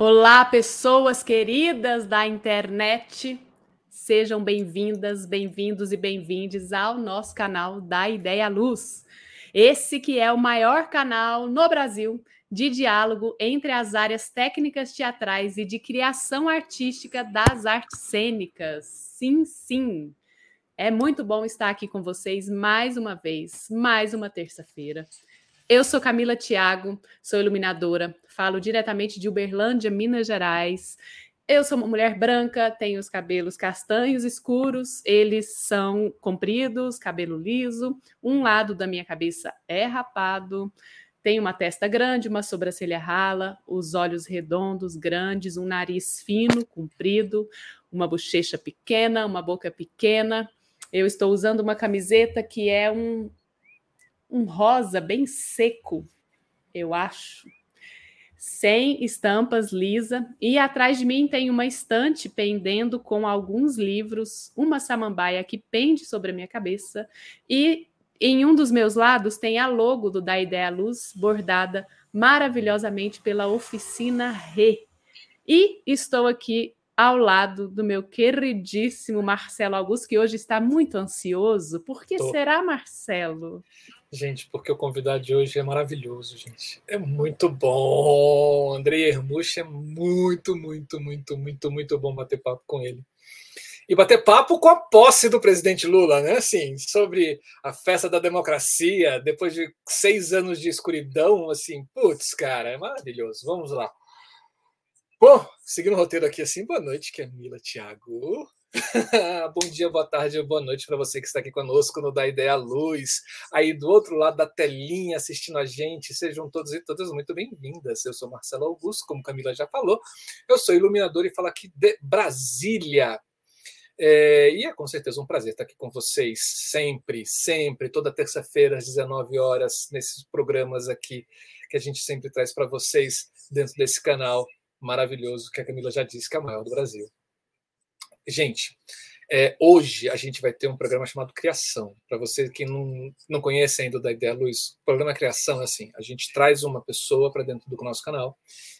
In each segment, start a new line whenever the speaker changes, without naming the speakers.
Olá, pessoas queridas da internet. Sejam bem-vindas, bem-vindos e bem-vindes ao nosso canal da Ideia Luz. Esse que é o maior canal no Brasil de diálogo entre as áreas técnicas teatrais e de criação artística das artes cênicas. Sim, sim. É muito bom estar aqui com vocês mais uma vez, mais uma terça-feira. Eu sou Camila Thiago, sou iluminadora, falo diretamente de Uberlândia, Minas Gerais. Eu sou uma mulher branca, tenho os cabelos castanhos escuros, eles são compridos, cabelo liso, um lado da minha cabeça é rapado, tenho uma testa grande, uma sobrancelha rala, os olhos redondos, grandes, um nariz fino, comprido, uma bochecha pequena, uma boca pequena. Eu estou usando uma camiseta que é um, um rosa bem seco, eu acho, sem estampas lisa. E atrás de mim tem uma estante pendendo com alguns livros, uma samambaia que pende sobre a minha cabeça. E em um dos meus lados tem a logo do Da Ideia Luz, bordada maravilhosamente pela Oficina Re. E estou aqui ao lado do meu queridíssimo Marcelo Augusto, que hoje está muito ansioso. Por que Tô. será, Marcelo?
Gente, porque o convidado de hoje é maravilhoso, gente. É muito bom. Andrei Hermuch é muito, muito, muito, muito, muito bom bater papo com ele. E bater papo com a posse do presidente Lula, né? Assim, sobre a festa da democracia, depois de seis anos de escuridão, assim, putz, cara, é maravilhoso. Vamos lá. Bom, seguindo o roteiro aqui assim, boa noite, Camila, Thiago. Bom dia, boa tarde, boa noite para você que está aqui conosco no Da Ideia Luz, aí do outro lado da telinha assistindo a gente. Sejam todos e todas muito bem-vindas. Eu sou Marcelo Augusto, como Camila já falou. Eu sou iluminador e falo aqui de Brasília. É, e é com certeza um prazer estar aqui com vocês sempre, sempre, toda terça-feira às 19 horas, nesses programas aqui que a gente sempre traz para vocês dentro desse canal maravilhoso que a Camila já disse que é o maior do Brasil. Gente, é, hoje a gente vai ter um programa chamado Criação. Para você que não, não conhece ainda da Ideia Luz, o programa Criação é assim: a gente traz uma pessoa para dentro do nosso canal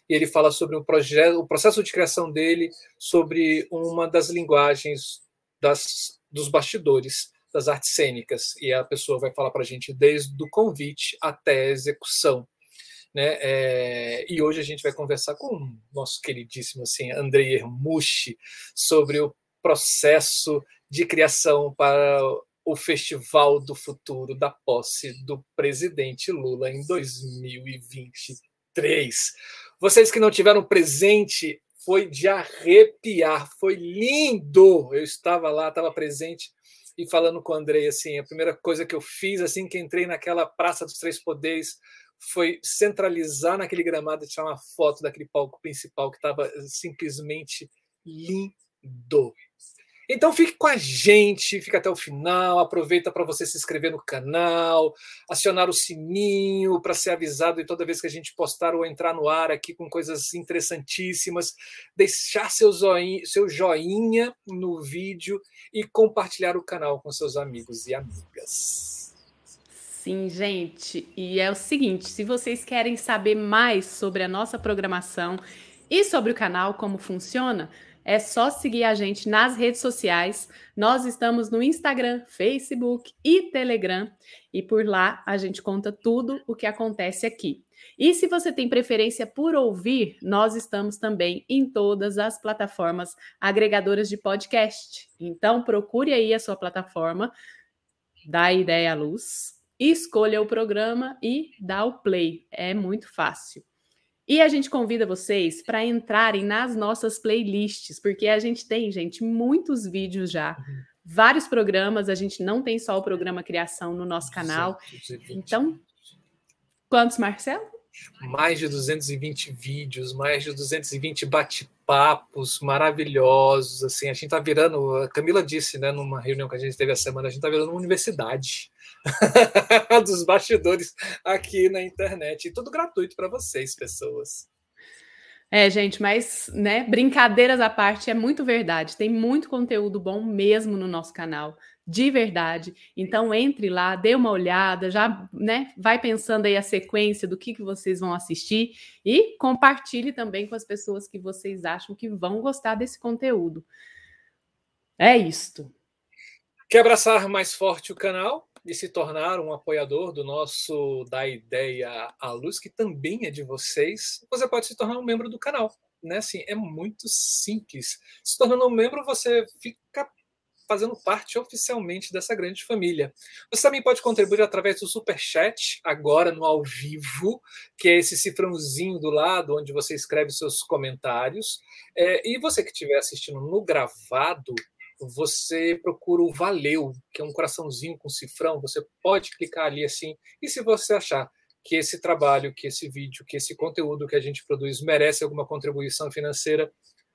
e ele fala sobre o projeto, o processo de criação dele, sobre uma das linguagens das, dos bastidores das artes cênicas. E a pessoa vai falar para a gente desde o convite até a execução. Né? É, e hoje a gente vai conversar com o nosso queridíssimo assim, Andrei Hermucci sobre o processo de criação para o Festival do Futuro da posse do presidente Lula em 2023. Vocês que não tiveram presente, foi de arrepiar, foi lindo. Eu estava lá, estava presente e falando com o Andrei assim, a primeira coisa que eu fiz assim que entrei naquela Praça dos Três Poderes foi centralizar naquele gramado e tirar uma foto daquele palco principal que estava simplesmente lindo. Então fique com a gente, fica até o final, aproveita para você se inscrever no canal, acionar o sininho para ser avisado e toda vez que a gente postar ou entrar no ar aqui com coisas interessantíssimas, deixar seu joinha, seu joinha no vídeo e compartilhar o canal com seus amigos e amigas.
Sim, gente. E é o seguinte: se vocês querem saber mais sobre a nossa programação e sobre o canal, como funciona, é só seguir a gente nas redes sociais. Nós estamos no Instagram, Facebook e Telegram. E por lá a gente conta tudo o que acontece aqui. E se você tem preferência por ouvir, nós estamos também em todas as plataformas agregadoras de podcast. Então procure aí a sua plataforma, dá ideia à luz, escolha o programa e dá o play. É muito fácil. E a gente convida vocês para entrarem nas nossas playlists, porque a gente tem, gente, muitos vídeos já, uhum. vários programas. A gente não tem só o programa Criação no nosso canal. Então, quantos, Marcelo?
Mais de 220 vídeos, mais de 220 bate-papos maravilhosos. Assim, a gente está virando, a Camila disse, né, numa reunião que a gente teve a semana, a gente está virando uma universidade dos bastidores aqui na internet. E tudo gratuito para vocês, pessoas.
É, gente, mas, né, brincadeiras à parte, é muito verdade. Tem muito conteúdo bom mesmo no nosso canal, de verdade. Então entre lá, dê uma olhada, já né, vai pensando aí a sequência do que, que vocês vão assistir e compartilhe também com as pessoas que vocês acham que vão gostar desse conteúdo. É isto.
Quer abraçar mais forte o canal e se tornar um apoiador do nosso Da Ideia à Luz, que também é de vocês? Você pode se tornar um membro do canal. Né? Assim, é muito simples. Se tornando um membro, você fica fazendo parte oficialmente dessa grande família. Você também pode contribuir através do Super Chat, agora no ao vivo, que é esse cifrãozinho do lado onde você escreve seus comentários. É, e você que estiver assistindo no gravado, você procura o Valeu, que é um coraçãozinho com cifrão. Você pode clicar ali assim. E se você achar que esse trabalho, que esse vídeo, que esse conteúdo que a gente produz merece alguma contribuição financeira,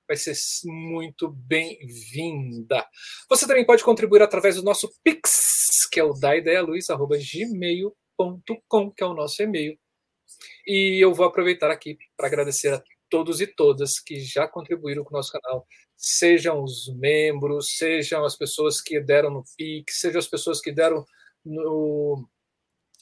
vai ser muito bem-vinda. Você também pode contribuir através do nosso Pix, que é o daidealuz.gmail.com, que é o nosso e-mail. E eu vou aproveitar aqui para agradecer a todos e todas que já contribuíram com o nosso canal, sejam os membros, sejam as pessoas que deram no Pix, sejam as pessoas que deram no,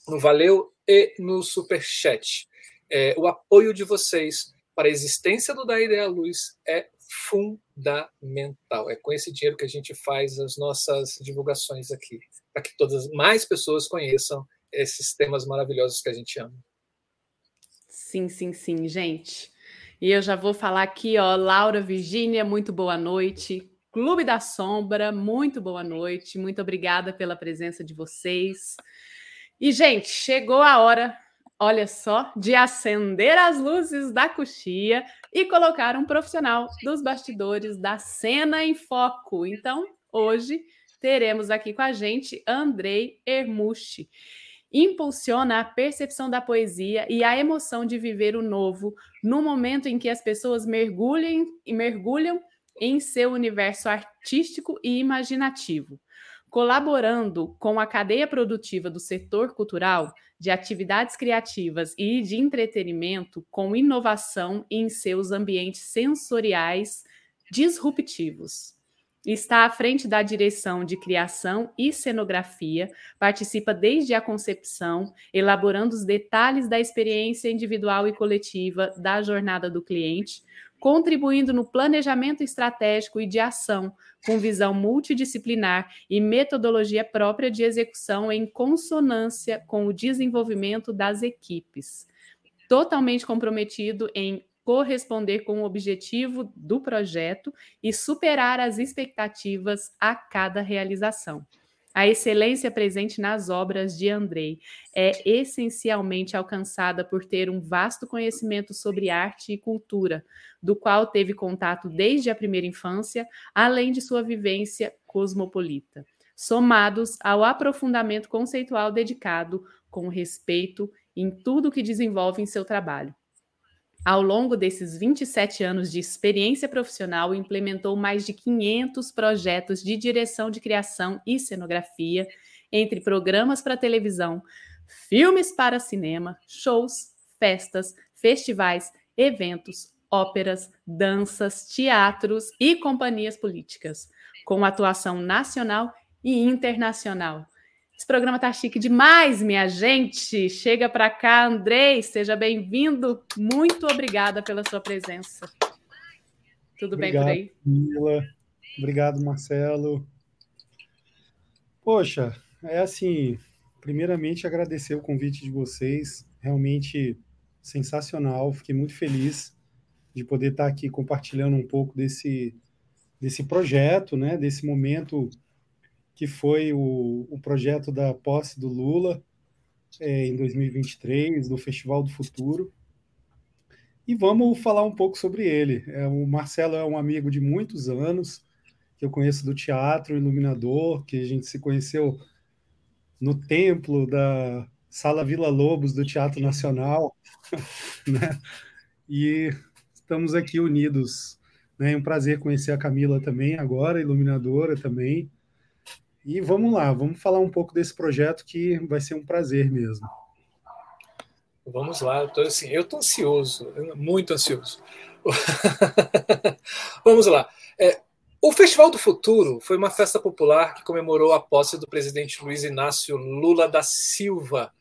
no Valeu e no Superchat. É, o apoio de vocês para a existência do Da Ideia Luz é fundamental. É com esse dinheiro que a gente faz as nossas divulgações aqui, para que todas mais pessoas conheçam esses temas maravilhosos que a gente ama.
Sim, sim, sim, gente. E eu já vou falar aqui, ó, Laura Virgínia, muito boa noite. Clube da Sombra, muito boa noite. Muito obrigada pela presença de vocês. E, gente, chegou a hora olha só, de acender as luzes da coxia e colocar um profissional dos bastidores da cena em foco. Então, hoje teremos aqui com a gente Andrei Ermushi. Impulsiona a percepção da poesia e a emoção de viver o novo no momento em que as pessoas mergulhem mergulham em seu universo artístico e imaginativo. Colaborando com a cadeia produtiva do setor cultural, de atividades criativas e de entretenimento com inovação em seus ambientes sensoriais disruptivos. Está à frente da direção de criação e cenografia, participa desde a concepção, elaborando os detalhes da experiência individual e coletiva da jornada do cliente, contribuindo no planejamento estratégico e de ação, com visão multidisciplinar e metodologia própria de execução em consonância com o desenvolvimento das equipes. Totalmente comprometido em corresponder com o objetivo do projeto e superar as expectativas a cada realização. A excelência presente nas obras de Andrei é essencialmente alcançada por ter um vasto conhecimento sobre arte e cultura, do qual teve contato desde a primeira infância, além de sua vivência cosmopolita, somados ao aprofundamento conceitual dedicado com respeito em tudo que desenvolve em seu trabalho. Ao longo desses 27 anos de experiência profissional, implementou mais de 500 projetos de direção de criação e cenografia, entre programas para televisão, filmes para cinema, shows, festas, festivais, eventos, óperas, danças, teatros e companhias políticas, com atuação nacional e internacional, esse programa tá chique demais, minha gente. Chega para cá, Andrei, seja bem-vindo. Muito obrigada pela sua presença. Tudo Obrigado, bem por aí?
Mila. Obrigado, Marcelo. Poxa, é assim, primeiramente agradecer o convite de vocês, realmente sensacional, fiquei muito feliz de poder estar aqui compartilhando um pouco desse, desse projeto, né, desse momento que foi o, o projeto da posse do Lula é, em 2023, do Festival do Futuro. E vamos falar um pouco sobre ele. É, o Marcelo é um amigo de muitos anos, que eu conheço do teatro Iluminador, que a gente se conheceu no templo da Sala Vila Lobos do Teatro Nacional, né? E estamos aqui unidos. Né? É um prazer conhecer a Camila também agora, iluminadora também. E vamos lá, vamos falar um pouco desse projeto que vai ser um prazer mesmo.
Vamos lá, eu tô, assim, eu ansioso, muito ansioso. vamos lá. É, O Festival do Futuro foi uma festa popular que comemorou a posse do presidente Luiz Inácio Lula da Silva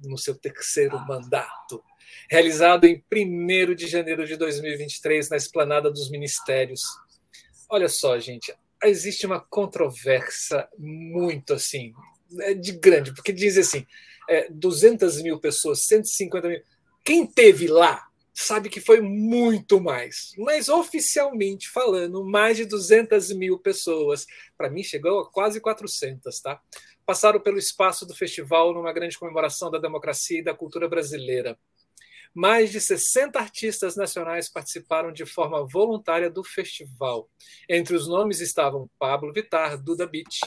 no seu terceiro mandato, realizado em 1 de janeiro de 2023 na Esplanada dos Ministérios. Olha só, gente, existe uma controvérsia muito assim, é de grande, porque diz assim, é, 200 mil pessoas, 150 mil. Quem teve lá sabe que foi muito mais, mas oficialmente falando, mais de 200 mil pessoas. Para mim, chegou a quase 400, tá? Passaram pelo espaço do festival numa grande comemoração da democracia e da cultura brasileira. Mais de 60 artistas nacionais participaram de forma voluntária do festival. Entre os nomes estavam Pablo Vitar, Duda Beat,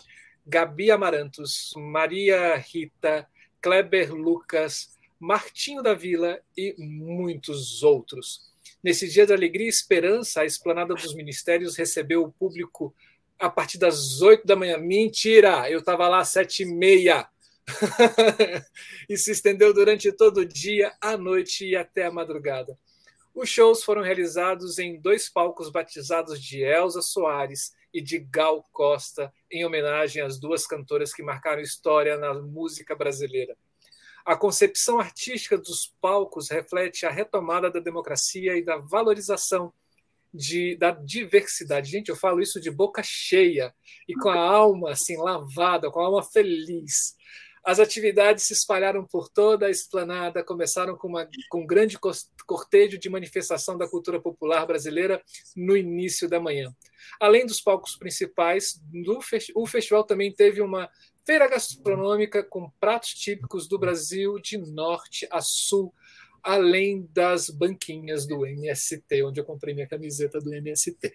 Gabi Amarantos, Maria Rita, Kleber Lucas, Martinho da Vila e muitos outros. Nesse dia de alegria e esperança, a Esplanada dos Ministérios recebeu o público a partir das oito da manhã. Mentira! Eu estava lá às sete e meia. e se estendeu durante todo o dia, a noite e até a madrugada. Os shows foram realizados em dois palcos batizados de Elza Soares e de Gal Costa, em homenagem às duas cantoras que marcaram história na música brasileira. A concepção artística dos palcos reflete a retomada da democracia e da valorização de, da diversidade. Gente, eu falo isso de boca cheia e com a alma assim lavada, com a alma feliz. As atividades se espalharam por toda a esplanada, começaram com, uma, com um grande cortejo de manifestação da cultura popular brasileira no início da manhã. Além dos palcos principais, o festival também teve uma feira gastronômica com pratos típicos do Brasil de norte a sul, além das banquinhas do MST, onde eu comprei minha camiseta do MST.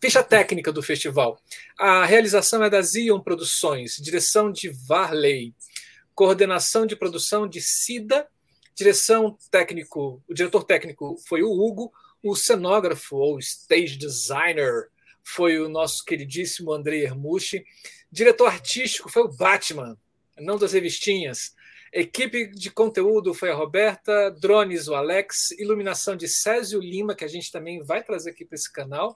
Ficha técnica do festival. A realização é da Zion Produções, direção de Varley, coordenação de produção de Cida, direção técnico, o diretor técnico foi o Hugo, o cenógrafo ou stage designer foi o nosso queridíssimo André Hermucci, diretor artístico foi o Batman, não das revistinhas. Equipe de conteúdo foi a Roberta, drones o Alex, iluminação de Césio Lima, que a gente também vai trazer aqui para esse canal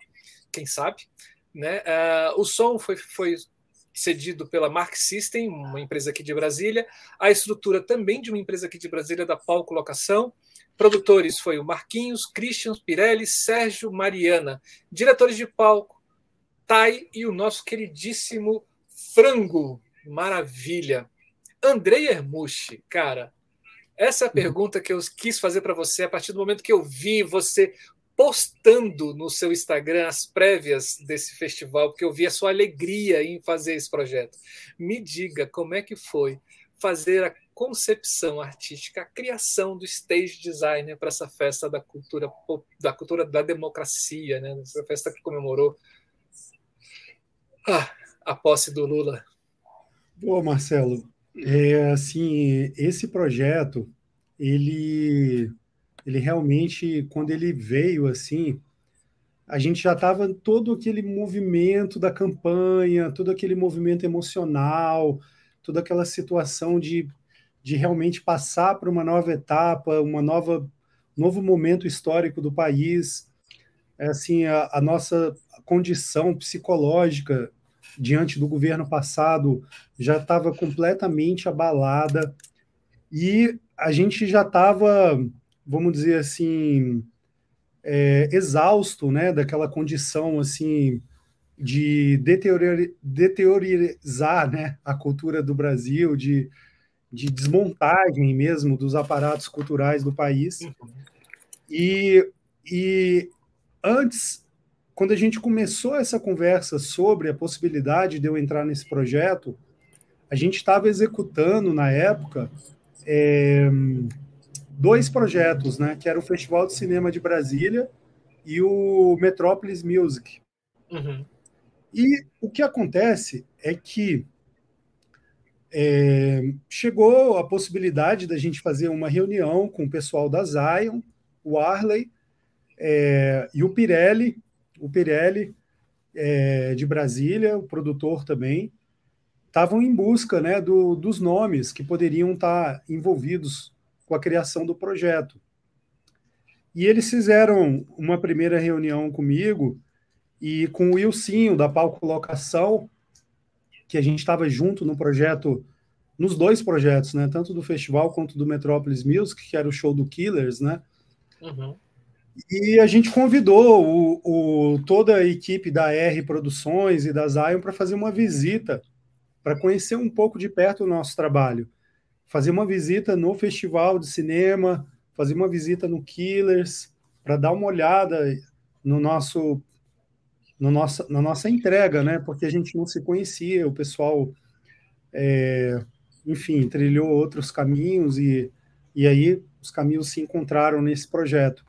quem sabe. Né? Uh, o som foi, foi cedido pela Mark System, uma empresa aqui de Brasília. A estrutura também de uma empresa aqui de Brasília, da Palco Locação. Produtores foi o Marquinhos, Christian, Pirelli, Sérgio, Mariana. Diretores de palco, Tai e o nosso queridíssimo Frango. Maravilha. Andrei Hermushi, cara, essa é a pergunta que eu quis fazer para você a partir do momento que eu vi você postando no seu Instagram as prévias desse festival, porque eu vi a sua alegria em fazer esse projeto. Me diga como é que foi fazer a concepção artística, a criação do stage designer para essa festa da cultura da cultura da democracia, né? Essa festa que comemorou ah, a posse do Lula.
Boa, Marcelo. É, assim, esse projeto ele ele realmente, quando ele veio assim, a gente já estava todo aquele movimento da campanha, todo aquele movimento emocional, toda aquela situação de, de realmente passar para uma nova etapa, uma nova novo momento histórico do país. É, assim, a, a nossa condição psicológica diante do governo passado já estava completamente abalada e a gente já estava vamos dizer assim, é, exausto, né, daquela condição assim de deteriorizar, né, a cultura do Brasil, de, de desmontagem mesmo dos aparatos culturais do país. E, e antes, quando a gente começou essa conversa sobre a possibilidade de eu entrar nesse projeto, a gente estava executando na época é, dois projetos, né? Que era o Festival de Cinema de Brasília e o Metrópolis Music. Uhum. E o que acontece é que é, chegou a possibilidade da gente fazer uma reunião com o pessoal da Zion, o Arley é, e o Pirelli, o Pirelli é, de Brasília, o produtor também, estavam em busca né, do, dos nomes que poderiam estar envolvidos com a criação do projeto. E eles fizeram uma primeira reunião comigo e com o Wilsinho, da Palco Locação, que a gente estava junto no projeto, nos dois projetos, né? Tanto do festival quanto do Metropolis Music, que era o show do Killers, né? Uhum. E a gente convidou o, o, toda a equipe da R Produções e da Zion para fazer uma visita, para conhecer um pouco de perto o nosso trabalho. Fazer uma visita no festival de cinema, fazer uma visita no Killers, para dar uma olhada no nosso, no nossa, na nossa entrega, né? Porque a gente não se conhecia, o pessoal, é, enfim, trilhou outros caminhos e, e aí os caminhos se encontraram nesse projeto.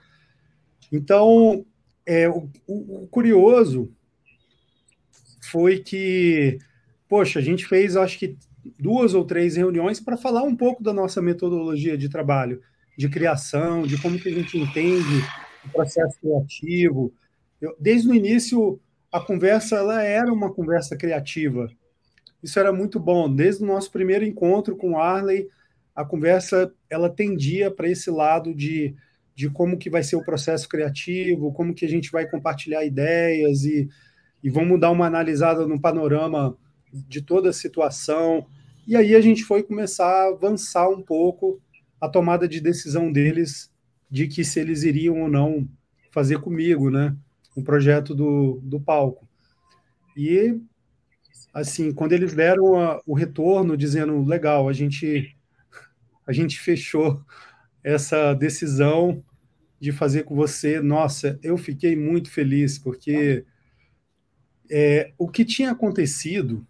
Então, é, o, o, o curioso foi que, poxa, a gente fez, acho que duas ou três reuniões para falar um pouco da nossa metodologia de trabalho, de criação, de como que a gente entende o processo criativo. Eu, desde o início, a conversa ela era uma conversa criativa. Isso era muito bom. Desde o nosso primeiro encontro com Arley, a conversa ela tendia para esse lado de de como que vai ser o processo criativo, como que a gente vai compartilhar ideias e, e vamos dar uma analisada no panorama de toda a situação. E aí a gente foi começar a avançar um pouco a tomada de decisão deles de que se eles iriam ou não fazer comigo, né, um projeto do, do palco. E assim, quando eles deram a, o retorno dizendo legal, a gente a gente fechou essa decisão de fazer com você. Nossa, eu fiquei muito feliz, porque é, o que tinha acontecido,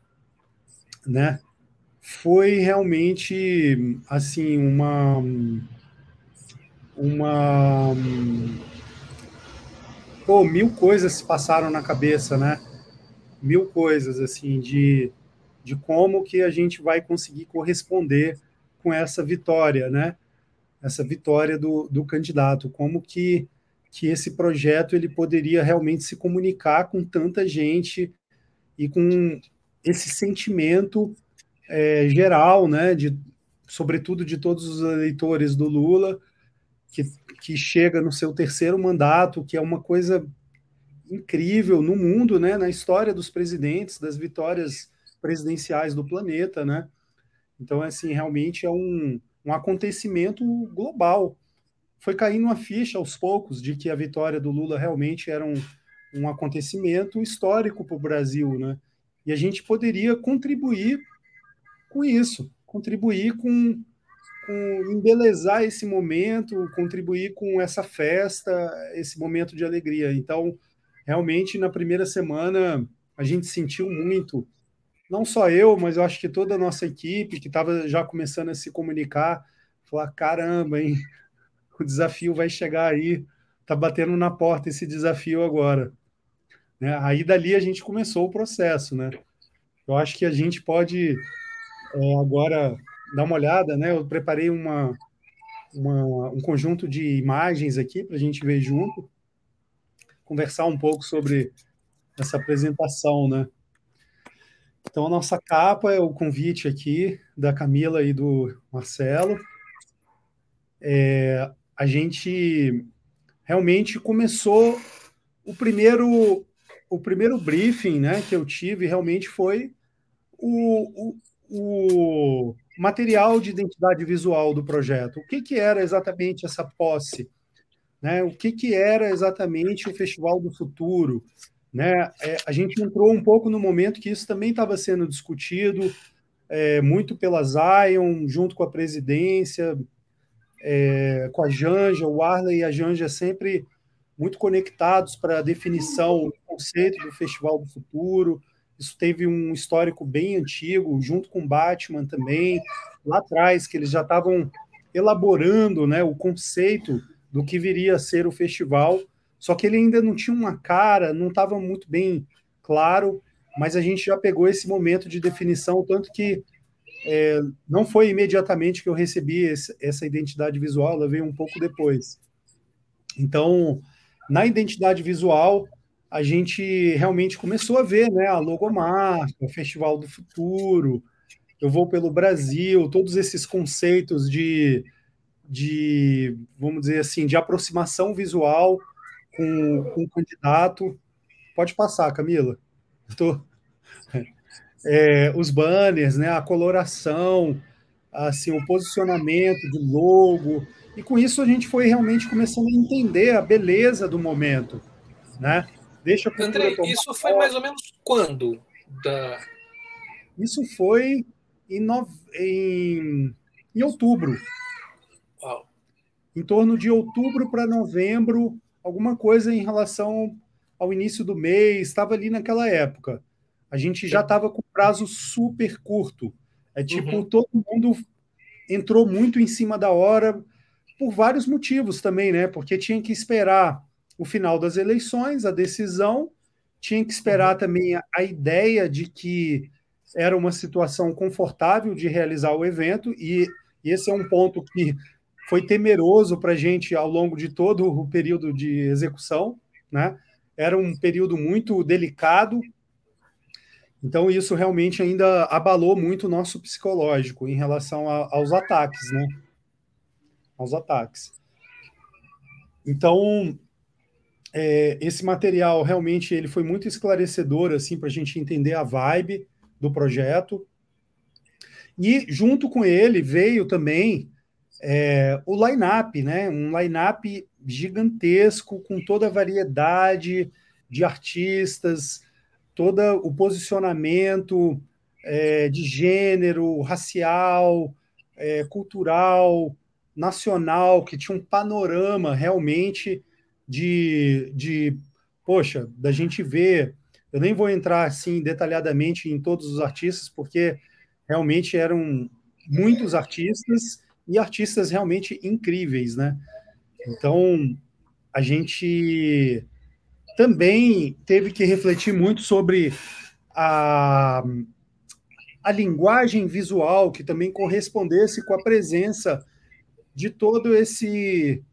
né, foi realmente assim uma uma pô, mil coisas se passaram na cabeça, né? Mil coisas assim de de como que a gente vai conseguir corresponder com essa vitória, né? essa vitória do, do candidato, como que, que esse projeto ele poderia realmente se comunicar com tanta gente e com esse sentimento é, geral, né, de, sobretudo de todos os eleitores do Lula, que, que chega no seu terceiro mandato, que é uma coisa incrível no mundo, né, na história dos presidentes, das vitórias presidenciais do planeta, né? Então, assim, realmente é um, um acontecimento global. Foi caindo uma ficha aos poucos de que a vitória do Lula realmente era um, um acontecimento histórico para o Brasil, né? E a gente poderia contribuir com isso, contribuir com, com embelezar esse momento, contribuir com essa festa, esse momento de alegria. Então, realmente, na primeira semana, a gente sentiu muito não só eu, mas eu acho que toda a nossa equipe que estava já começando a se comunicar, falar: caramba, hein, o desafio vai chegar aí, tá batendo na porta esse desafio agora. Né? Aí dali a gente começou o processo, né? Eu acho que a gente pode é, agora dar uma olhada, né? Eu preparei uma, uma um conjunto de imagens aqui para a gente ver junto, conversar um pouco sobre essa apresentação, né? Então, a nossa capa é o convite aqui da Camila e do Marcelo. É, a gente realmente começou o primeiro o primeiro briefing né, que eu tive realmente foi o, o, o material de identidade visual do projeto. O que, que era exatamente essa posse? Né? O que, que era exatamente o Festival do Futuro? Né? É, a gente entrou um pouco no momento que isso também estava sendo discutido, é, muito pela Zion, junto com a presidência, é, com a Janja, o Arley e a Janja sempre muito conectados para a definição do conceito do Festival do Futuro. Isso teve um histórico bem antigo, junto com Batman também, lá atrás, que eles já estavam elaborando né, o conceito do que viria a ser o festival só que ele ainda não tinha uma cara, não estava muito bem claro, mas a gente já pegou esse momento de definição, tanto que é, não foi imediatamente que eu recebi esse, essa identidade visual, ela veio um pouco depois. Então, na identidade visual, a gente realmente começou a ver né, a logomarca, o Festival do Futuro, eu vou pelo Brasil, todos esses conceitos de, de vamos dizer assim, de aproximação visual com, com o candidato. Pode passar, Camila. Tô... É, os banners, né, a coloração, assim, o posicionamento do logo. E com isso a gente foi realmente começando a entender a beleza do momento, né?
Deixa a André, isso foi mais ou menos quando? Da...
Isso foi em, no... em... em outubro. Uau. Em torno de outubro para novembro, alguma coisa em relação ao início do mês, estava ali naquela época. A gente já estava com prazo super curto. É tipo, uhum. todo mundo entrou muito em cima da hora por vários motivos também, né? Porque tinha que esperar o final das eleições, a decisão, tinha que esperar uhum. também a, a ideia de que era uma situação confortável de realizar o evento, e, e esse é um ponto que foi temeroso para a gente ao longo de todo o período de execução, né? Era um período muito delicado, então isso realmente ainda abalou muito o nosso psicológico em relação a, aos ataques, né? Aos ataques. Então é, esse material realmente ele foi muito esclarecedor assim para a gente entender a vibe do projeto. E junto com ele veio também é, o line-up, né? Um line-up gigantesco, com toda a variedade de artistas, todo o posicionamento é, de gênero, racial, é, cultural, nacional, que tinha um panorama realmente de, de, poxa, da gente ver. Eu nem vou entrar assim detalhadamente em todos os artistas, porque realmente eram muitos artistas e artistas realmente incríveis, né? Então, a gente também teve que refletir muito sobre a, a linguagem visual que também correspondesse com a presença de todo esse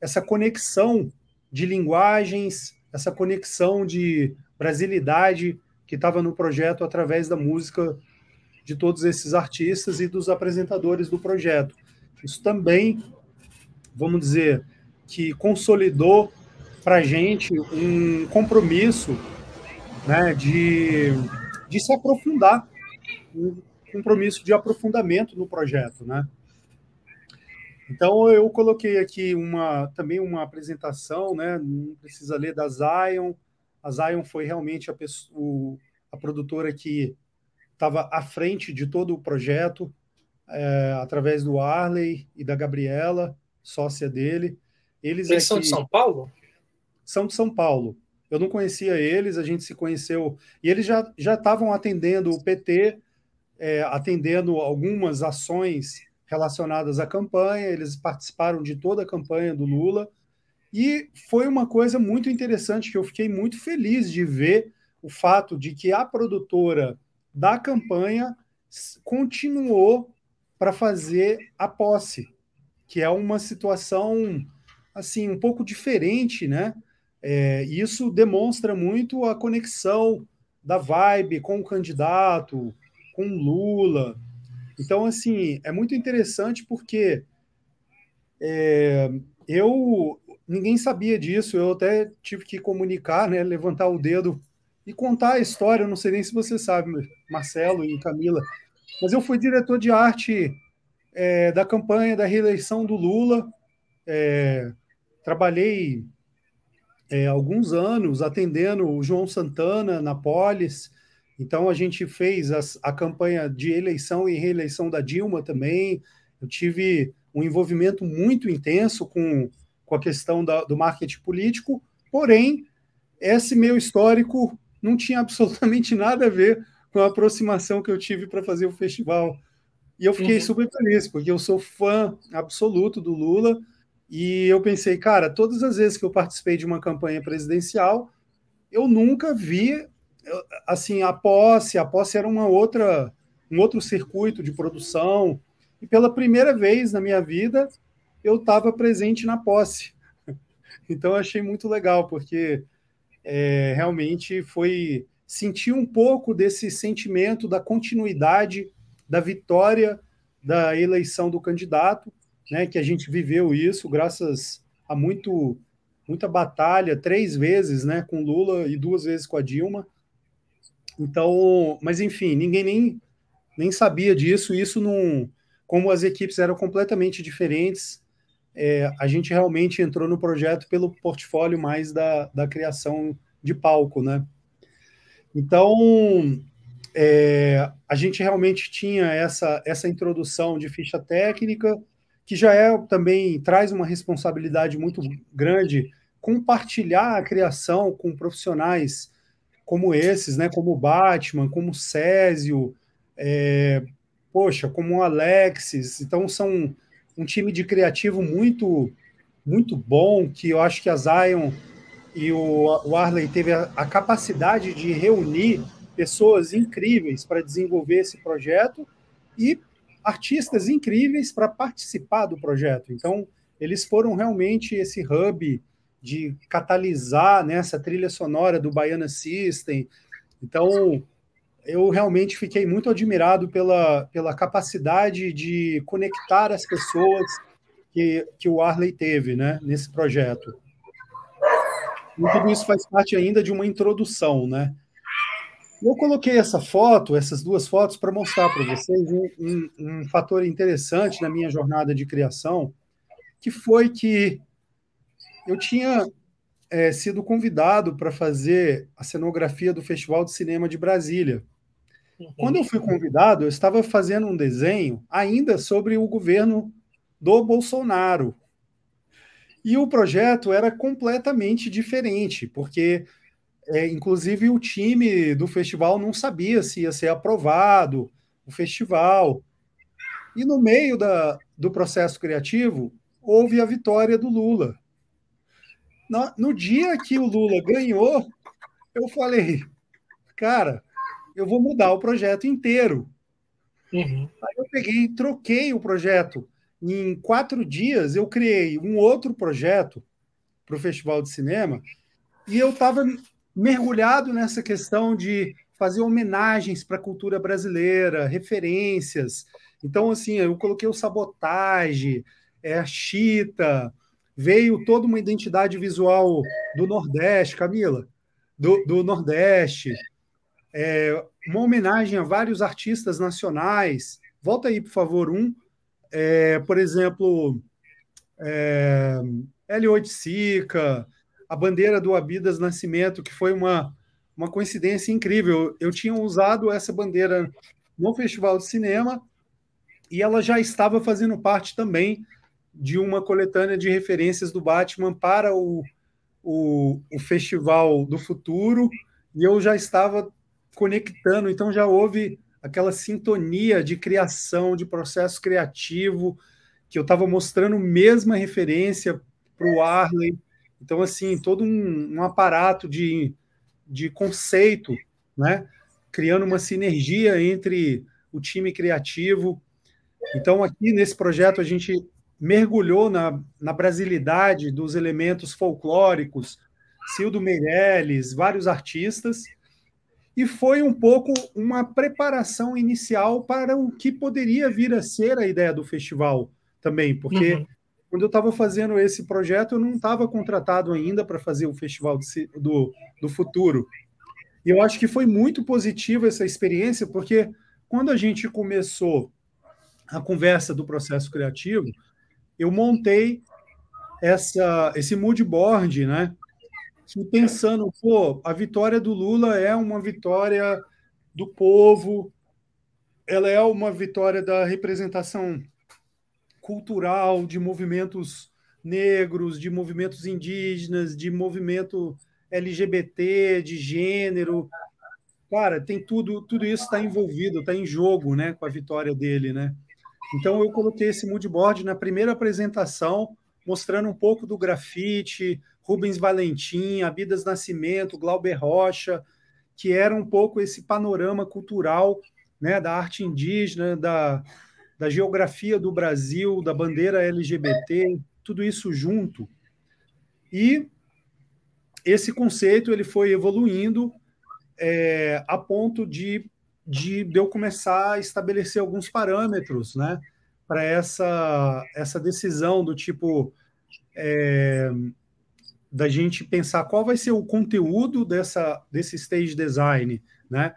essa conexão de linguagens, essa conexão de brasilidade que estava no projeto através da música de todos esses artistas e dos apresentadores do projeto. Isso também, vamos dizer, que consolidou para a gente um compromisso né, de, de se aprofundar, um compromisso de aprofundamento no projeto. Né? Então eu coloquei aqui uma também uma apresentação, né? Não precisa ler da Zion. A Zion foi realmente a, pessoa, a produtora que estava à frente de todo o projeto, é, através do Arley e da Gabriela, sócia dele.
Eles, eles é são de São Paulo?
São de São Paulo. Eu não conhecia eles, a gente se conheceu. E eles já estavam atendendo o PT, é, atendendo algumas ações relacionadas à campanha, eles participaram de toda a campanha do Lula. E foi uma coisa muito interessante que eu fiquei muito feliz de ver o fato de que a produtora da campanha continuou para fazer a posse, que é uma situação assim um pouco diferente, né? É, isso demonstra muito a conexão da vibe com o candidato, com Lula. Então, assim, é muito interessante porque é, eu ninguém sabia disso, eu até tive que comunicar, né, levantar o dedo e contar a história. Não sei nem se você sabe, Marcelo e Camila, mas eu fui diretor de arte é, da campanha da reeleição do Lula. É, trabalhei é, alguns anos atendendo o João Santana na Polis. Então a gente fez as, a campanha de eleição e reeleição da Dilma também. Eu tive um envolvimento muito intenso com, com a questão da, do marketing político, porém, esse meu histórico não tinha absolutamente nada a ver com a aproximação que eu tive para fazer o festival. E eu fiquei uhum. super feliz, porque eu sou fã absoluto do Lula, e eu pensei, cara, todas as vezes que eu participei de uma campanha presidencial, eu nunca vi assim a posse, a posse era uma outra um outro circuito de produção, e pela primeira vez na minha vida eu estava presente na posse. Então achei muito legal, porque é, realmente foi sentir um pouco desse sentimento da continuidade da vitória da eleição do candidato, né, que a gente viveu isso graças a muito muita batalha, três vezes, né, com Lula e duas vezes com a Dilma. Então, mas enfim, ninguém nem, nem sabia disso. Isso não, como as equipes eram completamente diferentes, é, a gente realmente entrou no projeto pelo portfólio mais da, da criação de palco, né? Então, é, a gente realmente tinha essa, essa introdução de ficha técnica, que já é também traz uma responsabilidade muito grande compartilhar a criação com profissionais como esses, né, como Batman, como Césio, é, poxa, como Alexis. Então, são um time de criativo muito muito bom, que eu acho que a Zion e o, o Arley teve a, a capacidade de reunir pessoas incríveis para desenvolver esse projeto e artistas incríveis para participar do projeto. Então, eles foram realmente esse hub de catalisar né, trilha sonora do Baiana System. Então, eu realmente fiquei muito admirado pela, pela capacidade de conectar as pessoas que, que o Arley teve né, nesse projeto. E tudo isso faz parte ainda de uma introdução, né? Eu coloquei essa foto, essas duas fotos, para mostrar para vocês um, um, um fator interessante na minha jornada de criação, que foi que eu tinha é, sido convidado para fazer a cenografia do Festival de Cinema de Brasília. Uhum. Quando eu fui convidado, eu estava fazendo um desenho ainda sobre o governo do Bolsonaro. E o projeto era completamente diferente, porque, é, inclusive, o time do festival não sabia se ia ser aprovado o festival. E no meio da, do processo criativo, houve a vitória do Lula no, dia que o Lula ganhou, eu falei, cara, eu vou mudar o projeto inteiro. Uhum. Aí eu peguei e troquei o projeto. Em quatro dias, eu criei um outro projeto para o Festival de Cinema e eu estava mergulhado nessa questão de fazer homenagens para a cultura brasileira, referências. Então, assim, eu coloquei o Sabotage, é, a Chita, veio toda uma identidade visual do Nordeste, Camila, do, do Nordeste, é, uma homenagem a vários artistas nacionais. Volta aí, por favor, um. É, por exemplo, é, L8 Sica, a bandeira do Abidas Nascimento, que foi uma, uma coincidência incrível. Eu tinha usado essa bandeira no Festival de Cinema e ela já estava fazendo parte também de uma coletânea de referências do Batman para o, o, o Festival do Futuro, e eu já estava conectando, então já houve aquela sintonia de criação, de processo criativo, que eu estava mostrando mesma referência para o Arley. Então, assim, todo um, um, aparato de, de conceito, né? criando uma sinergia entre o time criativo. Então, aqui nesse projeto, a gente mergulhou na, na brasilidade dos elementos folclóricos, Cildo Meirelles, vários artistas, e foi um pouco uma preparação inicial para o que poderia vir a ser a ideia do festival também, porque uhum. quando eu estava fazendo esse projeto, eu não estava contratado ainda para fazer o Festival do, do Futuro. E eu acho que foi muito positivo essa experiência, porque quando a gente começou a conversa do processo criativo, eu montei essa, esse mood board, né? pensando, pô, a vitória do Lula é uma vitória do povo, ela é uma vitória da representação cultural de movimentos negros, de movimentos indígenas, de movimento LGBT, de gênero. Cara, tem tudo, tudo isso está envolvido, está em jogo, né, com a vitória dele, né? Então, eu coloquei esse moodboard na primeira apresentação, mostrando um pouco do grafite, Rubens Valentim, Abidas Nascimento, Glauber Rocha, que era um pouco esse panorama cultural né, da arte indígena, da, da geografia do Brasil, da bandeira LGBT, tudo isso junto. E esse conceito ele foi evoluindo é, a ponto de de, de eu começar a estabelecer alguns parâmetros, né, para essa, essa decisão do tipo é, da gente pensar qual vai ser o conteúdo dessa, desse stage design, né?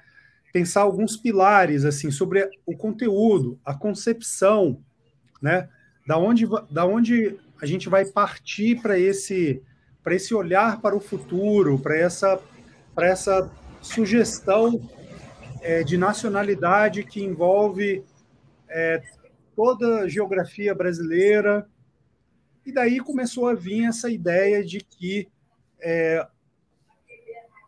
Pensar alguns pilares assim sobre o conteúdo, a concepção, né? Da onde, da onde a gente vai partir para esse para esse olhar para o futuro, para essa para essa sugestão é, de nacionalidade que envolve é, toda a geografia brasileira, e daí começou a vir essa ideia de que, é,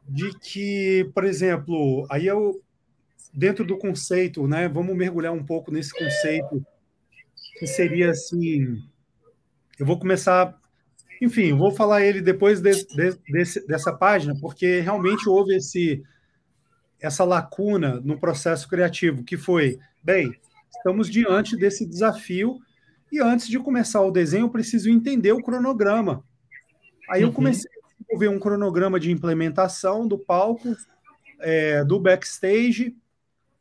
de que, por exemplo, aí eu dentro do conceito, né? Vamos mergulhar um pouco nesse conceito que seria assim. Eu vou começar, enfim, vou falar ele depois de, de, desse, dessa página, porque realmente houve esse essa lacuna no processo criativo, que foi, bem, estamos diante desse desafio e antes de começar o desenho, eu preciso entender o cronograma. Aí eu uhum. comecei a desenvolver um cronograma de implementação do palco, é, do backstage,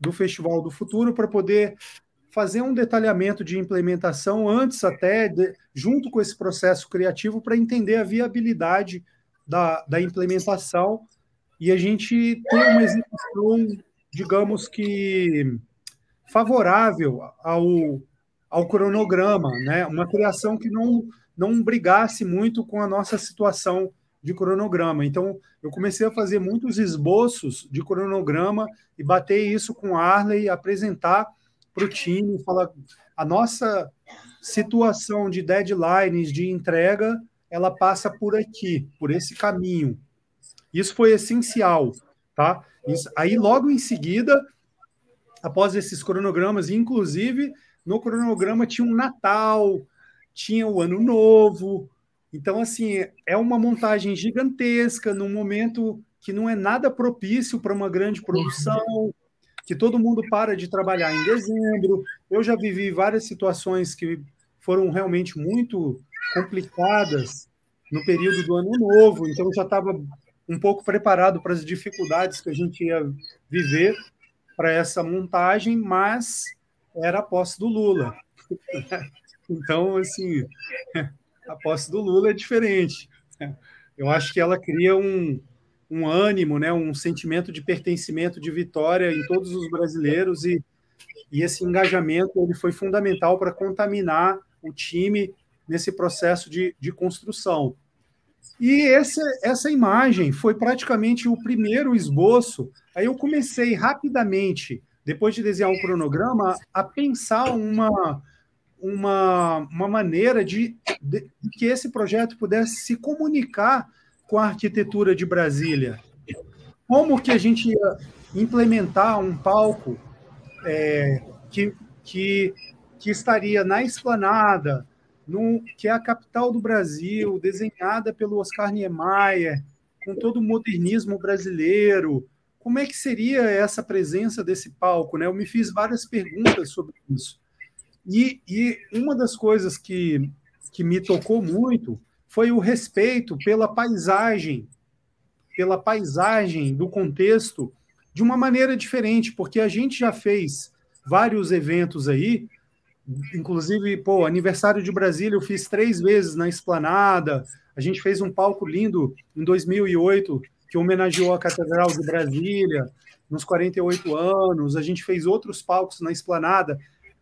do Festival do Futuro, para poder fazer um detalhamento de implementação antes até, de, junto com esse processo criativo, para entender a viabilidade da, da implementação e a gente ter uma execução, digamos que favorável ao ao cronograma, né? Uma criação que não não brigasse muito com a nossa situação de cronograma. Então, eu comecei a fazer muitos esboços de cronograma e bater isso com Arley, apresentar para o time, falar a nossa situação de deadlines de entrega, ela passa por aqui, por esse caminho. Isso foi essencial, tá? Isso, aí logo em seguida, após esses cronogramas, inclusive no cronograma tinha um Natal, tinha o Ano Novo. Então, assim, é uma montagem gigantesca num momento que não é nada propício para uma grande produção, que todo mundo para de trabalhar em dezembro. Eu já vivi várias situações que foram realmente muito complicadas no período do Ano Novo, então já estava um pouco preparado para as dificuldades que a gente ia viver para essa montagem, mas era a posse do Lula. Então, assim, a posse do Lula é diferente. Eu acho que ela cria um, um ânimo, né, um sentimento de pertencimento, de vitória em todos os brasileiros e, e esse engajamento ele foi fundamental para contaminar o time nesse processo de, de construção. E esse, essa imagem foi praticamente o primeiro esboço. Aí eu comecei rapidamente depois de desenhar um cronograma, a pensar uma, uma, uma maneira de, de, que esse projeto pudesse se comunicar com a arquitetura de Brasília. Como que a gente ia implementar um palco é, que, que, que estaria na esplanada, que é a capital do Brasil, desenhada pelo Oscar Niemeyer, com todo o modernismo brasileiro, como é que seria essa presença desse palco? Né? Eu me fiz várias perguntas sobre isso. E, e uma das coisas que, que me tocou muito foi o respeito pela paisagem, pela paisagem do contexto, de uma maneira diferente, porque a gente já fez vários eventos aí, inclusive, pô, aniversário de Brasília eu fiz três vezes na Esplanada, a gente fez um palco lindo em 2008 que homenageou a Catedral de Brasília nos 48 anos, a gente fez outros palcos na esplanada,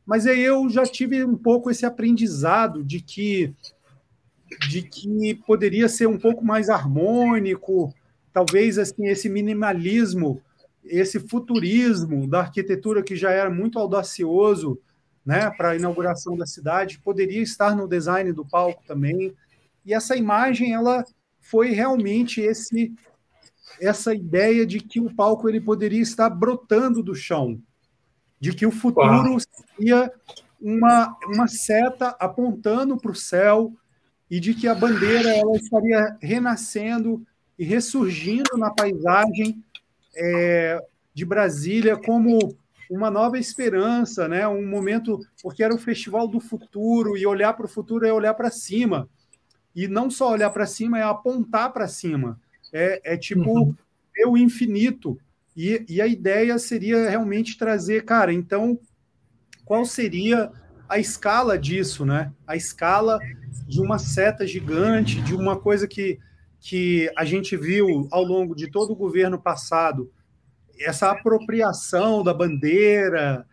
mas aí eu já tive um pouco esse aprendizado de que de que poderia ser um pouco mais harmônico, talvez assim esse minimalismo, esse futurismo da arquitetura que já era muito audacioso, né, para a inauguração da cidade, poderia estar no design do palco também. E essa imagem ela foi realmente esse essa ideia de que o palco ele poderia estar brotando do chão, de que o futuro seria uma, uma seta apontando para o céu e de que a bandeira ela estaria renascendo e ressurgindo na paisagem é, de Brasília como uma nova esperança, né? Um momento porque era o festival do futuro e olhar para o futuro é olhar para cima e não só olhar para cima é apontar para cima. É, é tipo uhum. o infinito. E, e a ideia seria realmente trazer, cara, então, qual seria a escala disso, né? A escala de uma seta gigante, de uma coisa que, que a gente viu ao longo de todo o governo passado, essa apropriação da bandeira,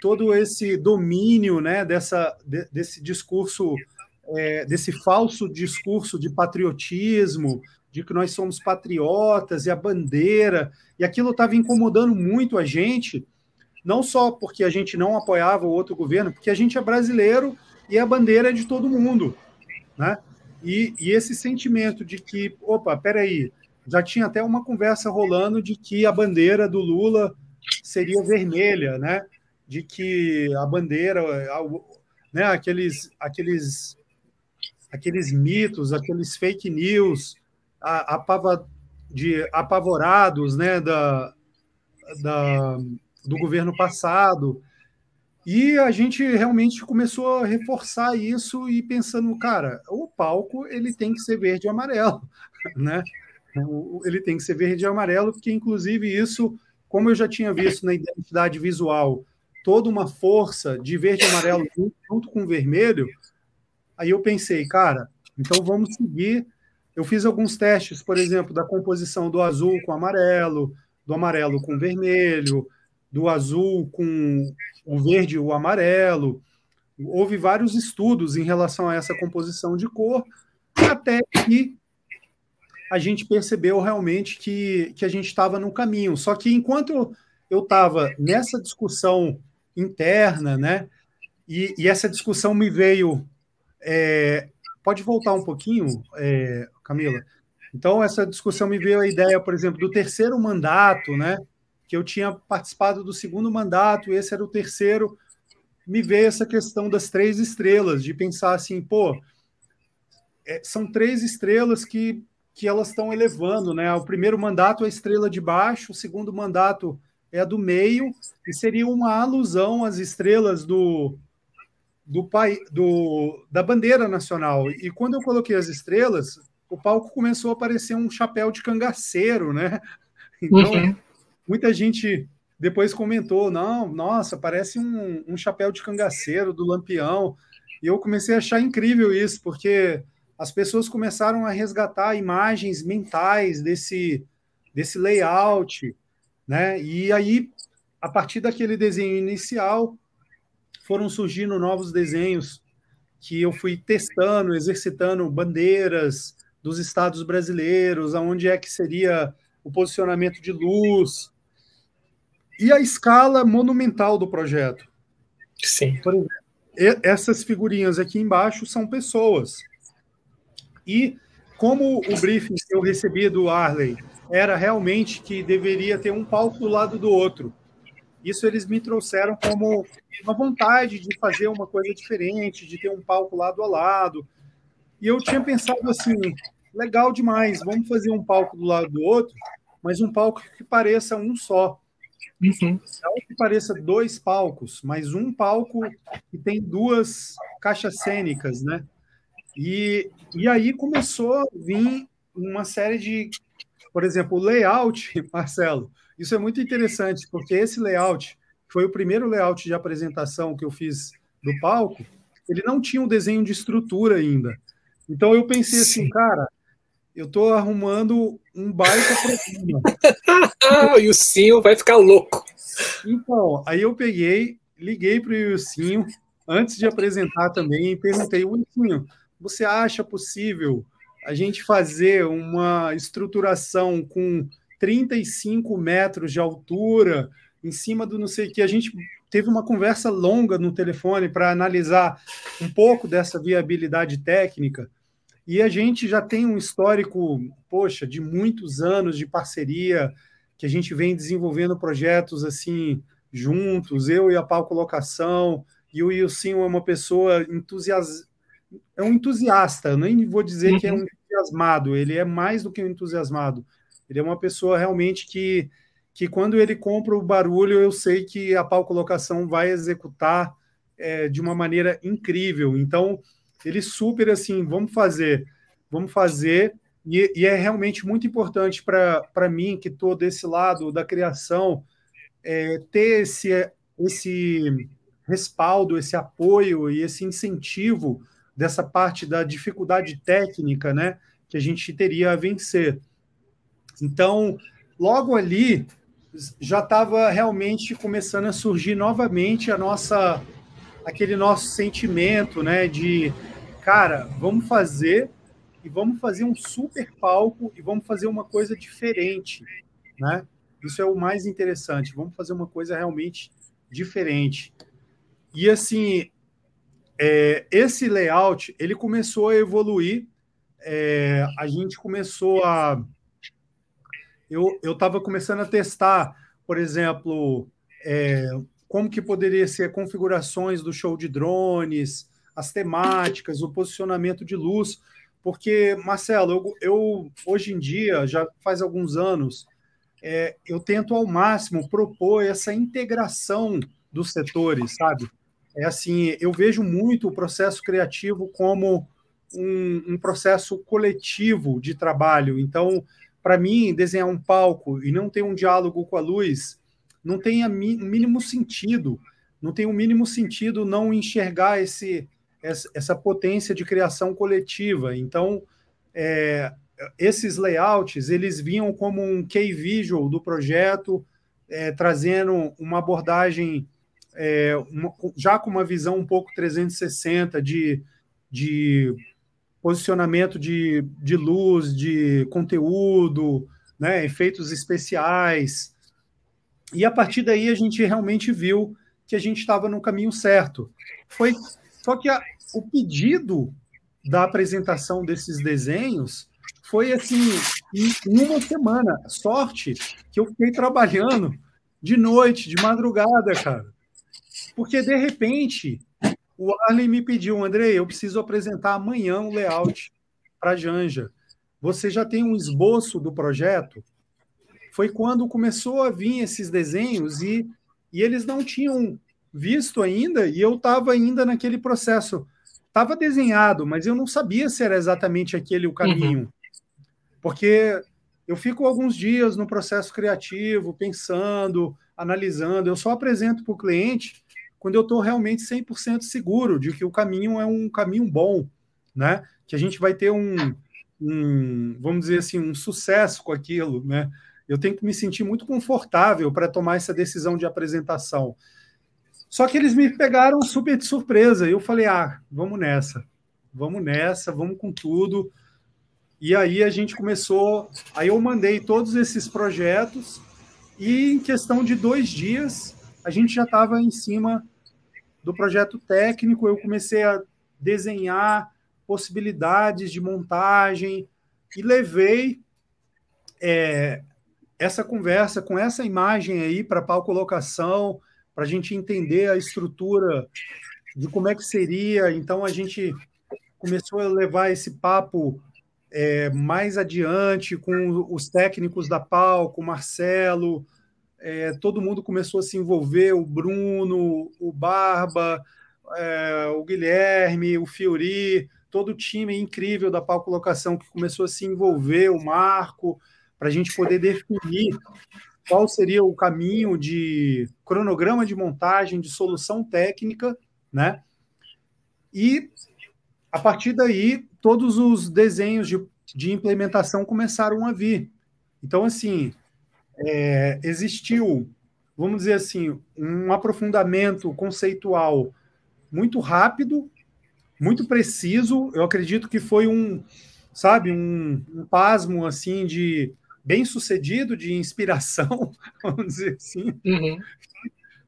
todo esse domínio né, dessa, desse discurso, é, desse falso discurso de patriotismo, de que nós somos patriotas e a bandeira, e aquilo estava incomodando muito a gente, não só porque a gente não apoiava o outro governo, porque a gente é brasileiro e a bandeira é de todo mundo, né? E, e esse sentimento de que, opa, peraí, já tinha até uma conversa rolando de que a bandeira do Lula seria vermelha, né? De que a bandeira, né? Aqueles, aqueles, aqueles mitos, aqueles fake news, apava, de apavorados, né? Da, da, do governo passado. E a gente realmente começou a reforçar isso e pensando, cara, o palco ele tem que ser verde e amarelo, né? Ele tem que ser verde e amarelo, porque inclusive isso, como eu já tinha visto na identidade visual, toda uma força de verde e amarelo junto com vermelho, aí eu pensei, cara, então vamos seguir. Eu fiz alguns testes, por exemplo, da composição do azul com amarelo, do amarelo com vermelho, do azul com o verde e o amarelo. Houve vários estudos em relação a essa composição de cor, até que a gente percebeu realmente que, que a gente estava no caminho. Só que enquanto eu estava nessa discussão interna, né, e, e, essa discussão me veio. É, pode voltar um pouquinho, é, Camila? Então, essa discussão me veio a ideia, por exemplo, do terceiro mandato, né? que eu tinha participado do segundo mandato, esse era o terceiro, me veio essa questão das três estrelas, de pensar assim, pô, é, são três estrelas que, que elas estão elevando, né? O primeiro mandato é a estrela de baixo, o segundo mandato é a do meio, e seria uma alusão às estrelas do, do, pai, do da bandeira nacional. E quando eu coloquei as estrelas, o palco começou a aparecer um chapéu de cangaceiro, né? Então, uhum muita gente depois comentou: não, nossa, parece um, um chapéu de cangaceiro do Lampião. E eu comecei a achar incrível isso, porque as pessoas começaram a resgatar imagens mentais desse, desse layout, né? E aí, a partir daquele desenho inicial, foram surgindo novos desenhos que eu fui testando, exercitando bandeiras dos estados brasileiros, aonde é que seria o posicionamento de luz, e a escala monumental do projeto.
Sim.
Por exemplo, essas figurinhas aqui embaixo são pessoas. E como o briefing que eu recebi do Arley era realmente que deveria ter um palco do lado do outro, isso eles me trouxeram como uma vontade de fazer uma coisa diferente, de ter um palco lado a lado. E eu tinha pensado assim, legal demais, vamos fazer um palco do lado do outro, mas um palco que pareça um só. Uhum. Não que pareça dois palcos, mas um palco que tem duas caixas cênicas, né? E, e aí começou a vir uma série de, por exemplo, o layout, Marcelo. Isso é muito interessante, porque esse layout foi o primeiro layout de apresentação que eu fiz do palco. Ele não tinha um desenho de estrutura ainda. Então eu pensei assim, Sim. assim, cara, eu estou arrumando um baita problema.
e o Sim vai ficar louco.
Então, aí eu peguei, liguei para o Ilcinho, antes de apresentar também, e perguntei, Ilcinho, você acha possível a gente fazer uma estruturação com 35 metros de altura, em cima do não sei o que? A gente teve uma conversa longa no telefone para analisar um pouco dessa viabilidade técnica. E a gente já tem um histórico, poxa, de muitos anos de parceria, que a gente vem desenvolvendo projetos assim juntos, eu e a Palco Locação, e o Ilcinho é uma pessoa entusias... é um entusiasta, eu nem vou dizer uhum. que é um uhum. entusiasmado, ele é mais do que um entusiasmado. Ele é uma pessoa realmente que, que quando ele compra o barulho, eu sei que a Palco Locação vai executar é, de uma maneira incrível. Então, ele super assim, vamos fazer, vamos fazer, e, e é realmente muito importante para mim, que estou desse lado da criação, é, ter esse, esse respaldo, esse apoio e esse incentivo dessa parte da dificuldade técnica, né? Que a gente teria a vencer. Então, logo ali já estava realmente começando a surgir novamente a nossa aquele nosso sentimento, né, de cara, vamos fazer e vamos fazer um super palco e vamos fazer uma coisa diferente, né? Isso é o mais interessante. Vamos fazer uma coisa realmente diferente. E assim, é, esse layout ele começou a evoluir. É, a gente começou a eu estava começando a testar, por exemplo, é, como que poderia ser configurações do show de drones, as temáticas, o posicionamento de luz, porque, Marcelo, eu, eu hoje em dia, já faz alguns anos, é, eu tento ao máximo propor essa integração dos setores, sabe? É assim, eu vejo muito o processo criativo como um, um processo coletivo de trabalho. Então, para mim, desenhar um palco e não ter um diálogo com a luz não tem o mínimo sentido. Não tem o mínimo sentido não enxergar esse, essa potência de criação coletiva. Então, é, esses layouts eles vinham como um key visual do projeto, é, trazendo uma abordagem é, uma, já com uma visão um pouco 360 de, de posicionamento de, de luz, de conteúdo, né, efeitos especiais. E a partir daí a gente realmente viu que a gente estava no caminho certo. Foi só que a, o pedido da apresentação desses desenhos foi assim em uma semana. Sorte que eu fiquei trabalhando de noite, de madrugada, cara. Porque de repente o Arlen me pediu, Andrei, eu preciso apresentar amanhã um layout para a Janja. Você já tem um esboço do projeto? Foi quando começou a vir esses desenhos e, e eles não tinham visto ainda, e eu estava ainda naquele processo. Estava desenhado, mas eu não sabia se era exatamente aquele o caminho. Uhum. Porque eu fico alguns dias no processo criativo, pensando, analisando. Eu só apresento para o cliente quando eu estou realmente 100% seguro de que o caminho é um caminho bom, né? Que a gente vai ter um, um, vamos dizer assim, um sucesso com aquilo, né? Eu tenho que me sentir muito confortável para tomar essa decisão de apresentação. Só que eles me pegaram super de surpresa. Eu falei: ah, vamos nessa, vamos nessa, vamos com tudo. E aí a gente começou. Aí eu mandei todos esses projetos, e em questão de dois dias, a gente já estava em cima do projeto técnico, eu comecei a desenhar possibilidades de montagem e levei é, essa conversa com essa imagem aí para pau colocação, para a gente entender a estrutura de como é que seria. Então a gente começou a levar esse papo é, mais adiante com os técnicos da pau, com o Marcelo, é, todo mundo começou a se envolver, o Bruno, o Barba, é, o Guilherme, o Fiori, todo o time incrível da Pau Colocação que começou a se envolver, o Marco, para a gente poder definir qual seria o caminho de cronograma de montagem, de solução técnica, né? E a partir daí, todos os desenhos de, de implementação começaram a vir. Então, assim, é, existiu, vamos dizer assim, um aprofundamento conceitual muito rápido, muito preciso. Eu acredito que foi um, sabe, um, um pasmo assim de bem sucedido de inspiração, vamos dizer assim. Uhum.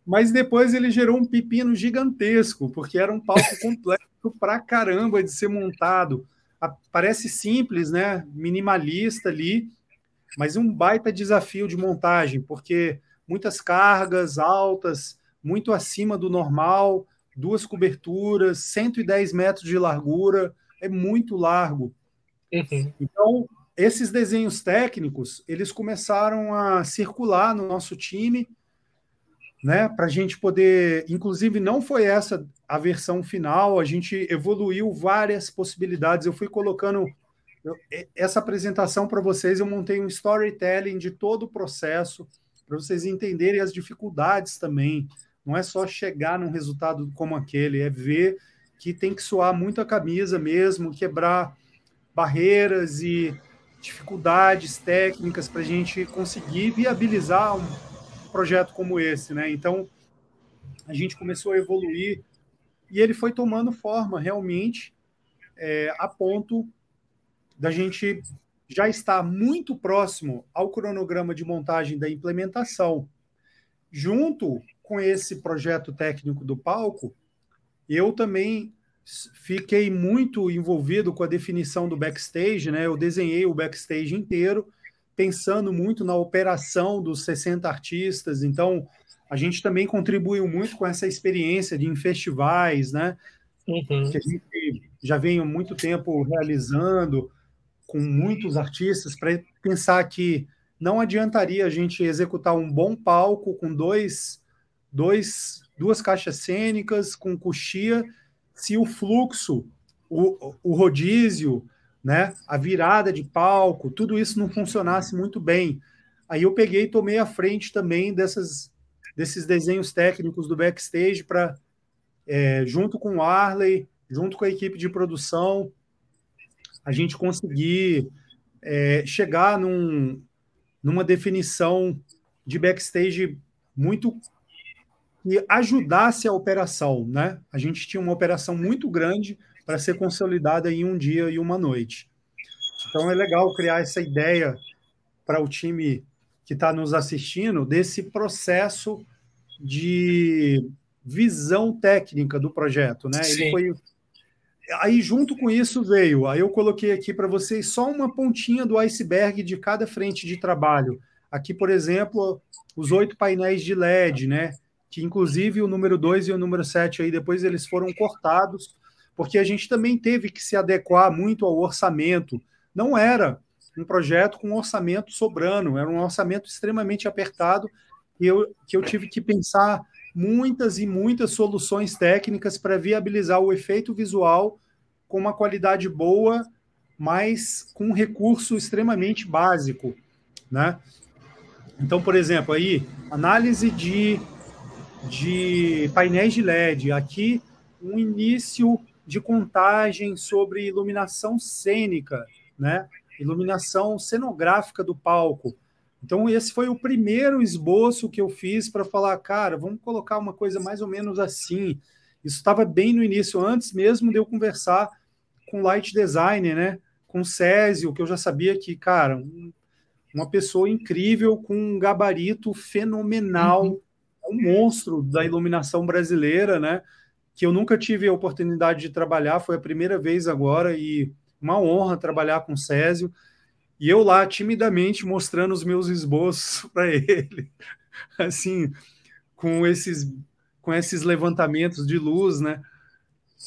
Mas depois ele gerou um pepino gigantesco, porque era um palco complexo pra caramba de ser montado. Parece simples, né? Minimalista ali, mas um baita desafio de montagem, porque muitas cargas altas, muito acima do normal, duas coberturas, 110 metros de largura, é muito largo. Uhum. Então, esses desenhos técnicos, eles começaram a circular no nosso time, né, para a gente poder, inclusive não foi essa a versão final, a gente evoluiu várias possibilidades, eu fui colocando eu, essa apresentação para vocês, eu montei um storytelling de todo o processo, para vocês entenderem as dificuldades também. Não é só chegar num resultado como aquele, é ver que tem que suar muito a camisa mesmo, quebrar barreiras e dificuldades técnicas para a gente conseguir viabilizar um projeto como esse, né? Então a gente começou a evoluir e ele foi tomando forma realmente é, a ponto da gente já estar muito próximo ao cronograma de montagem da implementação. Junto com esse projeto técnico do palco, eu também fiquei muito envolvido com a definição do backstage, né? Eu desenhei o backstage inteiro, pensando muito na operação dos 60 artistas. Então, a gente também contribuiu muito com essa experiência de em festivais, né? Uhum. Que a gente já vem há muito tempo realizando com muitos artistas para pensar que não adiantaria a gente executar um bom palco com dois, dois duas caixas cênicas, com coxia se o fluxo, o, o rodízio, né, a virada de palco, tudo isso não funcionasse muito bem. Aí eu peguei e tomei a frente também dessas, desses desenhos técnicos do backstage para, é, junto com o Arley, junto com a equipe de produção, a gente conseguir é, chegar num, numa definição de backstage muito que ajudasse a operação, né? A gente tinha uma operação muito grande para ser consolidada em um dia e uma noite. Então é legal criar essa ideia para o time que está nos assistindo desse processo de visão técnica do projeto, né? Sim. Ele foi aí junto com isso veio, aí eu coloquei aqui para vocês só uma pontinha do iceberg de cada frente de trabalho. Aqui, por exemplo, os oito painéis de LED, né? que inclusive o número 2 e o número 7 aí depois eles foram cortados, porque a gente também teve que se adequar muito ao orçamento. Não era um projeto com orçamento sobrando, era um orçamento extremamente apertado e eu, que eu tive que pensar muitas e muitas soluções técnicas para viabilizar o efeito visual com uma qualidade boa, mas com um recurso extremamente básico, né? Então, por exemplo, aí análise de de painéis de LED. Aqui, um início de contagem sobre iluminação cênica, né? iluminação cenográfica do palco. Então, esse foi o primeiro esboço que eu fiz para falar, cara, vamos colocar uma coisa mais ou menos assim. Isso estava bem no início, antes mesmo de eu conversar com light designer, né? Com o Césio, que eu já sabia que, cara, uma pessoa incrível com um gabarito fenomenal uhum um monstro da iluminação brasileira, né? Que eu nunca tive a oportunidade de trabalhar, foi a primeira vez agora e uma honra trabalhar com Césio. E eu lá timidamente mostrando os meus esboços para ele, assim, com esses com esses levantamentos de luz, né?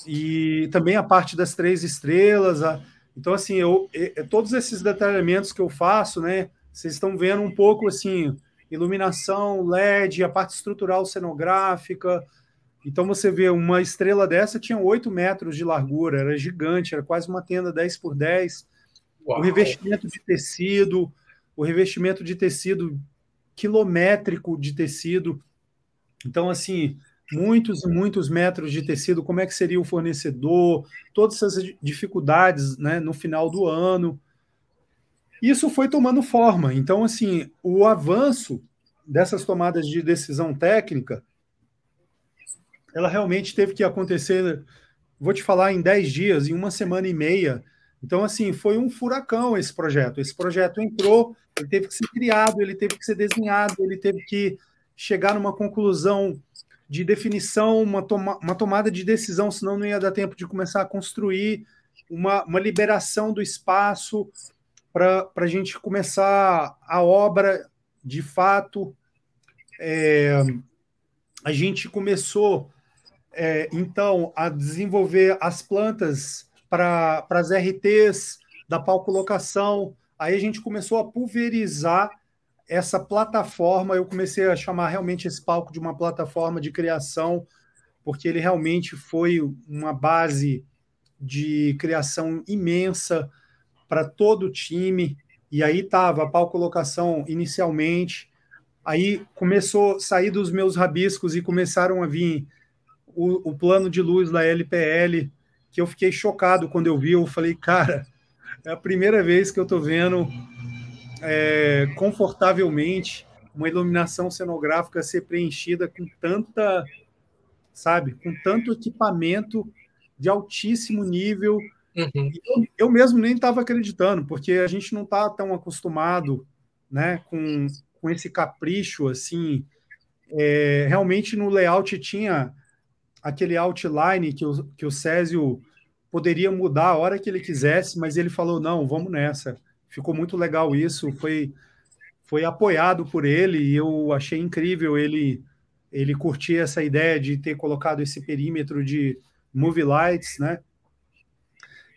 E também a parte das três estrelas, a... então assim, eu, todos esses detalhamentos que eu faço, né? Vocês estão vendo um pouco assim, iluminação LED, a parte estrutural cenográfica. Então você vê uma estrela dessa tinha 8 metros de largura, era gigante, era quase uma tenda 10 por 10. Uau. O revestimento de tecido, o revestimento de tecido quilométrico de tecido. Então, assim, muitos e muitos metros de tecido, como é que seria o fornecedor, todas essas dificuldades né, no final do ano. Isso foi tomando forma. Então, assim, o avanço dessas tomadas de decisão técnica, ela realmente teve que acontecer, vou te falar, em 10 dias, em uma semana e meia. Então, assim, foi um furacão esse projeto. Esse projeto entrou, ele teve que ser criado, ele teve que ser desenhado, ele teve que chegar numa conclusão de definição, uma, toma, uma tomada de decisão, senão não ia dar tempo de começar a construir, uma, uma liberação do espaço, para a gente começar a obra de fato. É, a gente começou, é, então, a desenvolver as plantas para as RTs da palco-locação. Aí a gente começou a pulverizar essa plataforma. Eu comecei a chamar realmente esse palco de uma plataforma de criação, porque ele realmente foi uma base de criação imensa para todo o time. E aí estava a pau colocação inicialmente. Aí começou a sair dos meus rabiscos e começaram a vir o, o plano de luz da LPL, que eu fiquei chocado quando eu vi. Eu falei, cara, É a primeira vez que eu estou vendo é, confortavelmente uma iluminação cenográfica ser preenchida com tanta, sabe, com tanto equipamento de altíssimo nível. Uhum. Eu, eu, mesmo nem estava acreditando, porque a gente não está tão acostumado, né, com, com esse capricho assim. É, realmente no layout tinha aquele outline que o, que o Césio poderia mudar a hora que ele quisesse, mas ele falou: não, vamos nessa. Ficou muito legal isso, foi, foi apoiado por ele e eu achei incrível ele ele curtir essa ideia de ter colocado esse perímetro de movie lights, né?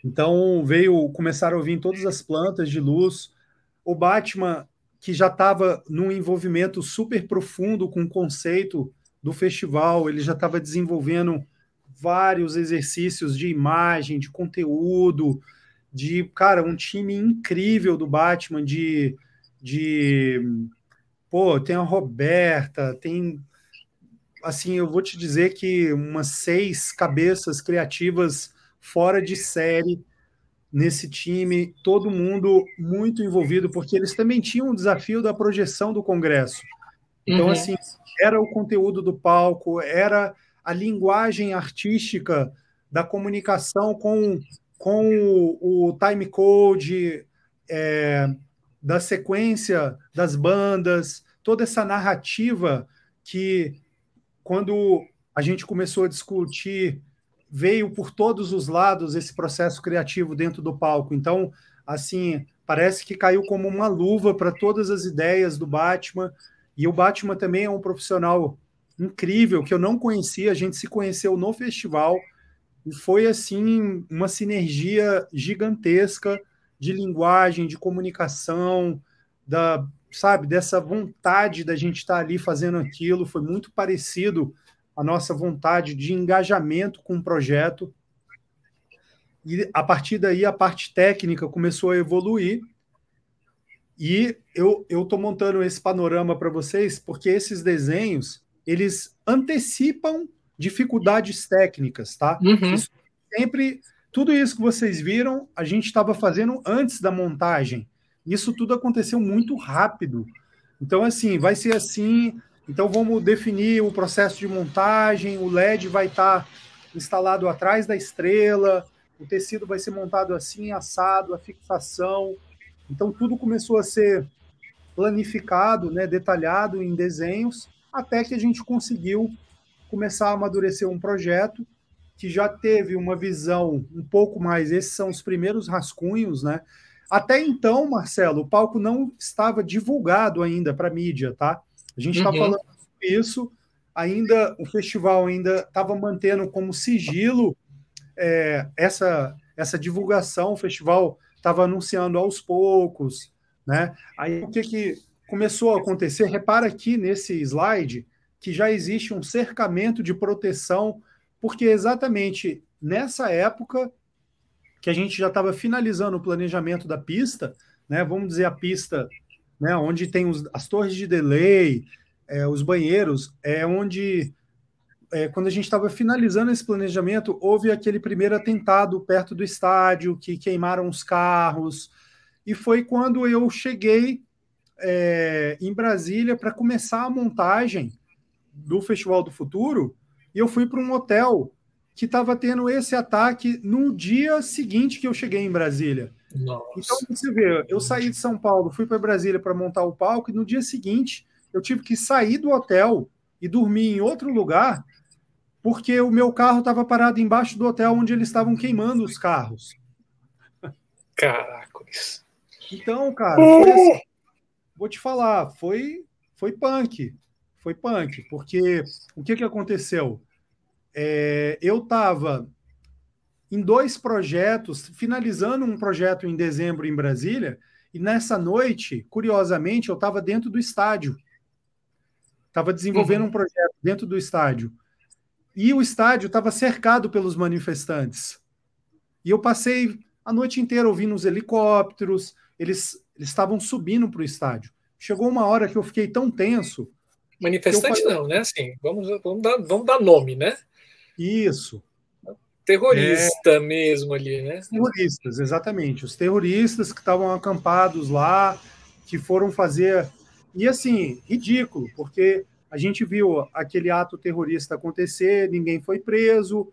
Então veio começaram a vir todas as plantas de luz. O Batman que já estava num envolvimento super profundo com o conceito do festival, ele já estava desenvolvendo vários exercícios de imagem, de conteúdo, de, cara, um time incrível do Batman, de. de pô, tem a Roberta, tem. Assim, eu vou te dizer que umas seis cabeças criativas fora de série nesse time, todo mundo muito envolvido, porque eles também tinham o desafio da projeção do Congresso. Então, uhum. assim, era o conteúdo do palco, era a linguagem artística da comunicação com, com o, o time code, é, da sequência das bandas, toda essa narrativa que, quando a gente começou a discutir, veio por todos os lados esse processo criativo dentro do palco. Então, assim, parece que caiu como uma luva para todas as ideias do Batman. E o Batman também é um profissional incrível que eu não conhecia, a gente se conheceu no festival e foi assim uma sinergia gigantesca de linguagem, de comunicação, da sabe dessa vontade da gente estar ali fazendo aquilo, foi muito parecido a nossa vontade de engajamento com o projeto. E a partir daí a parte técnica começou a evoluir. E eu estou montando esse panorama para vocês, porque esses desenhos eles antecipam dificuldades técnicas, tá? Uhum. Isso sempre, tudo isso que vocês viram, a gente estava fazendo antes da montagem. Isso tudo aconteceu muito rápido. Então, assim, vai ser assim. Então, vamos definir o processo de montagem. O LED vai estar tá instalado atrás da estrela. O tecido vai ser montado assim, assado, a fixação. Então, tudo começou a ser planificado, né, detalhado em desenhos até que a gente conseguiu começar a amadurecer um projeto que já teve uma visão um pouco mais. Esses são os primeiros rascunhos, né? Até então, Marcelo, o palco não estava divulgado ainda para mídia, tá? A gente está uhum. falando isso, ainda o festival ainda estava mantendo como sigilo é, essa essa divulgação. O festival estava anunciando aos poucos, né? Aí o que que começou a acontecer. Repara aqui nesse slide que já existe um cercamento de proteção, porque exatamente nessa época que a gente já estava finalizando o planejamento da pista, né? Vamos dizer a pista, né? Onde tem os, as torres de delay, é, os banheiros, é onde é, quando a gente estava finalizando esse planejamento, houve aquele primeiro atentado perto do estádio que queimaram os carros. E foi quando eu cheguei é, em Brasília para começar a montagem do Festival do Futuro e eu fui para um hotel que estava tendo esse ataque no dia seguinte que eu cheguei em Brasília. Nossa. Então você vê, eu saí de São Paulo, fui para Brasília para montar o palco e no dia seguinte eu tive que sair do hotel e dormir em outro lugar porque o meu carro estava parado embaixo do hotel onde eles estavam queimando os carros.
Caracas.
Então, cara, assim, vou te falar, foi, foi punk. Foi punk, porque o que, que aconteceu? É, eu estava em dois projetos, finalizando um projeto em dezembro em Brasília, e nessa noite, curiosamente, eu estava dentro do estádio. Estava desenvolvendo uhum. um projeto dentro do estádio. E o estádio estava cercado pelos manifestantes. E eu passei a noite inteira ouvindo os helicópteros, eles eles estavam subindo para o estádio. Chegou uma hora que eu fiquei tão tenso.
Manifestante falei... não, né? Assim, vamos, vamos, dar, vamos dar nome, né?
Isso.
terrorista é, mesmo ali, né?
Terroristas, exatamente. Os terroristas que estavam acampados lá, que foram fazer. E assim, ridículo, porque a gente viu aquele ato terrorista acontecer, ninguém foi preso,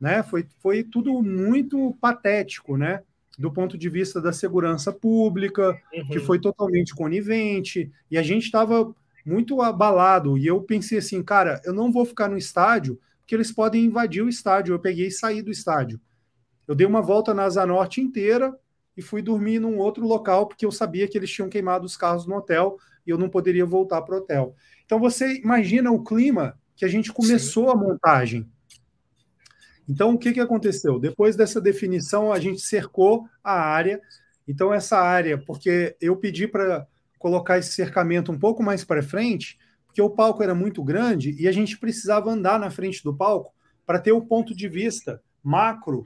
né? Foi, foi tudo muito patético, né? Do ponto de vista da segurança pública, uhum. que foi totalmente conivente, e a gente estava muito abalado. E eu pensei assim, cara, eu não vou ficar no estádio que eles podem invadir o estádio. Eu peguei e saí do estádio. Eu dei uma volta na Asa Norte inteira e fui dormir num outro local, porque eu sabia que eles tinham queimado os carros no hotel e eu não poderia voltar para o hotel. Então você imagina o clima que a gente começou Sim. a montagem. Então o que, que aconteceu? Depois dessa definição, a gente cercou a área. Então essa área, porque eu pedi para colocar esse cercamento um pouco mais para frente, porque o palco era muito grande e a gente precisava andar na frente do palco para ter o ponto de vista macro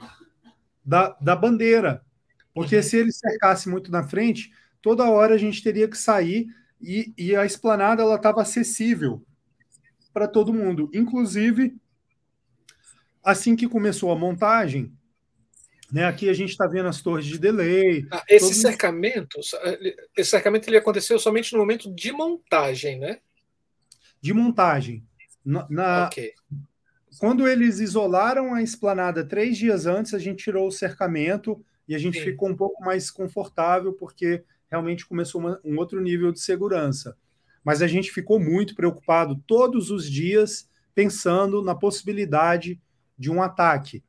da, da bandeira. Porque uhum. se ele cercasse muito na frente, toda hora a gente teria que sair e, e a esplanada ela estava acessível para todo mundo. Inclusive, assim que começou a montagem, né, aqui a gente está vendo as torres de delay.
Ah, esse todo... cercamento, esse cercamento ele aconteceu somente no momento de montagem, né?
de montagem. Na, na okay. Quando eles isolaram a esplanada três dias antes, a gente tirou o cercamento e a gente Sim. ficou um pouco mais confortável, porque realmente começou uma, um outro nível de segurança. Mas a gente ficou muito preocupado todos os dias, pensando na possibilidade de um ataque.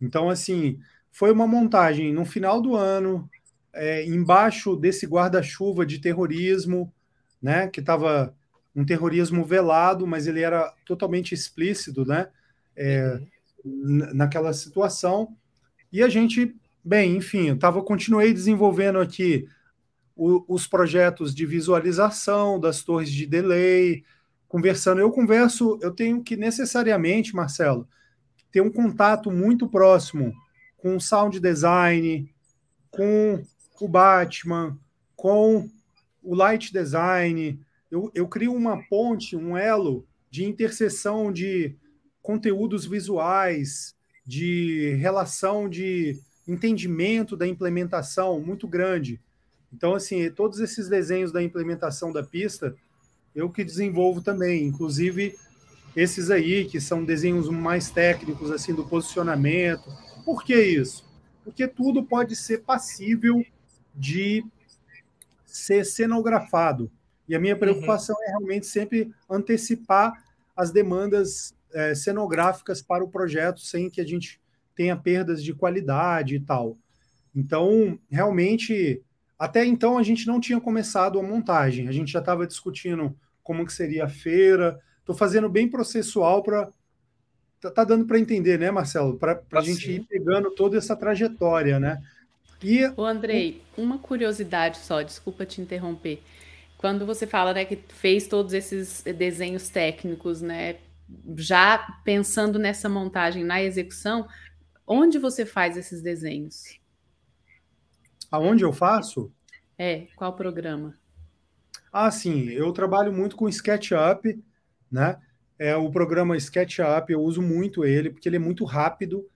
Então, assim, foi uma montagem no final do ano, é, embaixo desse guarda-chuva de terrorismo, né, que estava um terrorismo velado, mas ele era totalmente explícito, né? É, naquela situação. E a gente, bem, enfim, eu tava, continuei desenvolvendo aqui o, os projetos de visualização das torres de delay, conversando. Eu converso, eu tenho que necessariamente, Marcelo, ter um contato muito próximo com o sound design, com o Batman, com o light design, eu, eu crio uma ponte, um elo de interseção de conteúdos visuais, de relação de entendimento da implementação muito grande. Então, assim, todos esses desenhos da implementação da pista, eu que desenvolvo também, inclusive esses aí, que são desenhos mais técnicos, assim, do posicionamento. Por que isso? Porque tudo pode ser passível de ser cenografado. E a minha uhum. preocupação uhum. é realmente sempre antecipar as demandas é, cenográficas para o projeto sem que a gente tenha perdas de qualidade e tal. Então, realmente, até então a gente não tinha começado a montagem, a gente já estava discutindo como que seria a feira. Estou fazendo bem processual para tá, tá, dando para entender, né, Marcelo? Para a gente ir pegando toda essa trajetória, né?
E o Andrei, uma curiosidade só, desculpa te interromper. Quando você fala né, que fez todos esses desenhos técnicos, né, já pensando nessa montagem, na execução, onde você faz esses desenhos?
Aonde eu faço?
É, qual programa?
Ah, sim, eu trabalho muito com SketchUp, né? É o programa SketchUp, eu uso muito ele porque ele é muito rápido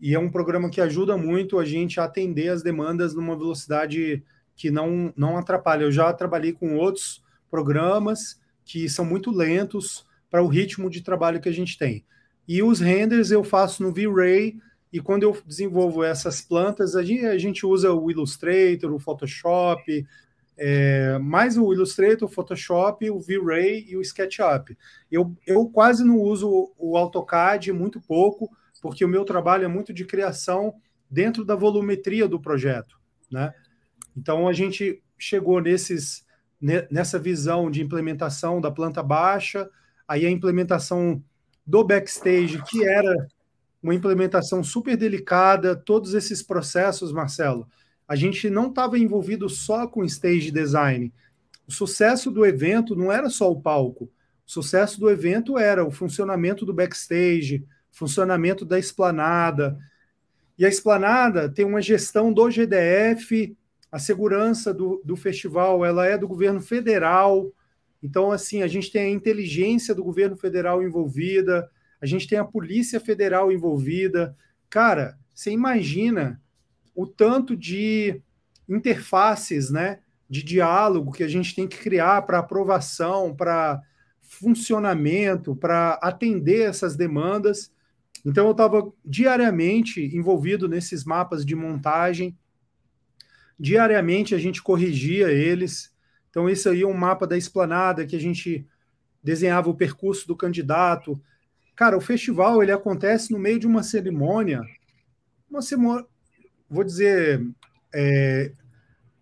e é um programa que ajuda muito a gente a atender as demandas numa velocidade que não, não atrapalha. Eu já trabalhei com outros programas que são muito lentos para o ritmo de trabalho que a gente tem. E os renders eu faço no V-Ray, e quando eu desenvolvo essas plantas, a gente, a gente usa o Illustrator, o Photoshop, é, mais o Illustrator, o Photoshop, o V-Ray e o SketchUp. Eu, eu quase não uso o AutoCAD, muito pouco, porque o meu trabalho é muito de criação dentro da volumetria do projeto, né? Então a gente chegou nesses nessa visão de implementação da planta baixa, aí a implementação do backstage, que era uma implementação super delicada, todos esses processos, Marcelo, a gente não estava envolvido só com stage design. O sucesso do evento não era só o palco. O sucesso do evento era o funcionamento do backstage, funcionamento da esplanada. E a esplanada tem uma gestão do GDF a segurança do, do festival ela é do governo federal. Então, assim, a gente tem a inteligência do governo federal envolvida, a gente tem a Polícia Federal envolvida, cara, você imagina o tanto de interfaces, né, de diálogo que a gente tem que criar para aprovação, para funcionamento, para atender essas demandas. Então, eu estava diariamente envolvido nesses mapas de montagem. Diariamente a gente corrigia eles. Então, isso aí é um mapa da esplanada que a gente desenhava o percurso do candidato. Cara, o festival ele acontece no meio de uma cerimônia, uma cerimônia, vou dizer, é,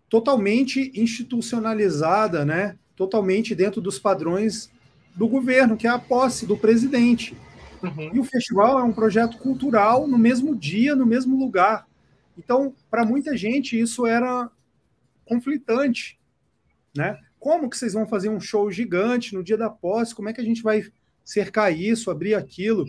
totalmente institucionalizada, né? Totalmente dentro dos padrões do governo, que é a posse do presidente. Uhum. E o festival é um projeto cultural no mesmo dia, no mesmo lugar. Então, para muita gente, isso era conflitante, né? Como que vocês vão fazer um show gigante no dia da posse? Como é que a gente vai cercar isso, abrir aquilo?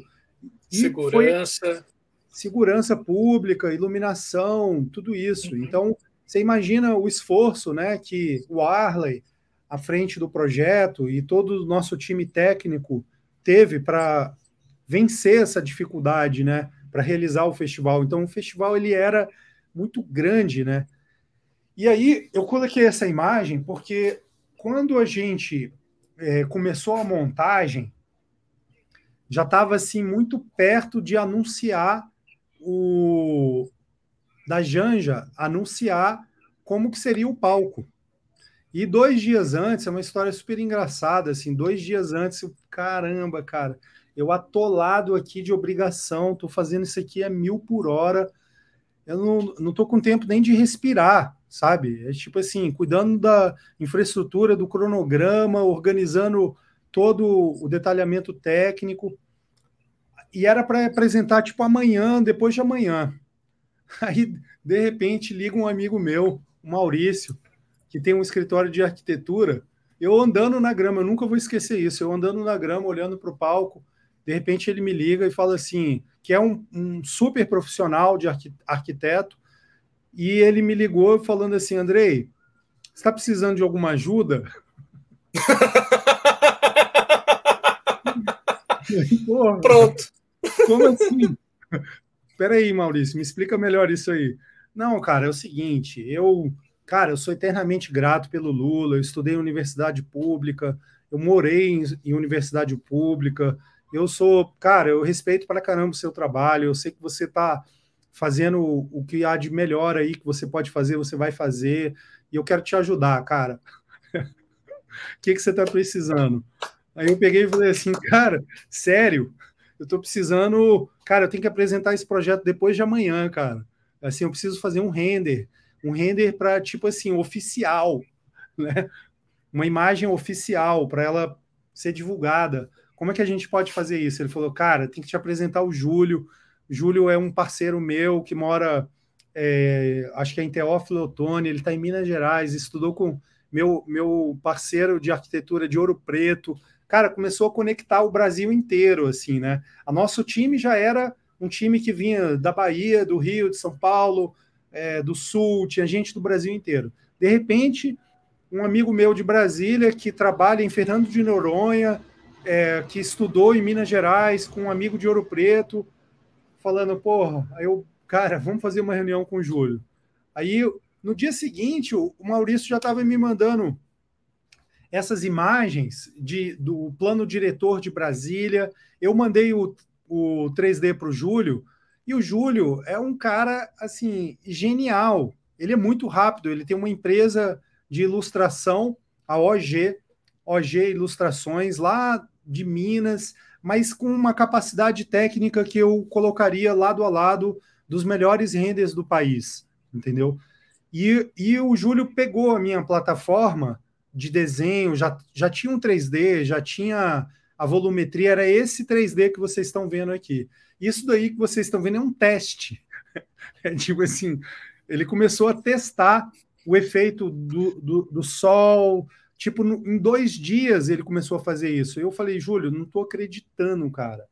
E segurança.
segurança pública, iluminação, tudo isso. Uhum. Então, você imagina o esforço né, que o Arley, à frente do projeto, e todo o nosso time técnico teve para vencer essa dificuldade, né, para realizar o festival. Então, o festival ele era muito grande, né? E aí eu coloquei essa imagem porque quando a gente é, começou a montagem, já estava assim muito perto de anunciar o da Janja anunciar como que seria o palco. E dois dias antes, é uma história super engraçada, assim, dois dias antes, eu, caramba, cara, eu atolado aqui de obrigação, tô fazendo isso aqui a mil por hora, eu não, não tô com tempo nem de respirar, sabe? É tipo assim, cuidando da infraestrutura, do cronograma, organizando todo o detalhamento técnico. E era para apresentar tipo amanhã, depois de amanhã. Aí, de repente, liga um amigo meu, o Maurício, que tem um escritório de arquitetura. Eu andando na grama, eu nunca vou esquecer isso. Eu andando na grama, olhando para o palco, de repente ele me liga e fala assim, que é um, um super profissional de arquiteto, e ele me ligou falando assim, Andrei, está precisando de alguma ajuda?
Porra, Pronto.
Como assim? Peraí, Maurício, me explica melhor isso aí. Não, cara, é o seguinte, eu, cara, eu sou eternamente grato pelo Lula, eu estudei em universidade pública, eu morei em, em universidade pública, eu sou, cara, eu respeito para caramba o seu trabalho, eu sei que você está fazendo o que há de melhor aí que você pode fazer, você vai fazer, e eu quero te ajudar, cara. O que, que você está precisando? Aí eu peguei e falei assim, cara, sério, eu estou precisando, cara, eu tenho que apresentar esse projeto depois de amanhã, cara. Assim, eu preciso fazer um render, um render para tipo assim, oficial, né? Uma imagem oficial para ela ser divulgada. Como é que a gente pode fazer isso? Ele falou, cara, tem que te apresentar o Júlio, Júlio é um parceiro meu que mora, é, acho que é em Teófilo Otoni, ele está em Minas Gerais, estudou com meu, meu parceiro de arquitetura de Ouro Preto. Cara, começou a conectar o Brasil inteiro, assim, né? A nosso time já era um time que vinha da Bahia, do Rio, de São Paulo, é, do Sul, tinha gente do Brasil inteiro. De repente, um amigo meu de Brasília que trabalha em Fernando de Noronha, é, que estudou em Minas Gerais, com um amigo de Ouro Preto, falando, porra, aí eu, cara, vamos fazer uma reunião com o Júlio. Aí, no dia seguinte, o Maurício já estava me mandando essas imagens de, do plano diretor de Brasília. Eu mandei o, o 3D para o Júlio, e o Júlio é um cara, assim, genial. Ele é muito rápido, ele tem uma empresa de ilustração, a OG, OG Ilustrações, lá de Minas, mas com uma capacidade técnica que eu colocaria lado a lado dos melhores renders do país, entendeu? E, e o Júlio pegou a minha plataforma de desenho, já, já tinha um 3D, já tinha a volumetria, era esse 3D que vocês estão vendo aqui. Isso daí que vocês estão vendo é um teste. É tipo assim, ele começou a testar o efeito do, do, do sol, Tipo, em dois dias ele começou a fazer isso. Eu falei, Júlio, não estou acreditando, cara.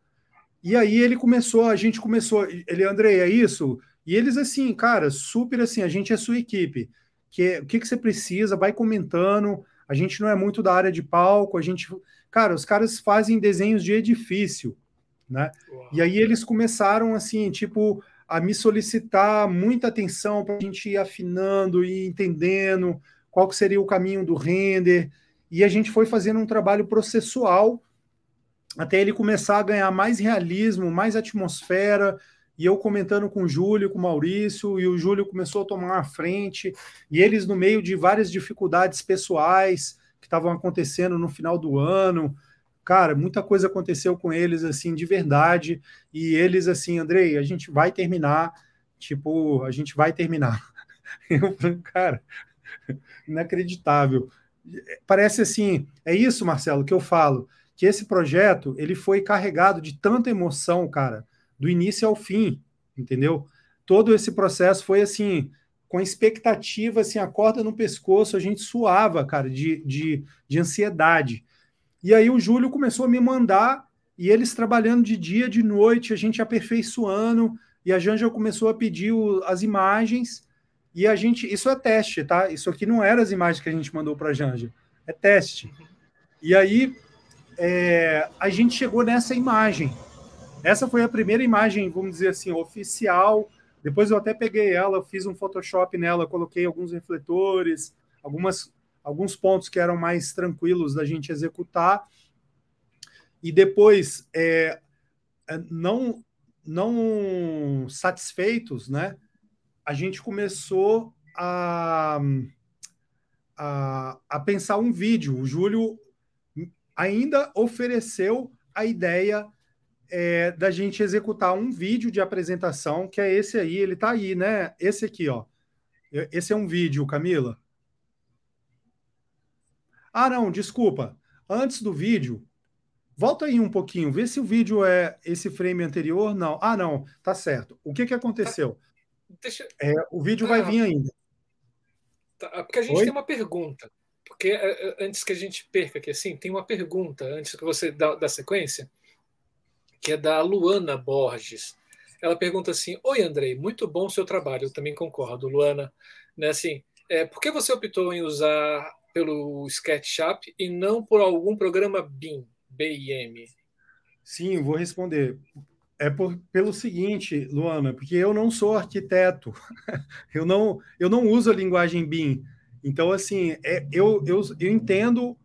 E aí ele começou, a gente começou, ele, André, é isso? E eles assim, cara, super assim, a gente é sua equipe. Que, o que, que você precisa? Vai comentando. A gente não é muito da área de palco, a gente. Cara, os caras fazem desenhos de edifício, né? Uau. E aí eles começaram assim, tipo, a me solicitar muita atenção para a gente ir afinando e entendendo qual que seria o caminho do render. E a gente foi fazendo um trabalho processual até ele começar a ganhar mais realismo, mais atmosfera, e eu comentando com o Júlio, com o Maurício, e o Júlio começou a tomar a frente, e eles no meio de várias dificuldades pessoais que estavam acontecendo no final do ano, cara, muita coisa aconteceu com eles, assim, de verdade, e eles, assim, Andrei, a gente vai terminar, tipo, a gente vai terminar. Eu cara, inacreditável. Parece assim, é isso, Marcelo, que eu falo, que esse projeto, ele foi carregado de tanta emoção, cara, do início ao fim, entendeu? Todo esse processo foi assim, com expectativa, assim, a corda no pescoço, a gente suava, cara, de, de, de ansiedade. E aí o Júlio começou a me mandar, e eles trabalhando de dia, de noite, a gente aperfeiçoando, e a Janja começou a pedir o, as imagens, e a gente, isso é teste, tá? Isso aqui não era as imagens que a gente mandou para a Janja, é teste. E aí é, a gente chegou nessa imagem. Essa foi a primeira imagem, vamos dizer assim, oficial. Depois eu até peguei ela, fiz um Photoshop nela, coloquei alguns refletores, algumas alguns pontos que eram mais tranquilos da gente executar. E depois, é, é, não, não satisfeitos, né? A gente começou a, a, a pensar um vídeo. O Júlio ainda ofereceu a ideia é, da gente executar um vídeo de apresentação, que é esse aí, ele está aí, né? Esse aqui, ó. Esse é um vídeo, Camila. Ah, não, desculpa. Antes do vídeo, volta aí um pouquinho, vê se o vídeo é esse frame anterior. Não. Ah, não, tá certo. O que, que aconteceu? Deixa... É, o vídeo ah, vai vir ainda.
Tá, porque a gente Oi? tem uma pergunta. Porque é, é, antes que a gente perca aqui, assim, tem uma pergunta antes que você dá da sequência, que é da Luana Borges. Ela pergunta assim: Oi, Andrei, muito bom o seu trabalho. Eu também concordo, Luana. Né, assim, é, por que você optou em usar pelo SketchUp e não por algum programa BIM, BIM?
Sim, vou responder. É por, pelo seguinte, Luana, porque eu não sou arquiteto, eu não, eu não uso a linguagem BIM. Então, assim, é, eu, eu, eu entendo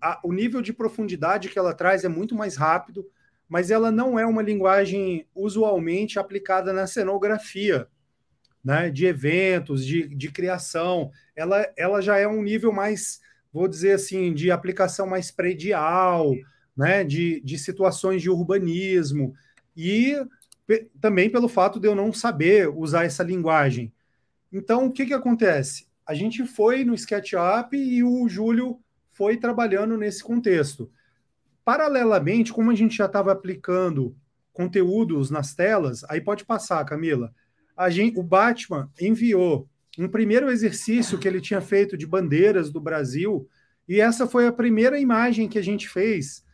a, o nível de profundidade que ela traz é muito mais rápido, mas ela não é uma linguagem usualmente aplicada na cenografia né, de eventos, de, de criação, ela, ela já é um nível mais, vou dizer assim, de aplicação mais predial, né, de, de situações de urbanismo, e também pelo fato de eu não saber usar essa linguagem. Então, o que, que acontece? A gente foi no SketchUp e o Júlio foi trabalhando nesse contexto. Paralelamente, como a gente já estava aplicando conteúdos nas telas, aí pode passar, Camila gente, o Batman enviou um primeiro exercício que ele tinha feito de bandeiras do Brasil, e essa foi a primeira imagem que a gente fez.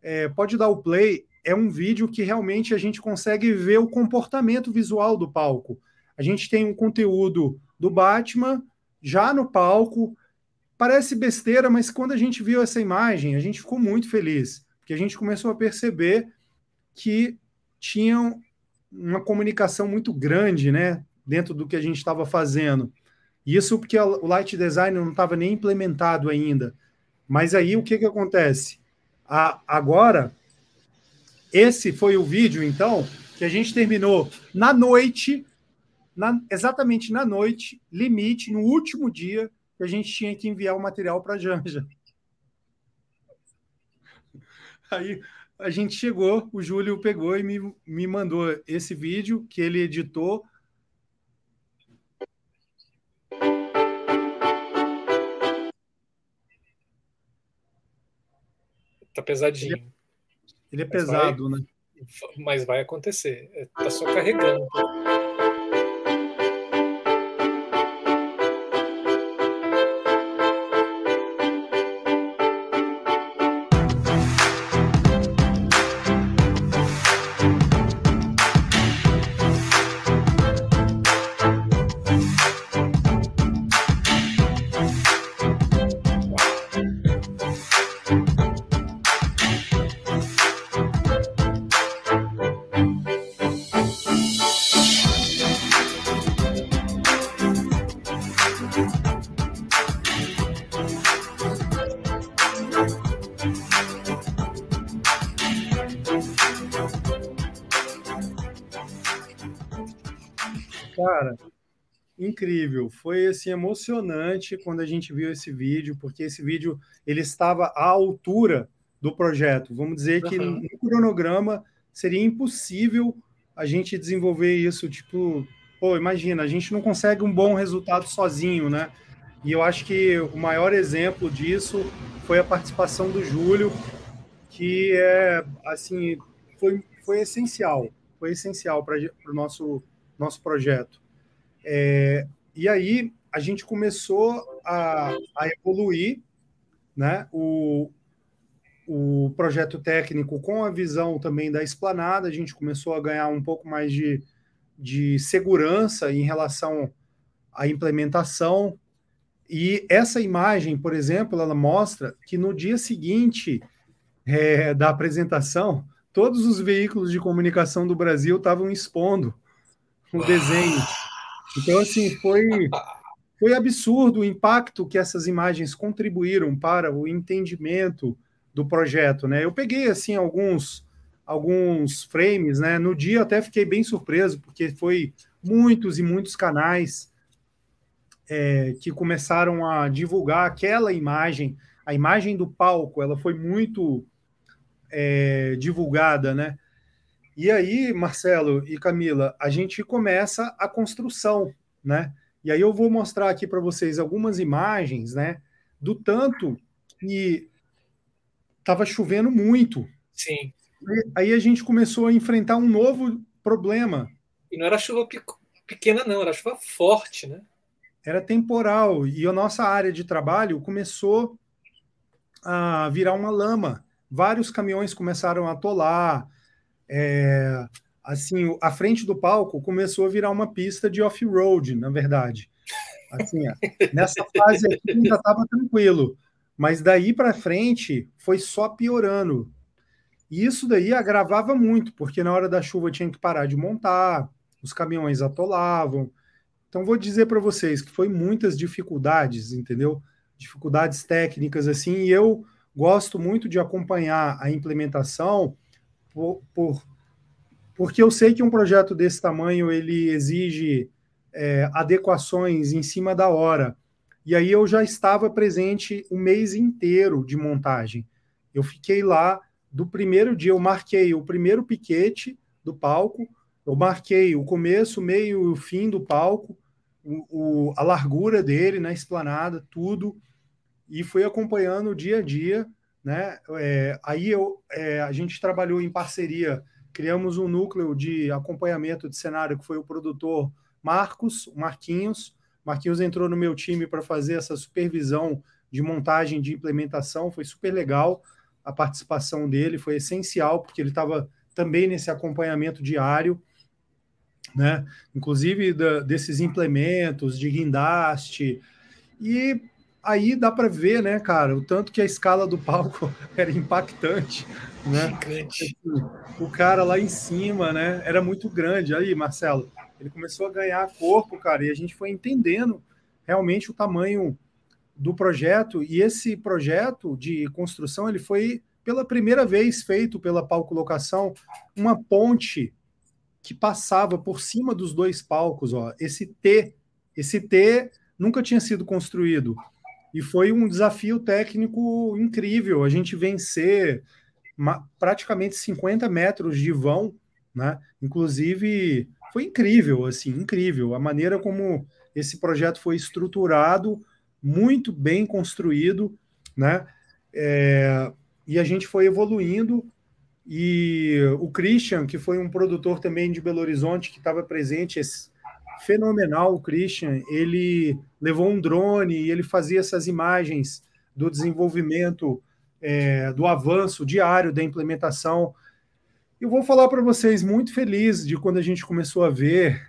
É, pode dar o play, é um vídeo que realmente a gente consegue ver o comportamento visual do palco. A gente tem um conteúdo do Batman já no palco. Parece besteira, mas quando a gente viu essa imagem, a gente ficou muito feliz, porque a gente começou a perceber que tinham uma comunicação muito grande, né, dentro do que a gente estava fazendo. Isso porque o light design não estava nem implementado ainda. Mas aí o que, que acontece? A, agora, esse foi o vídeo, então, que a gente terminou na noite, na, exatamente na noite, limite, no último dia, que a gente tinha que enviar o material para a Janja. Aí a gente chegou, o Júlio pegou e me, me mandou esse vídeo que ele editou.
Tá pesadinho.
Ele é, ele é pesado,
vai,
né?
Mas vai acontecer. É, tá só carregando.
Incrível. Foi assim emocionante quando a gente viu esse vídeo, porque esse vídeo ele estava à altura do projeto. Vamos dizer que uhum. no cronograma seria impossível a gente desenvolver isso, tipo, pô, imagina, a gente não consegue um bom resultado sozinho, né? E eu acho que o maior exemplo disso foi a participação do Júlio, que é assim, foi, foi essencial, foi essencial para o nosso, nosso projeto. É, e aí a gente começou a, a evoluir, né? O, o projeto técnico com a visão também da esplanada, a gente começou a ganhar um pouco mais de, de segurança em relação à implementação. E essa imagem, por exemplo, ela mostra que no dia seguinte é, da apresentação, todos os veículos de comunicação do Brasil estavam expondo o desenho. Então, assim, foi, foi absurdo o impacto que essas imagens contribuíram para o entendimento do projeto, né? Eu peguei, assim, alguns alguns frames, né? No dia até fiquei bem surpreso, porque foi muitos e muitos canais é, que começaram a divulgar aquela imagem, a imagem do palco, ela foi muito é, divulgada, né? E aí, Marcelo e Camila, a gente começa a construção, né? E aí eu vou mostrar aqui para vocês algumas imagens, né? Do tanto que estava chovendo muito.
Sim.
Aí a gente começou a enfrentar um novo problema.
E não era chuva pequena, não, era chuva forte, né?
Era temporal. E a nossa área de trabalho começou a virar uma lama. Vários caminhões começaram a atolar. É, assim, a frente do palco começou a virar uma pista de off-road, na verdade. Assim, nessa fase aqui ainda estava tranquilo, mas daí para frente foi só piorando. E isso daí agravava muito, porque na hora da chuva tinha que parar de montar, os caminhões atolavam. Então vou dizer para vocês que foi muitas dificuldades, entendeu? Dificuldades técnicas assim, e eu gosto muito de acompanhar a implementação por, por porque eu sei que um projeto desse tamanho ele exige é, adequações em cima da hora. E aí eu já estava presente o mês inteiro de montagem. Eu fiquei lá do primeiro dia, eu marquei o primeiro piquete do palco, eu marquei o começo, meio e o fim do palco, o, o, a largura dele na esplanada, tudo, e fui acompanhando o dia a dia. Né? É, aí eu, é, a gente trabalhou em parceria, criamos um núcleo de acompanhamento de cenário que foi o produtor Marcos, Marquinhos. Marquinhos entrou no meu time para fazer essa supervisão de montagem de implementação, foi super legal a participação dele foi essencial, porque ele estava também nesse acompanhamento diário, né? Inclusive da, desses implementos de guindaste. E aí dá para ver, né, cara, o tanto que a escala do palco era impactante, né? Gigante. O cara lá em cima, né, era muito grande. Aí, Marcelo, ele começou a ganhar corpo, cara, e a gente foi entendendo realmente o tamanho do projeto, e esse projeto de construção ele foi pela primeira vez feito pela palco locação uma ponte que passava por cima dos dois palcos, ó. Esse T, esse T nunca tinha sido construído. E foi um desafio técnico incrível a gente vencer praticamente 50 metros de vão, né? Inclusive, foi incrível, assim, incrível a maneira como esse projeto foi estruturado muito bem construído, né? É, e a gente foi evoluindo. E o Christian, que foi um produtor também de Belo Horizonte, que estava presente, esse, fenomenal o Christian, ele levou um drone e ele fazia essas imagens do desenvolvimento, é, do avanço diário da implementação. Eu vou falar para vocês, muito feliz de quando a gente começou a ver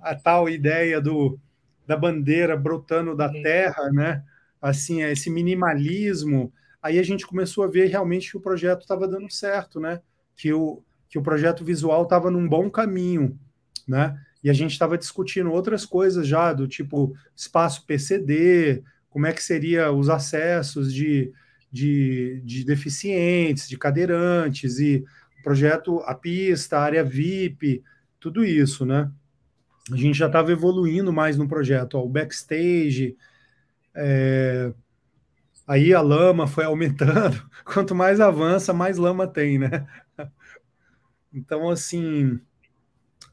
a tal ideia do da bandeira brotando da terra, né? Assim, esse minimalismo. Aí a gente começou a ver realmente que o projeto estava dando certo, né? Que o, que o projeto visual estava num bom caminho, né? E a gente estava discutindo outras coisas já, do tipo espaço PCD, como é que seria os acessos de, de, de deficientes, de cadeirantes, e projeto, a pista, a área VIP, tudo isso, né? a gente já estava evoluindo mais no projeto. Ó, o backstage, é... aí a lama foi aumentando. Quanto mais avança, mais lama tem, né? Então, assim,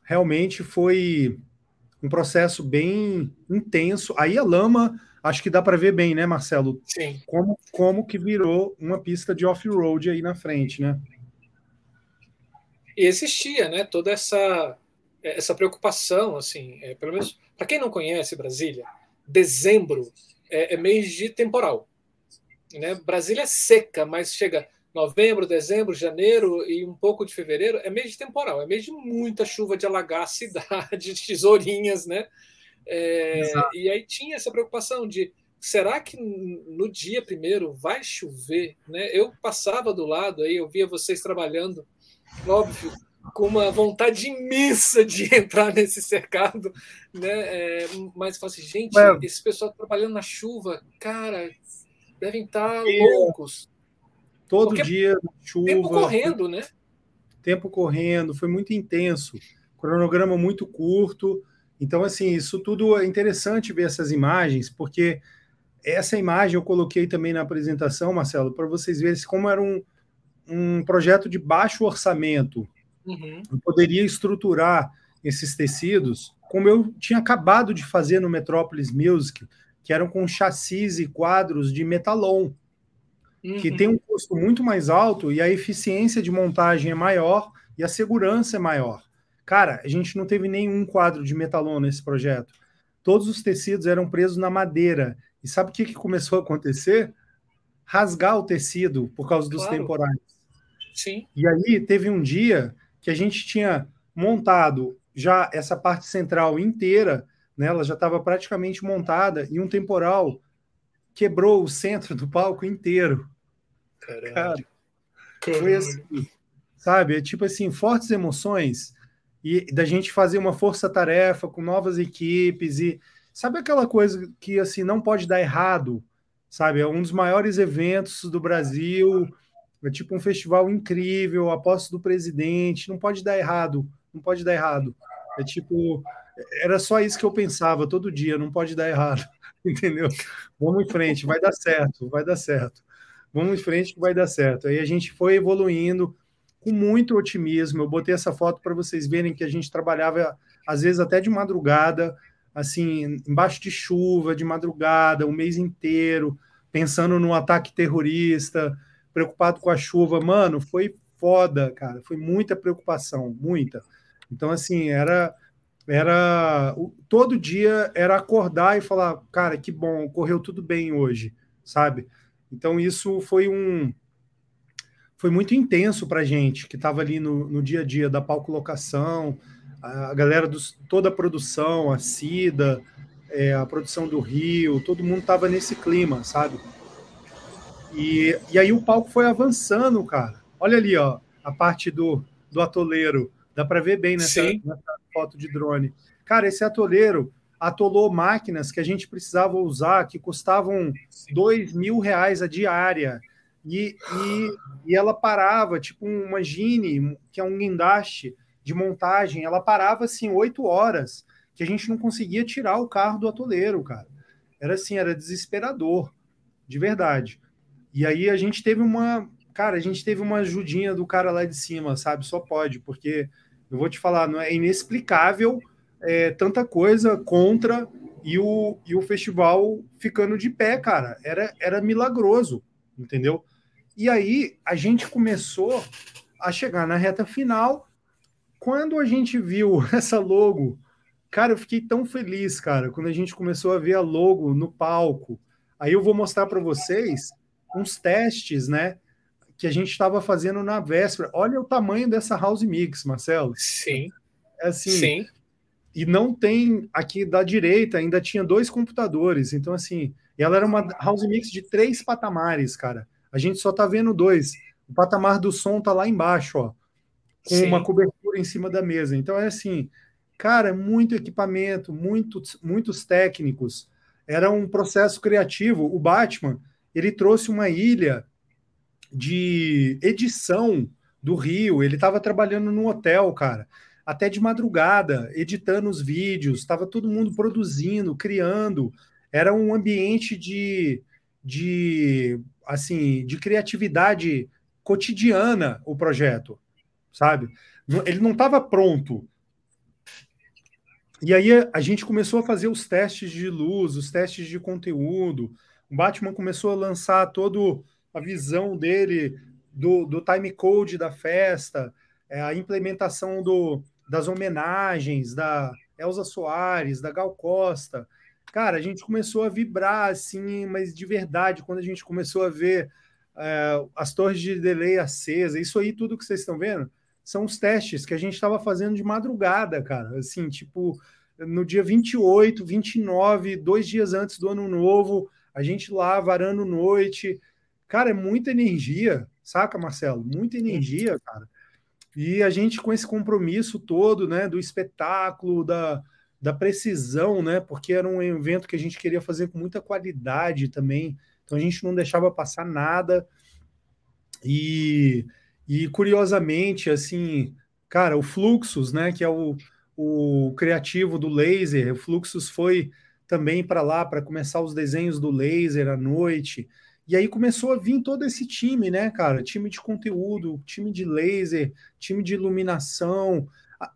realmente foi um processo bem intenso. Aí a lama, acho que dá para ver bem, né, Marcelo?
Sim.
Como, como que virou uma pista de off-road aí na frente, né?
E existia, né, toda essa essa preocupação, assim, é, pelo menos para quem não conhece Brasília, dezembro é, é mês de temporal. Né? Brasília é seca, mas chega novembro, dezembro, janeiro e um pouco de fevereiro, é mês de temporal, é mês de muita chuva de alagar a cidade, de tesourinhas, né? É, e aí tinha essa preocupação de será que no dia primeiro vai chover, né? Eu passava do lado aí, eu via vocês trabalhando, óbvio, com uma vontade imensa de entrar nesse cercado, né? É, mas eu assim, gente, esse pessoal trabalhando na chuva, cara, devem estar loucos.
Todo Porque dia chuva.
Tempo correndo, né?
Tempo correndo, foi muito intenso. Cronograma muito curto. Então, assim, isso tudo é interessante ver essas imagens, porque essa imagem eu coloquei também na apresentação, Marcelo, para vocês verem como era um, um projeto de baixo orçamento Uhum. Eu poderia estruturar esses tecidos como eu tinha acabado de fazer no Metropolis Music, que eram com chassis e quadros de metalon, uhum. que tem um custo muito mais alto e a eficiência de montagem é maior e a segurança é maior. Cara, a gente não teve nenhum quadro de metalon nesse projeto. Todos os tecidos eram presos na madeira. E sabe o que, que começou a acontecer? Rasgar o tecido por causa dos claro. temporais.
Sim.
E aí teve um dia que a gente tinha montado já essa parte central inteira, né, ela já estava praticamente montada, e um temporal quebrou o centro do palco inteiro.
Caralho.
Cara, foi assim, sabe? É tipo assim, fortes emoções e da gente fazer uma força-tarefa com novas equipes e sabe aquela coisa que assim não pode dar errado, sabe? É um dos maiores eventos do Brasil é tipo um festival incrível, a posse do presidente, não pode dar errado, não pode dar errado. É tipo, era só isso que eu pensava todo dia, não pode dar errado, entendeu? Vamos em frente, vai dar certo, vai dar certo. Vamos em frente que vai dar certo. Aí a gente foi evoluindo com muito otimismo. Eu botei essa foto para vocês verem que a gente trabalhava às vezes até de madrugada, assim, embaixo de chuva, de madrugada, o mês inteiro, pensando no ataque terrorista, preocupado com a chuva. Mano, foi foda, cara. Foi muita preocupação, muita. Então, assim, era. Era todo dia era acordar e falar, cara, que bom, correu tudo bem hoje, sabe? Então isso foi um foi muito intenso para gente que estava ali no, no dia a dia da palco locação, a galera toda a produção, a Cida, é, a produção do Rio, todo mundo estava nesse clima, sabe? E, e aí o palco foi avançando, cara. Olha ali, ó, a parte do, do atoleiro. Dá para ver bem nessa, nessa, foto de drone. Cara, esse atoleiro atolou máquinas que a gente precisava usar, que custavam dois mil reais a diária. E, e, e ela parava, tipo uma Gine, que é um guindaste de montagem, ela parava assim oito horas, que a gente não conseguia tirar o carro do atoleiro, cara. Era assim, era desesperador, de verdade. E aí a gente teve uma. Cara, a gente teve uma ajudinha do cara lá de cima, sabe? Só pode, porque eu vou te falar, não é inexplicável é, tanta coisa contra e o, e o festival ficando de pé, cara. Era, era milagroso, entendeu? E aí a gente começou a chegar na reta final. Quando a gente viu essa logo, cara, eu fiquei tão feliz, cara, quando a gente começou a ver a logo no palco. Aí eu vou mostrar para vocês uns testes, né? Que a gente estava fazendo na véspera. Olha o tamanho dessa House Mix, Marcelo.
Sim.
É assim.
Sim.
E não tem aqui da direita, ainda tinha dois computadores. Então, assim, ela era uma House Mix de três patamares, cara. A gente só tá vendo dois. O patamar do som tá lá embaixo, ó. Com Sim. uma cobertura em cima da mesa. Então, é assim, cara, muito equipamento, muitos, muitos técnicos. Era um processo criativo. O Batman, ele trouxe uma ilha de edição do Rio. Ele estava trabalhando no hotel, cara. até de madrugada, editando os vídeos, estava todo mundo produzindo, criando. Era um ambiente de, de assim, de criatividade cotidiana o projeto, sabe? Ele não estava pronto. E aí a gente começou a fazer os testes de luz, os testes de conteúdo. O Batman começou a lançar toda a visão dele do, do time code da festa, é, a implementação do, das homenagens da Elza Soares, da Gal Costa. Cara, a gente começou a vibrar assim, mas de verdade, quando a gente começou a ver é, as torres de delay acesa, isso aí tudo que vocês estão vendo são os testes que a gente estava fazendo de madrugada, cara. Assim, tipo, no dia 28, 29, dois dias antes do ano novo, a gente lá varando noite. Cara, é muita energia, saca, Marcelo? Muita energia, cara. E a gente com esse compromisso todo, né, do espetáculo, da, da precisão, né, porque era um evento que a gente queria fazer com muita qualidade também, então a gente não deixava passar nada. E, e curiosamente, assim, cara, o Fluxus, né, que é o, o criativo do laser, o Fluxus foi também para lá para começar os desenhos do laser à noite. E aí começou a vir todo esse time, né, cara? Time de conteúdo, time de laser, time de iluminação.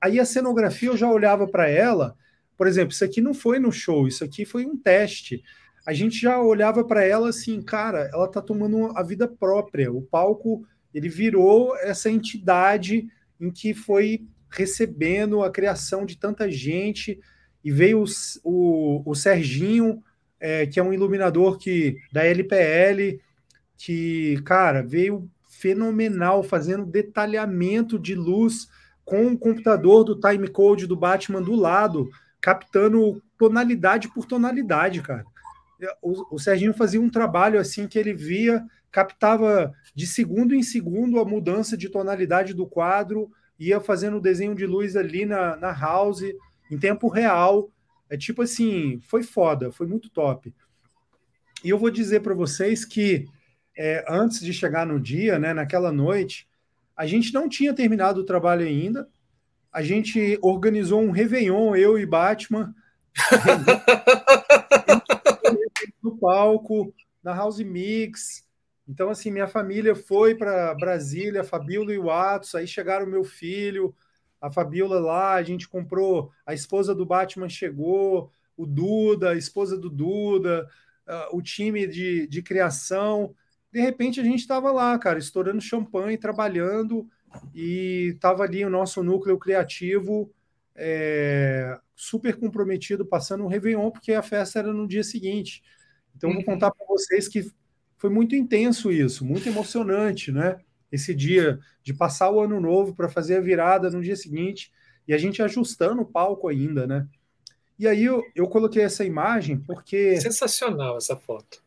Aí a cenografia eu já olhava para ela, por exemplo, isso aqui não foi no show, isso aqui foi um teste. A gente já olhava para ela assim, cara, ela tá tomando a vida própria. O palco, ele virou essa entidade em que foi recebendo a criação de tanta gente e veio o, o, o Serginho é, que é um iluminador que da LPL, que, cara, veio fenomenal, fazendo detalhamento de luz com o computador do timecode do Batman do lado, captando tonalidade por tonalidade, cara. O, o Serginho fazia um trabalho assim que ele via, captava de segundo em segundo a mudança de tonalidade do quadro, ia fazendo o desenho de luz ali na, na house em tempo real é tipo assim, foi foda, foi muito top. E eu vou dizer para vocês que é, antes de chegar no dia, né, naquela noite, a gente não tinha terminado o trabalho ainda. A gente organizou um Réveillon, eu e Batman, no palco, na House Mix. Então, assim, minha família foi para Brasília, Fabíola e o Atos, aí chegaram meu filho, a Fabiola lá, a gente comprou, a esposa do Batman chegou, o Duda, a esposa do Duda, uh, o time de, de criação. De repente a gente estava lá, cara, estourando champanhe, trabalhando, e estava ali o nosso núcleo criativo é, super comprometido, passando um Réveillon, porque a festa era no dia seguinte. Então, vou uhum. contar para vocês que foi muito intenso isso, muito emocionante, né? Esse dia de passar o ano novo para fazer a virada no dia seguinte e a gente ajustando o palco ainda, né? E aí eu, eu coloquei essa imagem porque.
Sensacional essa foto.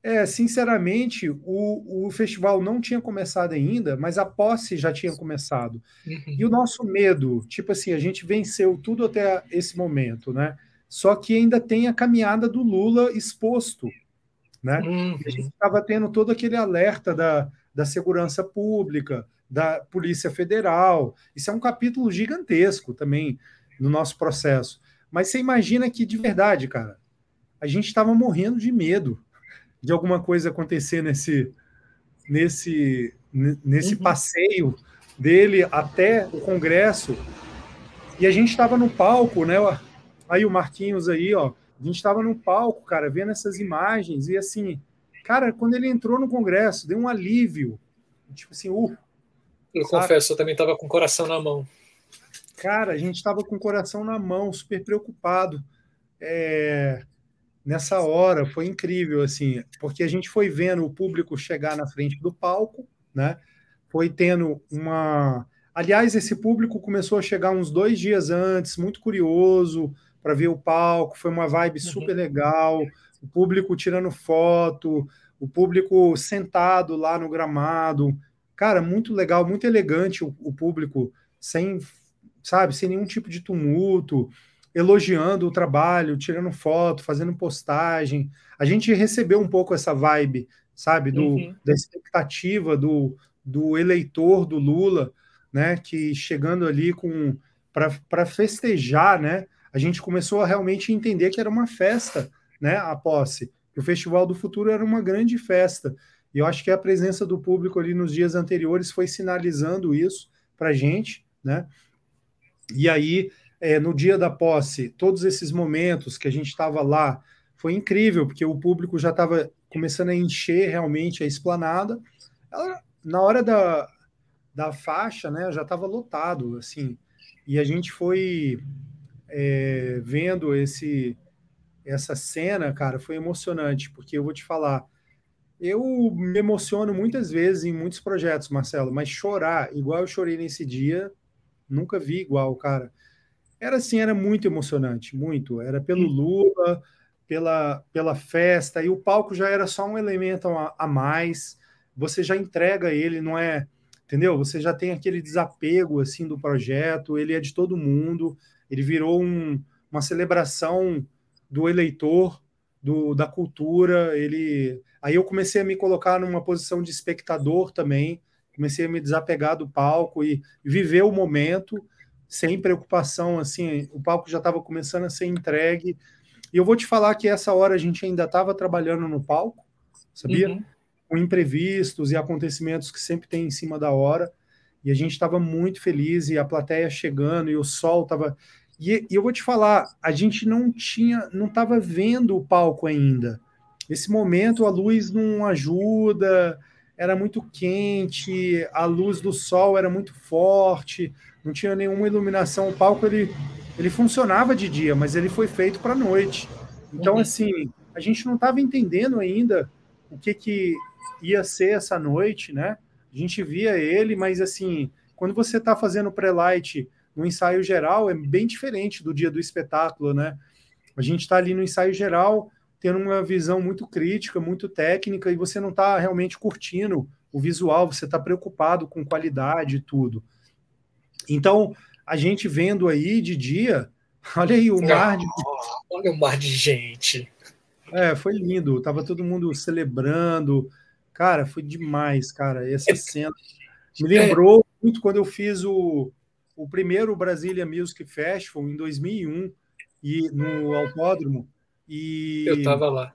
É, sinceramente, o, o festival não tinha começado ainda, mas a posse já tinha começado. Uhum. E o nosso medo, tipo assim, a gente venceu tudo até esse momento, né? Só que ainda tem a caminhada do Lula exposto, né? Uhum. A gente estava tendo todo aquele alerta da, da segurança pública, da Polícia Federal. Isso é um capítulo gigantesco também no nosso processo. Mas você imagina que, de verdade, cara, a gente estava morrendo de medo de alguma coisa acontecer nesse, nesse, nesse uhum. passeio dele até o Congresso. E a gente estava no palco, né? Aí o Marquinhos aí, ó. A gente estava no palco, cara, vendo essas imagens e assim, Cara, quando ele entrou no Congresso, deu um alívio. Tipo assim, uh,
Eu sabe? confesso, eu também estava com o coração na mão.
Cara, a gente estava com o coração na mão, super preocupado. É, nessa hora foi incrível, assim, porque a gente foi vendo o público chegar na frente do palco, né? Foi tendo uma. Aliás, esse público começou a chegar uns dois dias antes, muito curioso para ver o palco, foi uma vibe uhum. super legal o público tirando foto, o público sentado lá no gramado. Cara, muito legal, muito elegante o, o público, sem, sabe, sem nenhum tipo de tumulto, elogiando o trabalho, tirando foto, fazendo postagem. A gente recebeu um pouco essa vibe, sabe, do, uhum. da expectativa do, do eleitor do Lula, né, que chegando ali com, para festejar, né? A gente começou a realmente entender que era uma festa, né? A posse. O Festival do Futuro era uma grande festa. E eu acho que a presença do público ali nos dias anteriores foi sinalizando isso para a gente, né? E aí, é, no dia da posse, todos esses momentos que a gente estava lá, foi incrível, porque o público já estava começando a encher realmente a esplanada. Ela, na hora da, da faixa, né, já estava lotado, assim, e a gente foi é, vendo esse essa cena, cara, foi emocionante, porque eu vou te falar, eu me emociono muitas vezes em muitos projetos, Marcelo, mas chorar igual eu chorei nesse dia, nunca vi igual, cara. Era assim, era muito emocionante, muito. Era pelo Lula, pela, pela festa, e o palco já era só um elemento a, a mais. Você já entrega ele, não é entendeu? Você já tem aquele desapego assim do projeto, ele é de todo mundo, ele virou um, uma celebração do eleitor, do, da cultura, ele aí eu comecei a me colocar numa posição de espectador também, comecei a me desapegar do palco e viver o momento sem preocupação, assim, o palco já estava começando a ser entregue. E eu vou te falar que essa hora a gente ainda estava trabalhando no palco, sabia? Uhum com imprevistos e acontecimentos que sempre tem em cima da hora. E a gente estava muito feliz e a plateia chegando e o sol estava. E, e, eu vou te falar, a gente não tinha, não estava vendo o palco ainda. Esse momento a luz não ajuda, era muito quente, a luz do sol era muito forte, não tinha nenhuma iluminação. O palco ele, ele funcionava de dia, mas ele foi feito para noite. Então, uhum. assim, a gente não estava entendendo ainda o que, que ia ser essa noite, né? A gente via ele, mas assim, quando você está fazendo pré-light no ensaio geral, é bem diferente do dia do espetáculo, né? A gente está ali no ensaio geral, tendo uma visão muito crítica, muito técnica, e você não está realmente curtindo o visual, você está preocupado com qualidade e tudo. Então, a gente vendo aí de dia, olha aí o mar de.
Olha o mar de gente.
É, foi lindo. Tava todo mundo celebrando, Cara, foi demais, cara. Essa é, cena me lembrou é. muito quando eu fiz o, o primeiro Brasília Music Festival em 2001 e no autódromo. E
eu tava lá.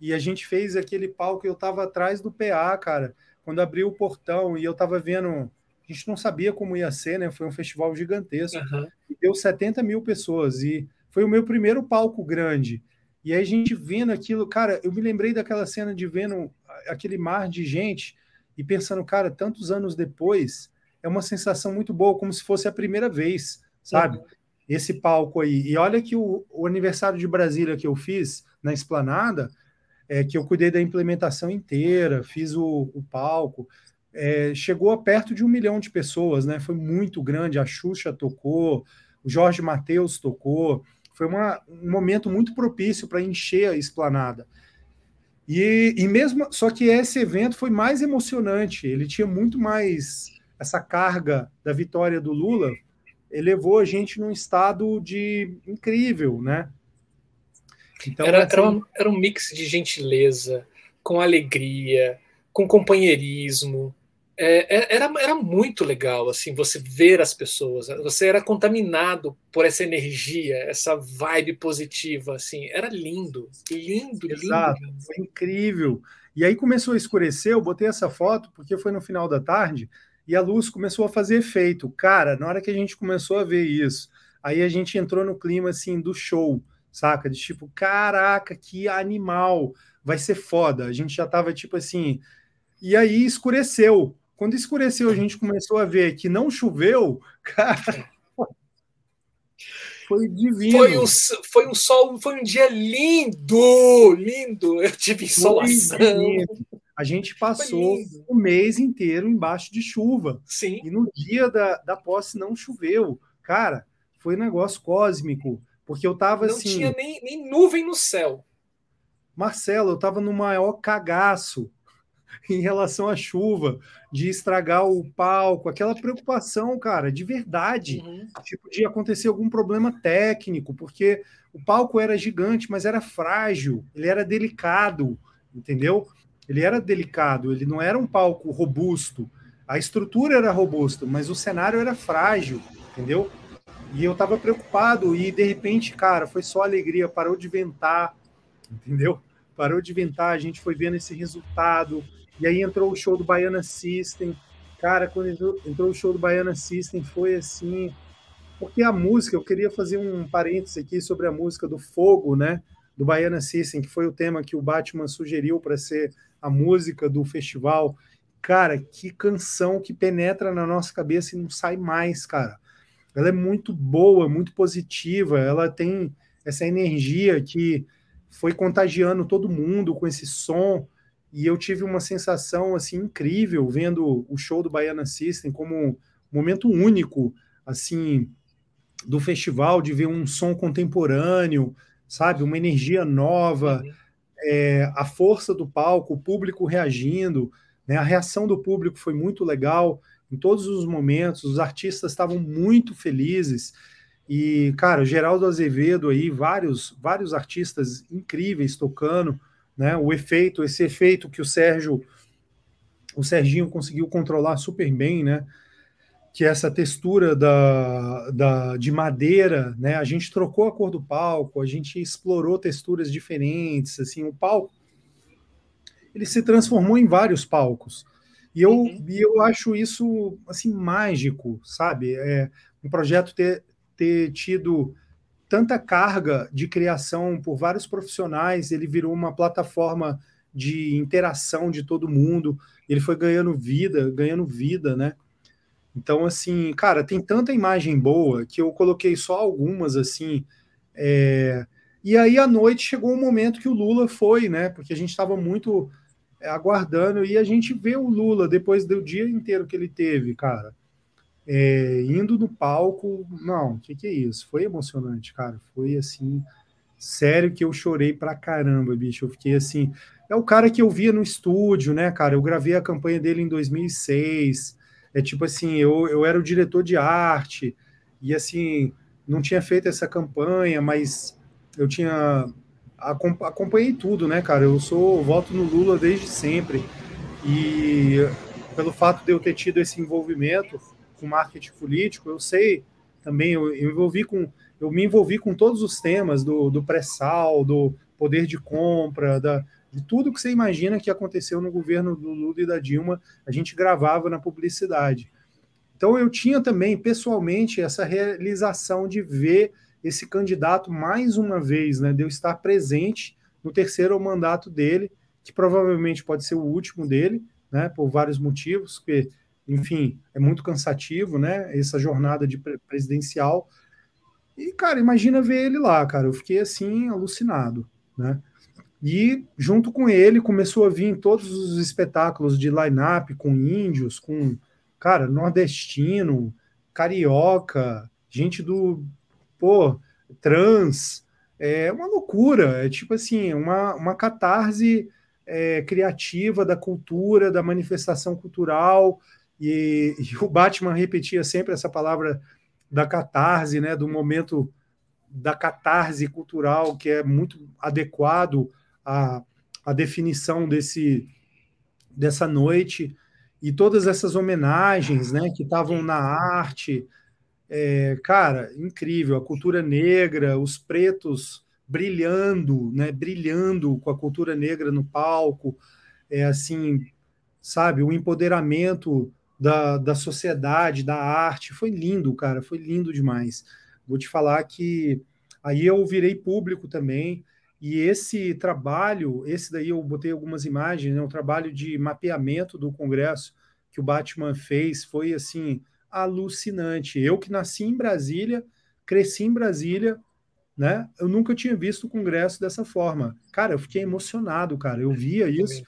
E a gente fez aquele palco. Eu tava atrás do PA, cara. Quando abriu o portão e eu tava vendo. A gente não sabia como ia ser, né? Foi um festival gigantesco. Uhum. deu 70 mil pessoas. E foi o meu primeiro palco grande. E aí a gente vendo aquilo, cara, eu me lembrei daquela cena de vendo aquele mar de gente e pensando, cara, tantos anos depois, é uma sensação muito boa, como se fosse a primeira vez, sabe? Esse palco aí. E olha que o, o, aniversário de Brasília que eu fiz na esplanada, é, que eu cuidei da implementação inteira, fiz o, o palco, é, chegou a perto de um milhão de pessoas, né? Foi muito grande. A Xuxa tocou, o Jorge Matheus tocou. Foi uma, um momento muito propício para encher a esplanada. E, e mesmo, só que esse evento foi mais emocionante, ele tinha muito mais essa carga da vitória do Lula, elevou a gente num estado de incrível, né?
Então, era, assim, era, um, era um mix de gentileza, com alegria, com companheirismo, é, é, era, era muito legal assim você ver as pessoas você era contaminado por essa energia essa vibe positiva assim era lindo lindo
Exato,
lindo
foi incrível. E aí começou a escurecer eu botei essa foto porque foi no final da tarde e a luz começou a fazer efeito cara na hora que a gente começou a ver isso aí a gente entrou no clima assim do show saca de tipo caraca que animal vai ser foda a gente já tava tipo assim e aí escureceu quando escureceu, a gente começou a ver que não choveu, cara. Foi divino.
Foi um, foi um sol, foi um dia lindo, lindo. Eu tive insolação.
A gente passou o mês inteiro embaixo de chuva.
Sim.
E no dia da, da posse não choveu. Cara, foi um negócio cósmico. Porque eu tava
não
assim.
Não tinha nem, nem nuvem no céu.
Marcelo, eu tava no maior cagaço em relação à chuva, de estragar o palco, aquela preocupação, cara, de verdade, uhum. tipo de acontecer algum problema técnico, porque o palco era gigante, mas era frágil, ele era delicado, entendeu? Ele era delicado, ele não era um palco robusto. A estrutura era robusta, mas o cenário era frágil, entendeu? E eu tava preocupado e de repente, cara, foi só alegria, parou de ventar, entendeu? Parou de ventar, a gente foi vendo esse resultado. E aí entrou o show do Baiana System. Cara, quando entrou, entrou o show do Baiana System, foi assim. Porque a música, eu queria fazer um parênteses aqui sobre a música do Fogo, né? Do Baiana System, que foi o tema que o Batman sugeriu para ser a música do festival. Cara, que canção que penetra na nossa cabeça e não sai mais, cara ela é muito boa, muito positiva, ela tem essa energia que foi contagiando todo mundo com esse som, e eu tive uma sensação assim incrível vendo o show do Baiana System como um momento único assim do festival de ver um som contemporâneo, sabe, uma energia nova, uhum. É, a força do palco, o público reagindo, né, a reação do público foi muito legal em todos os momentos, os artistas estavam muito felizes. E, cara, Geraldo Azevedo aí, vários, vários artistas incríveis tocando, né? O efeito, esse efeito que o Sérgio, o Serginho conseguiu controlar super bem, né? Que é essa textura da, da, de madeira, né? A gente trocou a cor do palco, a gente explorou texturas diferentes, assim, o palco ele se transformou em vários palcos. E eu, uhum. e eu acho isso assim mágico, sabe? É, um projeto ter, ter tido tanta carga de criação por vários profissionais, ele virou uma plataforma de interação de todo mundo, ele foi ganhando vida, ganhando vida, né? Então, assim, cara, tem tanta imagem boa que eu coloquei só algumas, assim. É... E aí, à noite, chegou um momento que o Lula foi, né? Porque a gente estava muito aguardando e a gente vê o Lula depois do dia inteiro que ele teve, cara, é, indo no palco. Não, o que, que é isso? Foi emocionante, cara. Foi assim, sério que eu chorei pra caramba, bicho. Eu fiquei assim. É o cara que eu via no estúdio, né, cara? Eu gravei a campanha dele em 2006. É tipo assim, eu, eu era o diretor de arte e assim, não tinha feito essa campanha, mas eu tinha acompanhei tudo, né, cara? Eu sou voto no Lula desde sempre e pelo fato de eu ter tido esse envolvimento com marketing político, eu sei também eu, eu envolvi com eu me envolvi com todos os temas do, do pré-sal, do poder de compra, da, de tudo que você imagina que aconteceu no governo do Lula e da Dilma, a gente gravava na publicidade. Então eu tinha também pessoalmente essa realização de ver esse candidato mais uma vez, né, de eu estar presente no terceiro mandato dele, que provavelmente pode ser o último dele, né, por vários motivos, porque, enfim, é muito cansativo, né, essa jornada de presidencial. E, cara, imagina ver ele lá, cara, eu fiquei assim alucinado, né? E junto com ele começou a vir todos os espetáculos de line-up com índios, com, cara, nordestino, carioca, gente do pô, trans, é uma loucura, é tipo assim, uma, uma catarse é, criativa da cultura, da manifestação cultural, e, e, o Batman repetia sempre essa palavra da catarse, né, do momento da catarse cultural, que é muito adequado à, à definição desse, dessa noite, e todas essas homenagens né, que estavam na arte, é, cara, incrível, a cultura negra, os pretos brilhando, né, brilhando com a cultura negra no palco, é assim, sabe, o empoderamento da, da sociedade, da arte, foi lindo, cara, foi lindo demais. Vou te falar que aí eu virei público também, e esse trabalho, esse daí eu botei algumas imagens, é né, um trabalho de mapeamento do Congresso que o Batman fez, foi assim, alucinante. Eu que nasci em Brasília, cresci em Brasília, né? Eu nunca tinha visto o Congresso dessa forma. Cara, eu fiquei emocionado, cara. Eu via isso,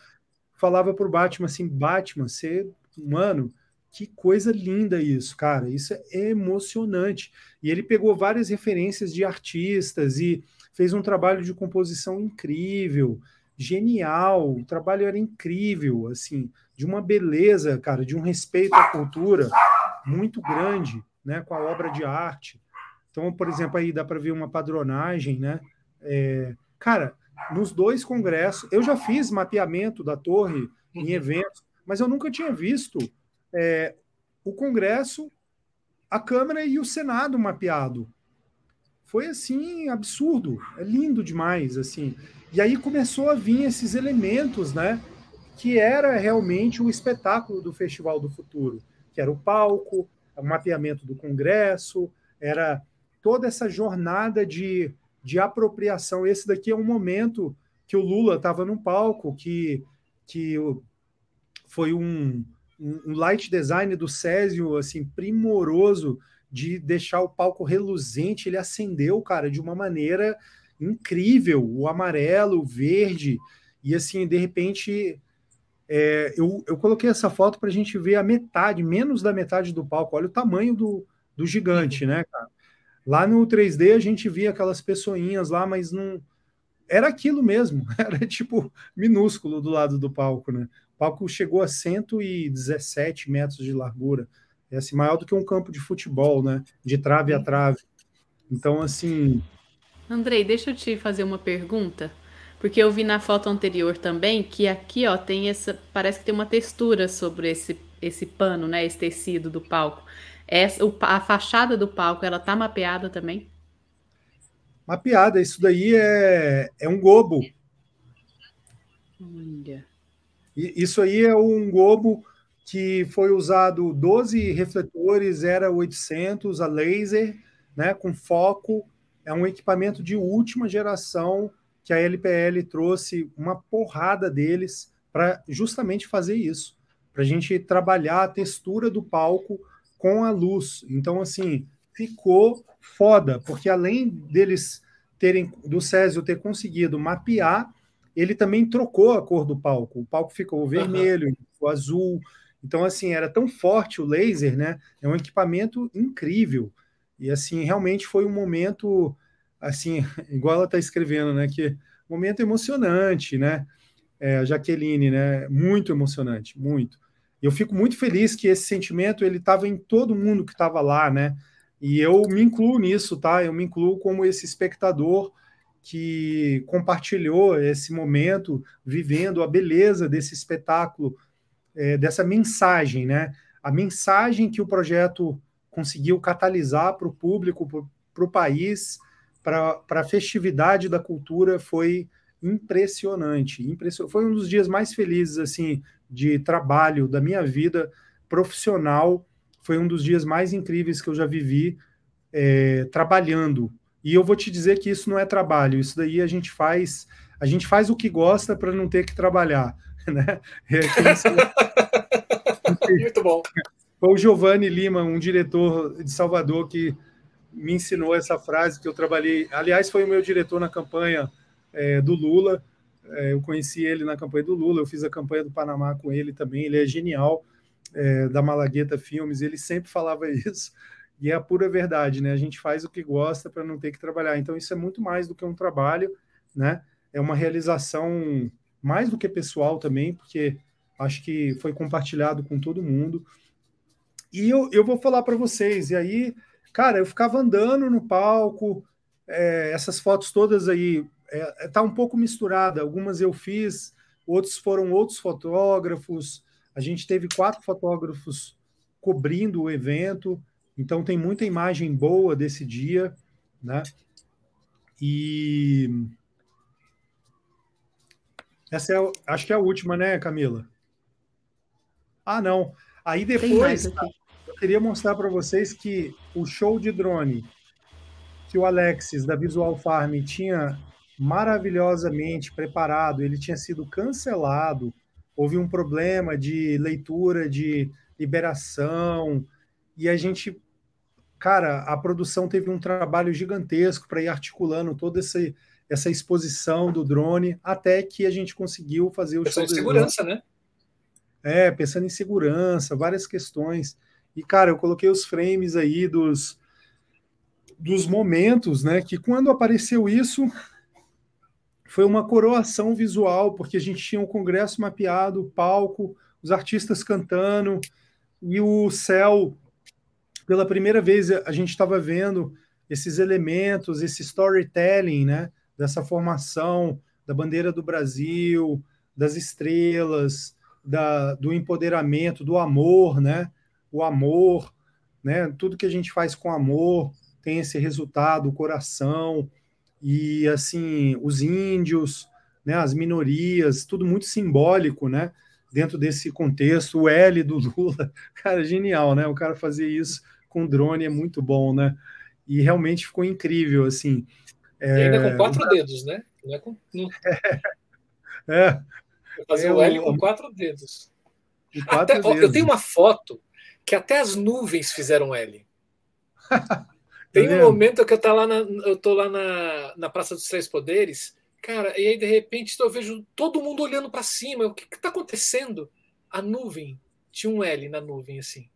falava pro Batman assim, Batman, você, mano, que coisa linda isso, cara. Isso é emocionante. E ele pegou várias referências de artistas e fez um trabalho de composição incrível, genial. O trabalho era incrível, assim, de uma beleza, cara, de um respeito à cultura muito grande né, com a obra de arte. Então, por exemplo, aí dá para ver uma padronagem, né? É, cara, nos dois congressos, eu já fiz mapeamento da torre em uhum. eventos, mas eu nunca tinha visto é, o congresso a Câmara e o Senado mapeado. Foi assim absurdo, é lindo demais assim. E aí começou a vir esses elementos, né? Que era realmente o espetáculo do Festival do Futuro, que era o palco, o mapeamento do Congresso, era toda essa jornada de, de apropriação. Esse daqui é um momento que o Lula estava no palco, que, que foi um, um light design do Césio assim primoroso de deixar o palco reluzente. Ele acendeu, cara, de uma maneira incrível, o amarelo, o verde, e assim, de repente, é, eu, eu coloquei essa foto para a gente ver a metade, menos da metade do palco. Olha o tamanho do, do gigante, né, cara? Lá no 3D a gente via aquelas pessoinhas lá, mas não. Era aquilo mesmo, era tipo minúsculo do lado do palco, né? O palco chegou a 117 metros de largura, é assim, maior do que um campo de futebol, né? De trave a trave. Então, assim,
Andrei, deixa eu te fazer uma pergunta, porque eu vi na foto anterior também que aqui, ó, tem essa, parece que tem uma textura sobre esse esse pano, né, esse tecido do palco. Essa, a fachada do palco, ela tá mapeada também?
Mapeada, isso daí é, é um gobo. Olha. Isso aí é um gobo que foi usado 12 refletores, era 800 a laser, né, com foco é um equipamento de última geração que a LPL trouxe uma porrada deles para justamente fazer isso, para a gente trabalhar a textura do palco com a luz. Então, assim, ficou foda, porque além deles terem, do Césio ter conseguido mapear, ele também trocou a cor do palco. O palco ficou vermelho, uhum. ficou azul. Então, assim, era tão forte o laser, né? É um equipamento incrível. E assim, realmente foi um momento assim, igual ela está escrevendo, né? Que momento emocionante, né? É, a Jaqueline, né? Muito emocionante, muito. Eu fico muito feliz que esse sentimento ele estava em todo mundo que estava lá, né? E eu me incluo nisso, tá? Eu me incluo como esse espectador que compartilhou esse momento, vivendo a beleza desse espetáculo, é, dessa mensagem, né? A mensagem que o projeto conseguiu catalisar para o público, para o país, para a festividade da cultura foi impressionante, impressionante. Foi um dos dias mais felizes assim de trabalho da minha vida profissional. Foi um dos dias mais incríveis que eu já vivi é, trabalhando. E eu vou te dizer que isso não é trabalho. Isso daí a gente faz, a gente faz o que gosta para não ter que trabalhar, né?
Muito bom.
Foi o Giovanni Lima, um diretor de Salvador que me ensinou essa frase que eu trabalhei. Aliás, foi o meu diretor na campanha é, do Lula. É, eu conheci ele na campanha do Lula. Eu fiz a campanha do Panamá com ele também. Ele é genial, é, da Malagueta Filmes. Ele sempre falava isso. E é a pura verdade, né? A gente faz o que gosta para não ter que trabalhar. Então, isso é muito mais do que um trabalho, né? É uma realização mais do que pessoal também, porque acho que foi compartilhado com todo mundo. E eu, eu vou falar para vocês, e aí Cara, eu ficava andando no palco, é, essas fotos todas aí é, é, tá um pouco misturada. Algumas eu fiz, outros foram outros fotógrafos. A gente teve quatro fotógrafos cobrindo o evento, então tem muita imagem boa desse dia, né? E essa é, acho que é a última, né, Camila? Ah, não. Aí depois, queria mostrar para vocês que o show de drone que o Alexis da Visual Farm tinha maravilhosamente preparado, ele tinha sido cancelado, houve um problema de leitura de liberação e a gente, cara, a produção teve um trabalho gigantesco para ir articulando toda essa, essa exposição do drone até que a gente conseguiu fazer o
pensando show em segurança, drone. né?
É, pensando em segurança, várias questões. E, cara, eu coloquei os frames aí dos, dos momentos, né? Que quando apareceu isso, foi uma coroação visual, porque a gente tinha o um congresso mapeado, o palco, os artistas cantando, e o céu, pela primeira vez, a gente estava vendo esses elementos, esse storytelling, né? Dessa formação da bandeira do Brasil, das estrelas, da, do empoderamento, do amor, né? o amor, né? Tudo que a gente faz com amor tem esse resultado, o coração e assim os índios, né? As minorias, tudo muito simbólico, né? Dentro desse contexto, o L do Lula, cara, genial, né? O cara fazer isso com drone é muito bom, né? E realmente ficou incrível, assim.
É... E ainda com quatro dedos, né? Não é com. Não...
É.
Fazer é o L com quatro dedos. Quatro até, eu tenho uma foto que até as nuvens fizeram L. Tem tá um momento que eu tô lá na, eu tô lá na, na Praça dos Três Poderes, cara, e aí de repente eu vejo todo mundo olhando para cima. O que está acontecendo? A nuvem tinha um L na nuvem assim.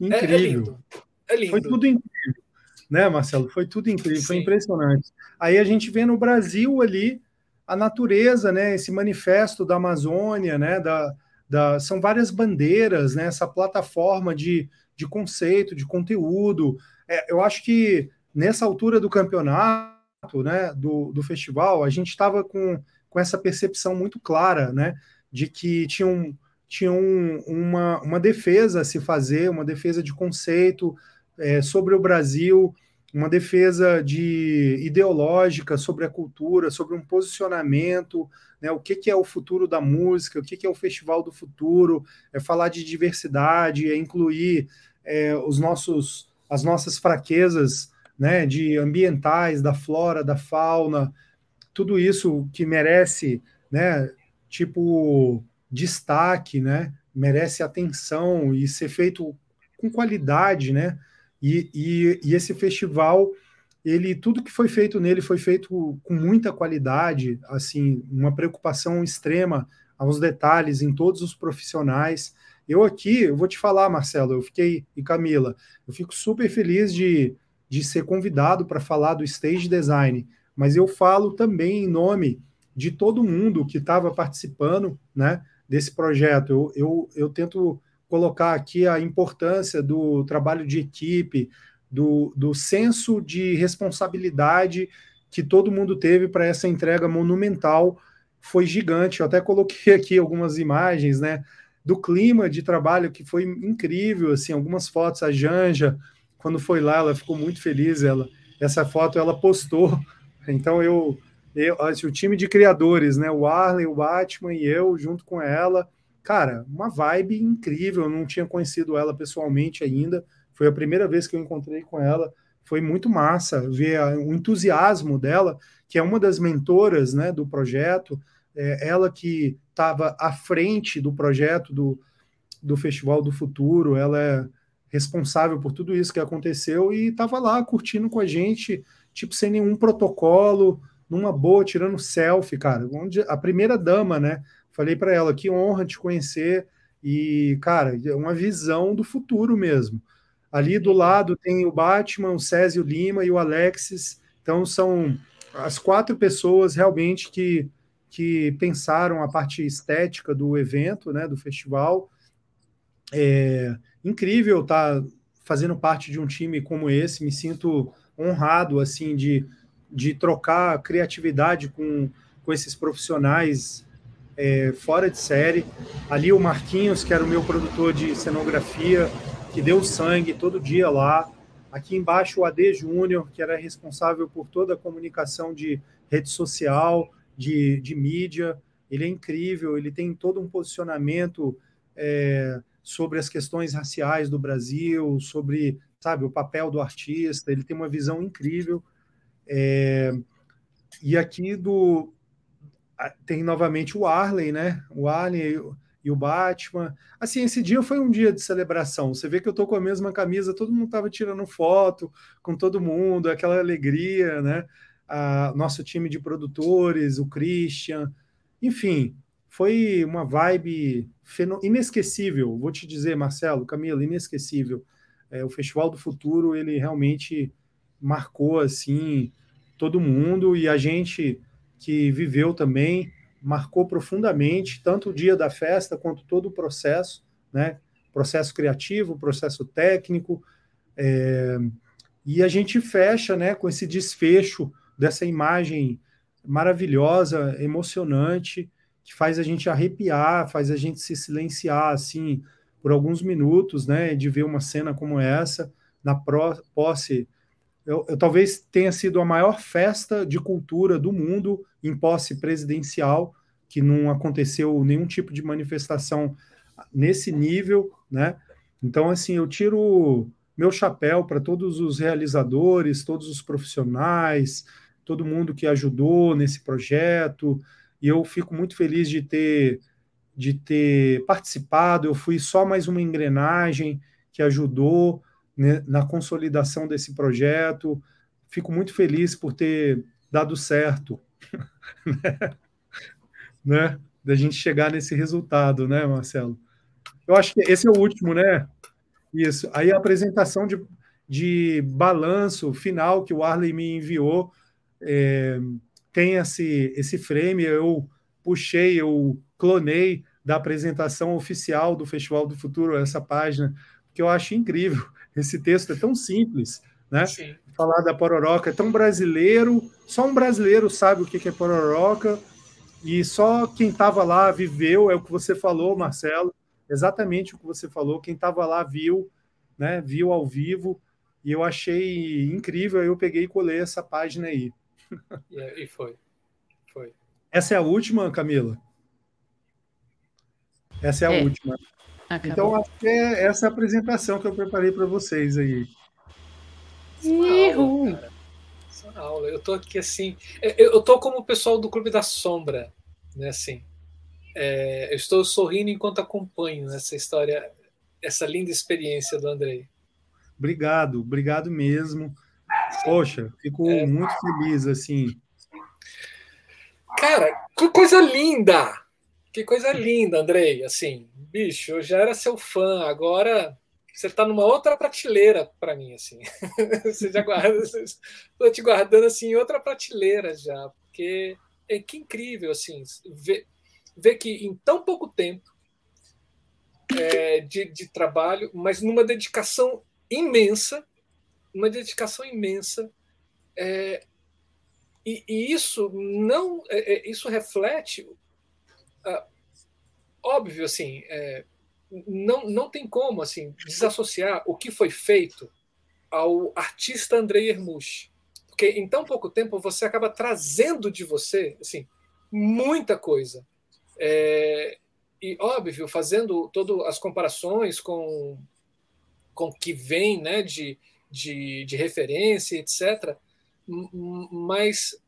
Incrível. É, é lindo. É lindo. Foi tudo incrível, né, Marcelo? Foi tudo incrível, Sim. foi impressionante. Aí a gente vê no Brasil ali a natureza, né? Esse manifesto da Amazônia, né? Da, da, são várias bandeiras, né? Essa plataforma de, de conceito, de conteúdo. É, eu acho que nessa altura do campeonato, né? Do, do festival, a gente estava com, com essa percepção muito clara, né? De que tinha, um, tinha um, uma, uma defesa a se fazer, uma defesa de conceito é, sobre o Brasil uma defesa de ideológica sobre a cultura, sobre um posicionamento, né, o que, que é o futuro da música, o que, que é o festival do futuro, é falar de diversidade, é incluir é, os nossos, as nossas fraquezas né, de ambientais, da flora, da fauna, tudo isso que merece, né, tipo destaque, né, merece atenção e ser feito com qualidade, né? E, e, e, esse festival, ele tudo que foi feito nele foi feito com muita qualidade, assim, uma preocupação extrema aos detalhes em todos os profissionais. Eu aqui, eu vou te falar, Marcelo, eu fiquei e Camila, eu fico super feliz de, de ser convidado para falar do stage design, mas eu falo também em nome de todo mundo que estava participando, né, desse projeto. Eu, eu, eu tento colocar aqui a importância do trabalho de equipe, do, do senso de responsabilidade que todo mundo teve para essa entrega monumental. Foi gigante. Eu até coloquei aqui algumas imagens, né? Do clima de trabalho que foi incrível, assim, algumas fotos. A Janja, quando foi lá, ela ficou muito feliz. Ela, essa foto ela postou. Então eu, eu o time de criadores, né? O Arley, o Batman e eu, junto com ela, cara, uma vibe incrível. Eu não tinha conhecido ela pessoalmente ainda. Foi a primeira vez que eu encontrei com ela. Foi muito massa ver o entusiasmo dela, que é uma das mentoras né, do projeto. É, ela que estava à frente do projeto do, do Festival do Futuro. Ela é responsável por tudo isso que aconteceu e estava lá curtindo com a gente, tipo, sem nenhum protocolo, numa boa, tirando selfie, cara. Onde a primeira dama, né? Falei para ela que honra te conhecer e, cara, é uma visão do futuro mesmo. Ali do lado tem o Batman, o Césio Lima e o Alexis. Então são as quatro pessoas realmente que, que pensaram a parte estética do evento, né, do festival. É incrível estar tá fazendo parte de um time como esse. Me sinto honrado assim de, de trocar criatividade com, com esses profissionais é, fora de série. Ali o Marquinhos, que era o meu produtor de cenografia, que deu sangue todo dia lá. Aqui embaixo o AD Júnior, que era responsável por toda a comunicação de rede social, de, de mídia. Ele é incrível, ele tem todo um posicionamento é, sobre as questões raciais do Brasil, sobre sabe o papel do artista. Ele tem uma visão incrível. É, e aqui do, tem novamente o Arley, né? O Arley e o Batman. Assim, esse dia foi um dia de celebração. Você vê que eu tô com a mesma camisa, todo mundo tava tirando foto com todo mundo, aquela alegria, né? A, nosso time de produtores, o Christian, enfim, foi uma vibe inesquecível. Vou te dizer, Marcelo, Camila, inesquecível. É, o Festival do Futuro, ele realmente marcou assim todo mundo e a gente que viveu também, marcou profundamente tanto o dia da festa quanto todo o processo, né? Processo criativo, processo técnico. É... E a gente fecha, né, com esse desfecho dessa imagem maravilhosa, emocionante, que faz a gente arrepiar, faz a gente se silenciar, assim, por alguns minutos, né, de ver uma cena como essa na posse. Eu, eu, talvez tenha sido a maior festa de cultura do mundo em posse presidencial, que não aconteceu nenhum tipo de manifestação nesse nível, né? Então, assim, eu tiro meu chapéu para todos os realizadores, todos os profissionais, todo mundo que ajudou nesse projeto, e eu fico muito feliz de ter de ter participado. Eu fui só mais uma engrenagem que ajudou né, na consolidação desse projeto. Fico muito feliz por ter dado certo, né? né? Da gente chegar nesse resultado, né, Marcelo? Eu acho que esse é o último, né? Isso. Aí a apresentação de, de balanço final que o Arley me enviou é, tem esse, esse frame. Eu puxei, eu clonei da apresentação oficial do Festival do Futuro, essa página, que eu acho incrível. Esse texto é tão simples, né? Sim. Falar da pororoca é tão brasileiro, só um brasileiro sabe o que é pororoca, e só quem estava lá viveu, é o que você falou, Marcelo, exatamente o que você falou, quem estava lá viu, né? Viu ao vivo, e eu achei incrível, eu peguei e colei essa página aí.
E foi. Foi.
Essa é a última, Camila? Essa é a é. última. Acabou. Então, acho que é essa apresentação que eu preparei para vocês aí.
Uhul. aula. Eu tô aqui assim. É, eu tô como o pessoal do Clube da Sombra, né? Assim. É, eu estou sorrindo enquanto acompanho essa história, essa linda experiência do Andrei.
Obrigado, obrigado mesmo. Poxa, fico é. muito feliz assim.
Cara, que coisa linda! Que coisa linda, Andrei. Assim, bicho, eu já era seu fã, agora você está numa outra prateleira para mim, assim. você já guarda, estou te guardando assim em outra prateleira já, porque é que incrível, assim, ver, ver que em tão pouco tempo é, de, de trabalho, mas numa dedicação imensa, uma dedicação imensa, é, e, e, isso não, é, é isso reflete uh, óbvio, assim, é, não, não tem como assim desassociar o que foi feito ao artista Andrei Hermush. Porque em tão pouco tempo você acaba trazendo de você assim, muita coisa. É, e, óbvio, fazendo todas as comparações com com que vem né, de, de, de referência, etc. Mas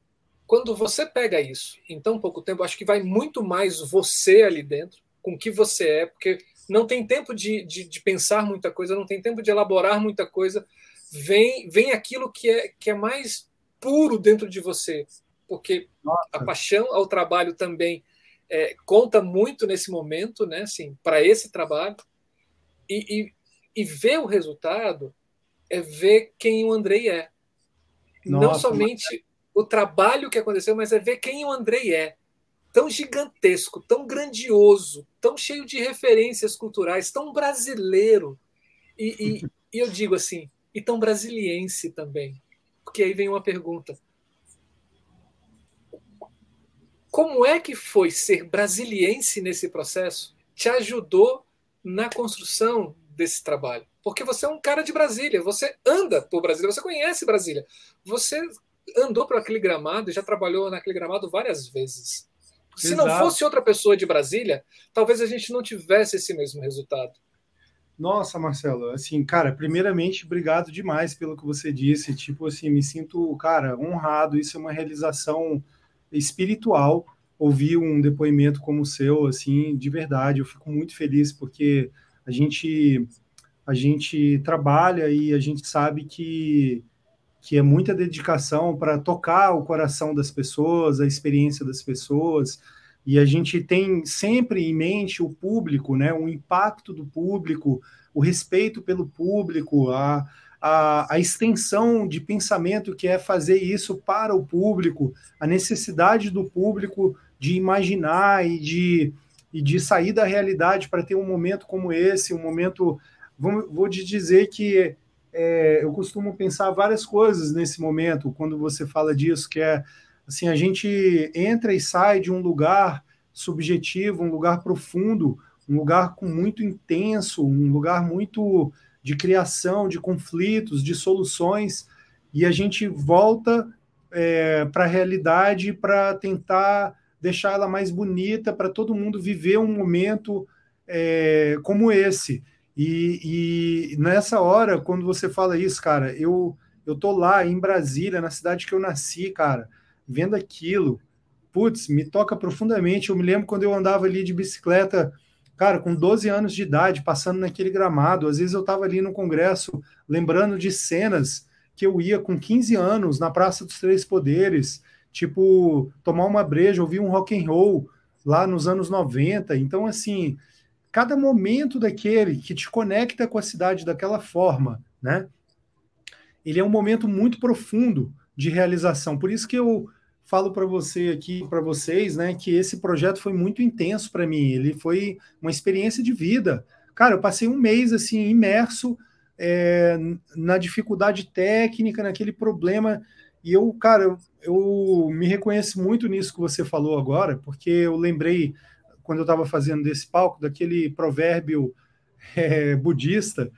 quando você pega isso em tão pouco tempo, acho que vai muito mais você ali dentro, com o que você é, porque não tem tempo de, de, de, pensar muita coisa, não tem tempo de elaborar muita coisa. Vem, vem aquilo que é, que é mais puro dentro de você, porque Nossa. a paixão ao trabalho também é, conta muito nesse momento, né? Assim, para esse trabalho. E, e, e ver o resultado é ver quem o Andrei é. Nossa, não somente o trabalho que aconteceu, mas é ver quem o Andrei é. Tão gigantesco, tão grandioso, tão cheio de referências culturais, tão brasileiro. E, e, e eu digo assim, e tão brasiliense também. Porque aí vem uma pergunta. Como é que foi ser brasiliense nesse processo? Te ajudou na construção desse trabalho? Porque você é um cara de Brasília, você anda por Brasília, você conhece Brasília, você andou por aquele gramado e já trabalhou naquele gramado várias vezes. Se Exato. não fosse outra pessoa de Brasília, talvez a gente não tivesse esse mesmo resultado.
Nossa, Marcelo, assim, cara, primeiramente, obrigado demais pelo que você disse. Tipo assim, me sinto, cara, honrado. Isso é uma realização espiritual. Ouvir um depoimento como o seu, assim, de verdade, eu fico muito feliz porque a gente a gente trabalha e a gente sabe que que é muita dedicação para tocar o coração das pessoas, a experiência das pessoas, e a gente tem sempre em mente o público, né, o impacto do público, o respeito pelo público, a, a, a extensão de pensamento que é fazer isso para o público, a necessidade do público de imaginar e de, e de sair da realidade para ter um momento como esse, um momento, vou, vou te dizer que é, eu costumo pensar várias coisas nesse momento, quando você fala disso, que é assim, a gente entra e sai de um lugar subjetivo, um lugar profundo, um lugar com muito intenso, um lugar muito de criação, de conflitos, de soluções, e a gente volta é, para a realidade para tentar deixar ela mais bonita, para todo mundo viver um momento é, como esse. E, e, nessa hora, quando você fala isso, cara, eu eu tô lá em Brasília, na cidade que eu nasci, cara, vendo aquilo, putz, me toca profundamente. Eu me lembro quando eu andava ali de bicicleta, cara, com 12 anos de idade, passando naquele gramado. Às vezes eu estava ali no congresso, lembrando de cenas que eu ia com 15 anos na Praça dos Três Poderes, tipo, tomar uma breja, ouvir um rock and roll lá nos anos 90. Então, assim, cada momento daquele que te conecta com a cidade daquela forma, né? Ele é um momento muito profundo de realização. Por isso que eu falo para você aqui, para vocês, né, que esse projeto foi muito intenso para mim. Ele foi uma experiência de vida. Cara, eu passei um mês assim imerso é, na dificuldade técnica, naquele problema. E eu, cara, eu, eu me reconheço muito nisso que você falou agora, porque eu lembrei quando eu estava fazendo desse palco daquele provérbio é, budista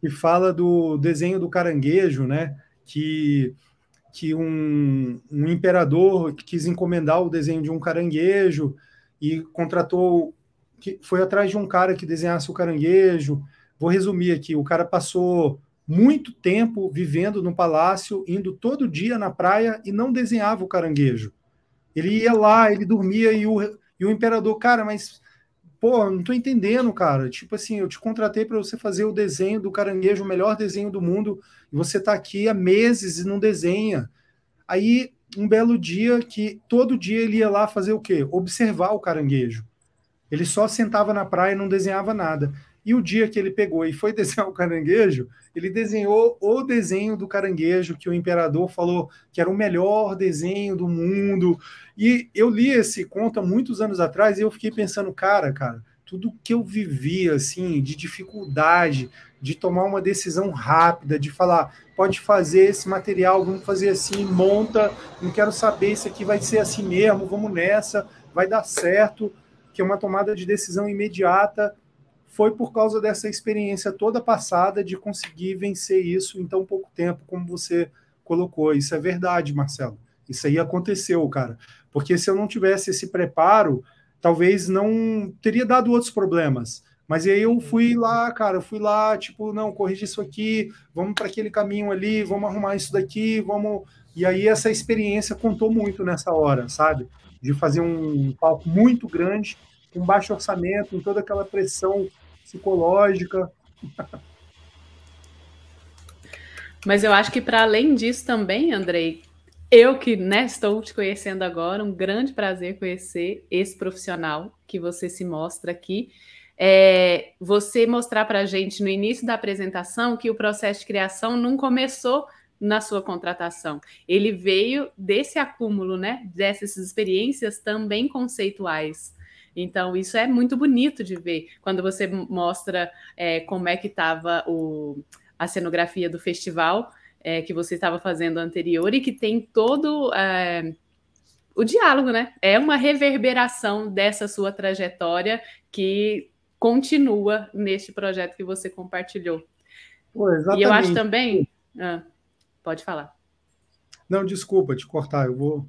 que fala do desenho do caranguejo, né? Que que um, um imperador quis encomendar o desenho de um caranguejo e contratou, que foi atrás de um cara que desenhasse o caranguejo. Vou resumir aqui: o cara passou muito tempo vivendo no palácio, indo todo dia na praia e não desenhava o caranguejo. Ele ia lá, ele dormia e o, e o imperador, cara, mas pô, não tô entendendo, cara. Tipo assim, eu te contratei para você fazer o desenho do caranguejo, o melhor desenho do mundo, e você tá aqui há meses e não desenha. Aí, um belo dia que todo dia ele ia lá fazer o quê? Observar o caranguejo. Ele só sentava na praia e não desenhava nada. E o dia que ele pegou e foi desenhar o caranguejo, ele desenhou o desenho do caranguejo que o imperador falou que era o melhor desenho do mundo. E eu li esse conto há muitos anos atrás e eu fiquei pensando, cara, cara, tudo que eu vivi assim de dificuldade, de tomar uma decisão rápida, de falar, pode fazer esse material, vamos fazer assim, monta, não quero saber se aqui vai ser assim mesmo, vamos nessa, vai dar certo, que é uma tomada de decisão imediata foi por causa dessa experiência toda passada de conseguir vencer isso em tão pouco tempo, como você colocou. Isso é verdade, Marcelo. Isso aí aconteceu, cara. Porque se eu não tivesse esse preparo, talvez não teria dado outros problemas. Mas aí eu fui lá, cara, eu fui lá, tipo, não, corrige isso aqui, vamos para aquele caminho ali, vamos arrumar isso daqui, vamos. E aí essa experiência contou muito nessa hora, sabe? De fazer um palco muito grande, com baixo orçamento, com toda aquela pressão psicológica.
Mas eu acho que para além disso também, Andrei, eu que né, estou te conhecendo agora, um grande prazer conhecer esse profissional que você se mostra aqui. É, você mostrar para a gente no início da apresentação que o processo de criação não começou na sua contratação. Ele veio desse acúmulo, né, dessas experiências também conceituais. Então, isso é muito bonito de ver quando você mostra é, como é que estava a cenografia do festival é, que você estava fazendo anterior e que tem todo é, o diálogo, né? É uma reverberação dessa sua trajetória que continua neste projeto que você compartilhou. Pô, e eu acho também. Ah, pode falar.
Não, desculpa te cortar, eu vou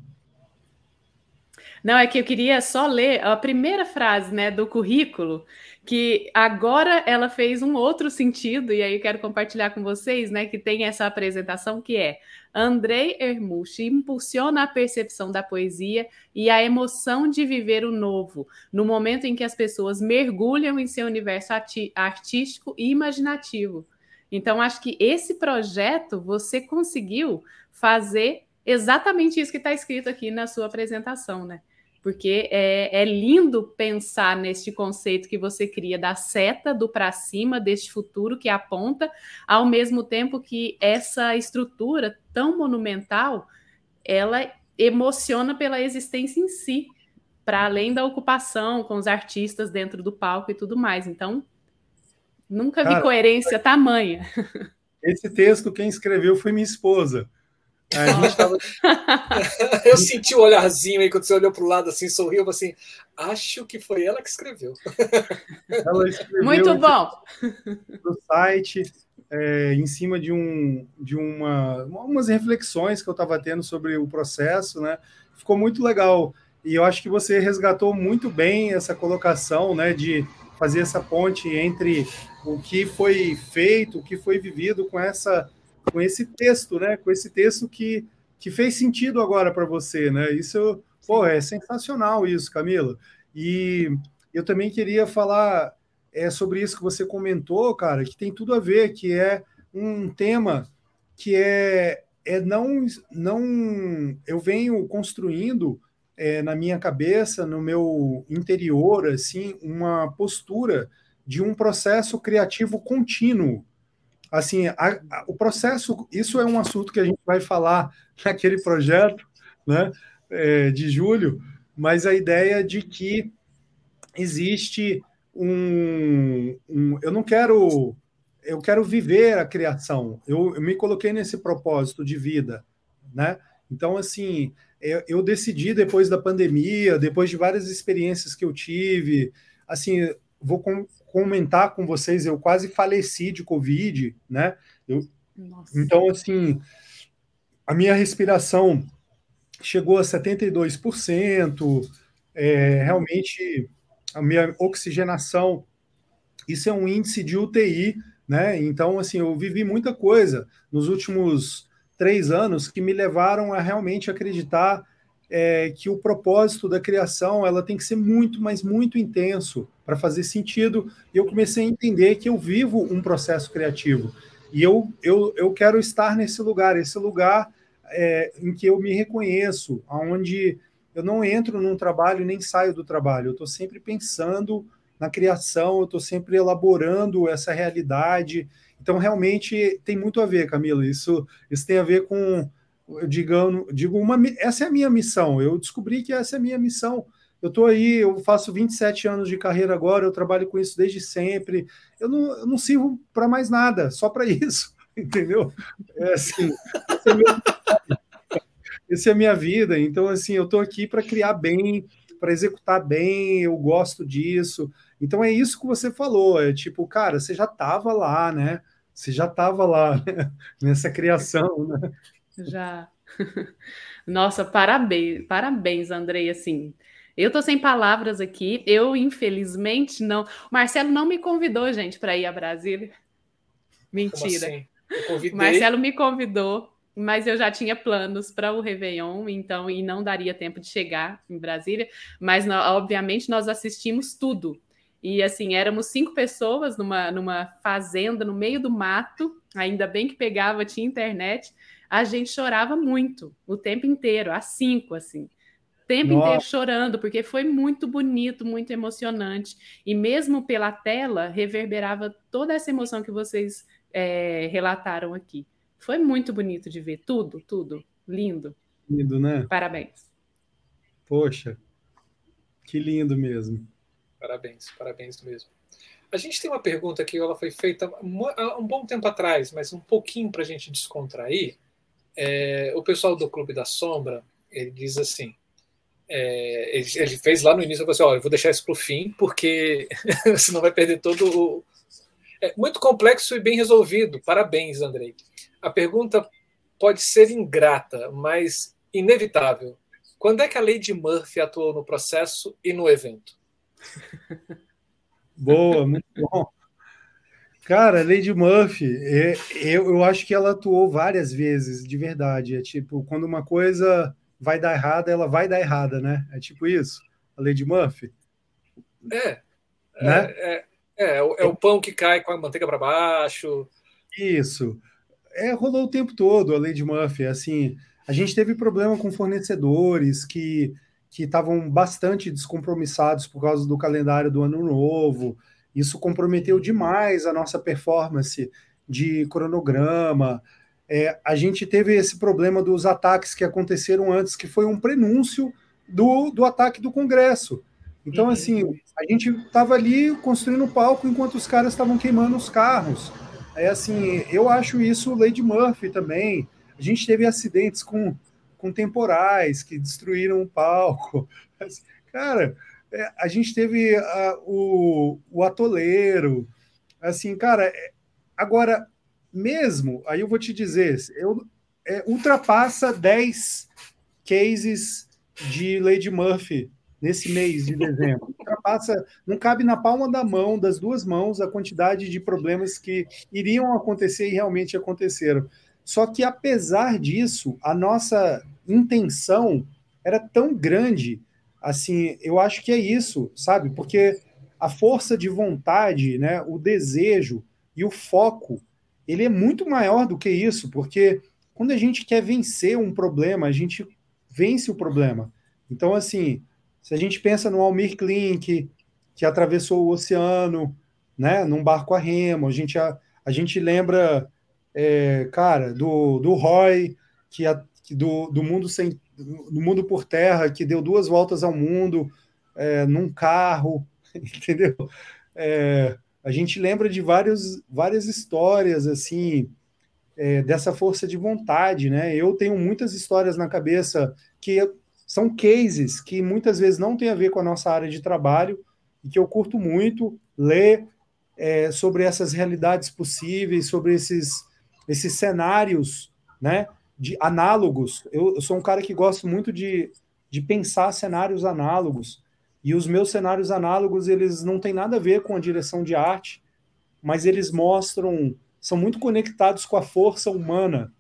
não, é que eu queria só ler a primeira frase né, do currículo, que agora ela fez um outro sentido, e aí eu quero compartilhar com vocês, né, que tem essa apresentação que é Andrei Ermuch impulsiona a percepção da poesia e a emoção de viver o novo, no momento em que as pessoas mergulham em seu universo artístico e imaginativo. Então, acho que esse projeto você conseguiu fazer exatamente isso que está escrito aqui na sua apresentação, né? Porque é, é, lindo pensar neste conceito que você cria da seta do para cima, deste futuro que aponta, ao mesmo tempo que essa estrutura tão monumental, ela emociona pela existência em si, para além da ocupação com os artistas dentro do palco e tudo mais. Então, nunca vi Cara, coerência tamanha.
Esse texto quem escreveu foi minha esposa.
Tava... eu senti o olharzinho aí quando você olhou para o lado assim, sorriu, assim, acho que foi ela que escreveu.
Ela escreveu
Muito bom.
No site, é, em cima de, um, de uma, umas reflexões que eu estava tendo sobre o processo, né? Ficou muito legal. E eu acho que você resgatou muito bem essa colocação, né? De fazer essa ponte entre o que foi feito, o que foi vivido com essa com esse texto, né? Com esse texto que, que fez sentido agora para você, né? Isso, pô, é sensacional isso, Camila. E eu também queria falar é, sobre isso que você comentou, cara, que tem tudo a ver, que é um tema que é, é não, não. Eu venho construindo é, na minha cabeça, no meu interior, assim, uma postura de um processo criativo contínuo. Assim, a, a, o processo, isso é um assunto que a gente vai falar naquele projeto, né, é, de julho, mas a ideia de que existe um, um, eu não quero eu quero viver a criação. Eu, eu, me coloquei nesse propósito de vida né? Então assim eu, eu, decidi depois da pandemia depois de várias experiências que eu tive assim vou com, comentar com vocês eu quase faleci de covid né eu, então assim a minha respiração chegou a 72% é, realmente a minha oxigenação. Isso é um índice de UTI, né? Então, assim, eu vivi muita coisa nos últimos três anos que me levaram a realmente acreditar é, que o propósito da criação ela tem que ser muito, mas muito intenso para fazer sentido. E eu comecei a entender que eu vivo um processo criativo e eu, eu, eu quero estar nesse lugar, esse lugar é, em que eu me reconheço, aonde eu não entro num trabalho nem saio do trabalho. Eu estou sempre pensando na criação, eu estou sempre elaborando essa realidade. Então, realmente tem muito a ver, Camila. Isso, isso tem a ver com, digo, digo uma, essa é a minha missão. Eu descobri que essa é a minha missão. Eu estou aí, eu faço 27 anos de carreira agora, eu trabalho com isso desde sempre. Eu não, eu não sirvo para mais nada, só para isso, entendeu? É assim, é essa é a minha vida. Então, assim, eu estou aqui para criar bem, para executar bem, eu gosto disso. Então, é isso que você falou. É tipo, cara, você já estava lá, né? Você já estava lá né? nessa criação, né?
Já. Nossa, parabéns, parabéns, Andrei, assim. Eu tô sem palavras aqui. Eu, infelizmente, não. O Marcelo não me convidou, gente, para ir a Brasília. Mentira. Assim? Marcelo me convidou mas eu já tinha planos para o Réveillon, então, e não daria tempo de chegar em Brasília, mas obviamente nós assistimos tudo. E assim, éramos cinco pessoas numa, numa fazenda no meio do mato, ainda bem que pegava, tinha internet. A gente chorava muito o tempo inteiro, às cinco, assim. O tempo Nossa. inteiro chorando, porque foi muito bonito, muito emocionante. E mesmo pela tela, reverberava toda essa emoção que vocês é, relataram aqui. Foi muito bonito de ver tudo, tudo. Lindo.
Lindo, né?
Parabéns.
Poxa, que lindo mesmo.
Parabéns, parabéns mesmo. A gente tem uma pergunta que ela foi feita há um bom tempo atrás, mas um pouquinho para a gente descontrair. É, o pessoal do Clube da Sombra, ele diz assim, é, ele, ele, fez lá no início, assim, eu vou deixar isso para o fim, porque senão vai perder todo o... É muito complexo e bem resolvido. Parabéns, Andrei. A pergunta pode ser ingrata, mas inevitável. Quando é que a de Murphy atuou no processo e no evento?
Boa, muito bom. Cara, a de Murphy, é, eu, eu acho que ela atuou várias vezes, de verdade. É tipo, quando uma coisa vai dar errada, ela vai dar errada, né? É tipo isso, a lei de Murphy.
É. Né? É, é, é, é o pão que cai com a manteiga para baixo.
Isso é, rolou o tempo todo a lei de Murphy. Assim, a gente teve problema com fornecedores que que estavam bastante descompromissados por causa do calendário do ano novo. Isso comprometeu demais a nossa performance de cronograma. É, a gente teve esse problema dos ataques que aconteceram antes, que foi um prenúncio do, do ataque do Congresso. Então, uhum. assim, a gente estava ali construindo o palco enquanto os caras estavam queimando os carros. É assim, eu acho isso Lady Murphy também. A gente teve acidentes com, com temporais que destruíram o palco. Cara, é, a gente teve uh, o, o atoleiro. Assim, cara, é, agora, mesmo, aí eu vou te dizer, eu, é, ultrapassa 10 cases de Lady Murphy nesse mês de dezembro. Ultrapassa, não cabe na palma da mão, das duas mãos, a quantidade de problemas que iriam acontecer e realmente aconteceram. Só que, apesar disso, a nossa intenção era tão grande, assim, eu acho que é isso, sabe? Porque a força de vontade, né, o desejo e o foco, ele é muito maior do que isso, porque quando a gente quer vencer um problema, a gente vence o problema. Então, assim, se a gente pensa no Almir Klink, que atravessou o oceano, né, num barco a remo, a gente, a, a gente lembra, é, cara, do, do Roy, que, a, que do, do mundo sem do mundo por terra, que deu duas voltas ao mundo é, num carro, entendeu? É, a gente lembra de vários, várias histórias assim é, dessa força de vontade, né? Eu tenho muitas histórias na cabeça que são cases que muitas vezes não tem a ver com a nossa área de trabalho e que eu curto muito ler é, sobre essas realidades possíveis, sobre esses, esses cenários, né? De análogos. Eu, eu sou um cara que gosto muito de, de pensar cenários análogos e os meus cenários análogos eles não têm nada a ver com a direção de arte, mas eles mostram são muito conectados com a força humana,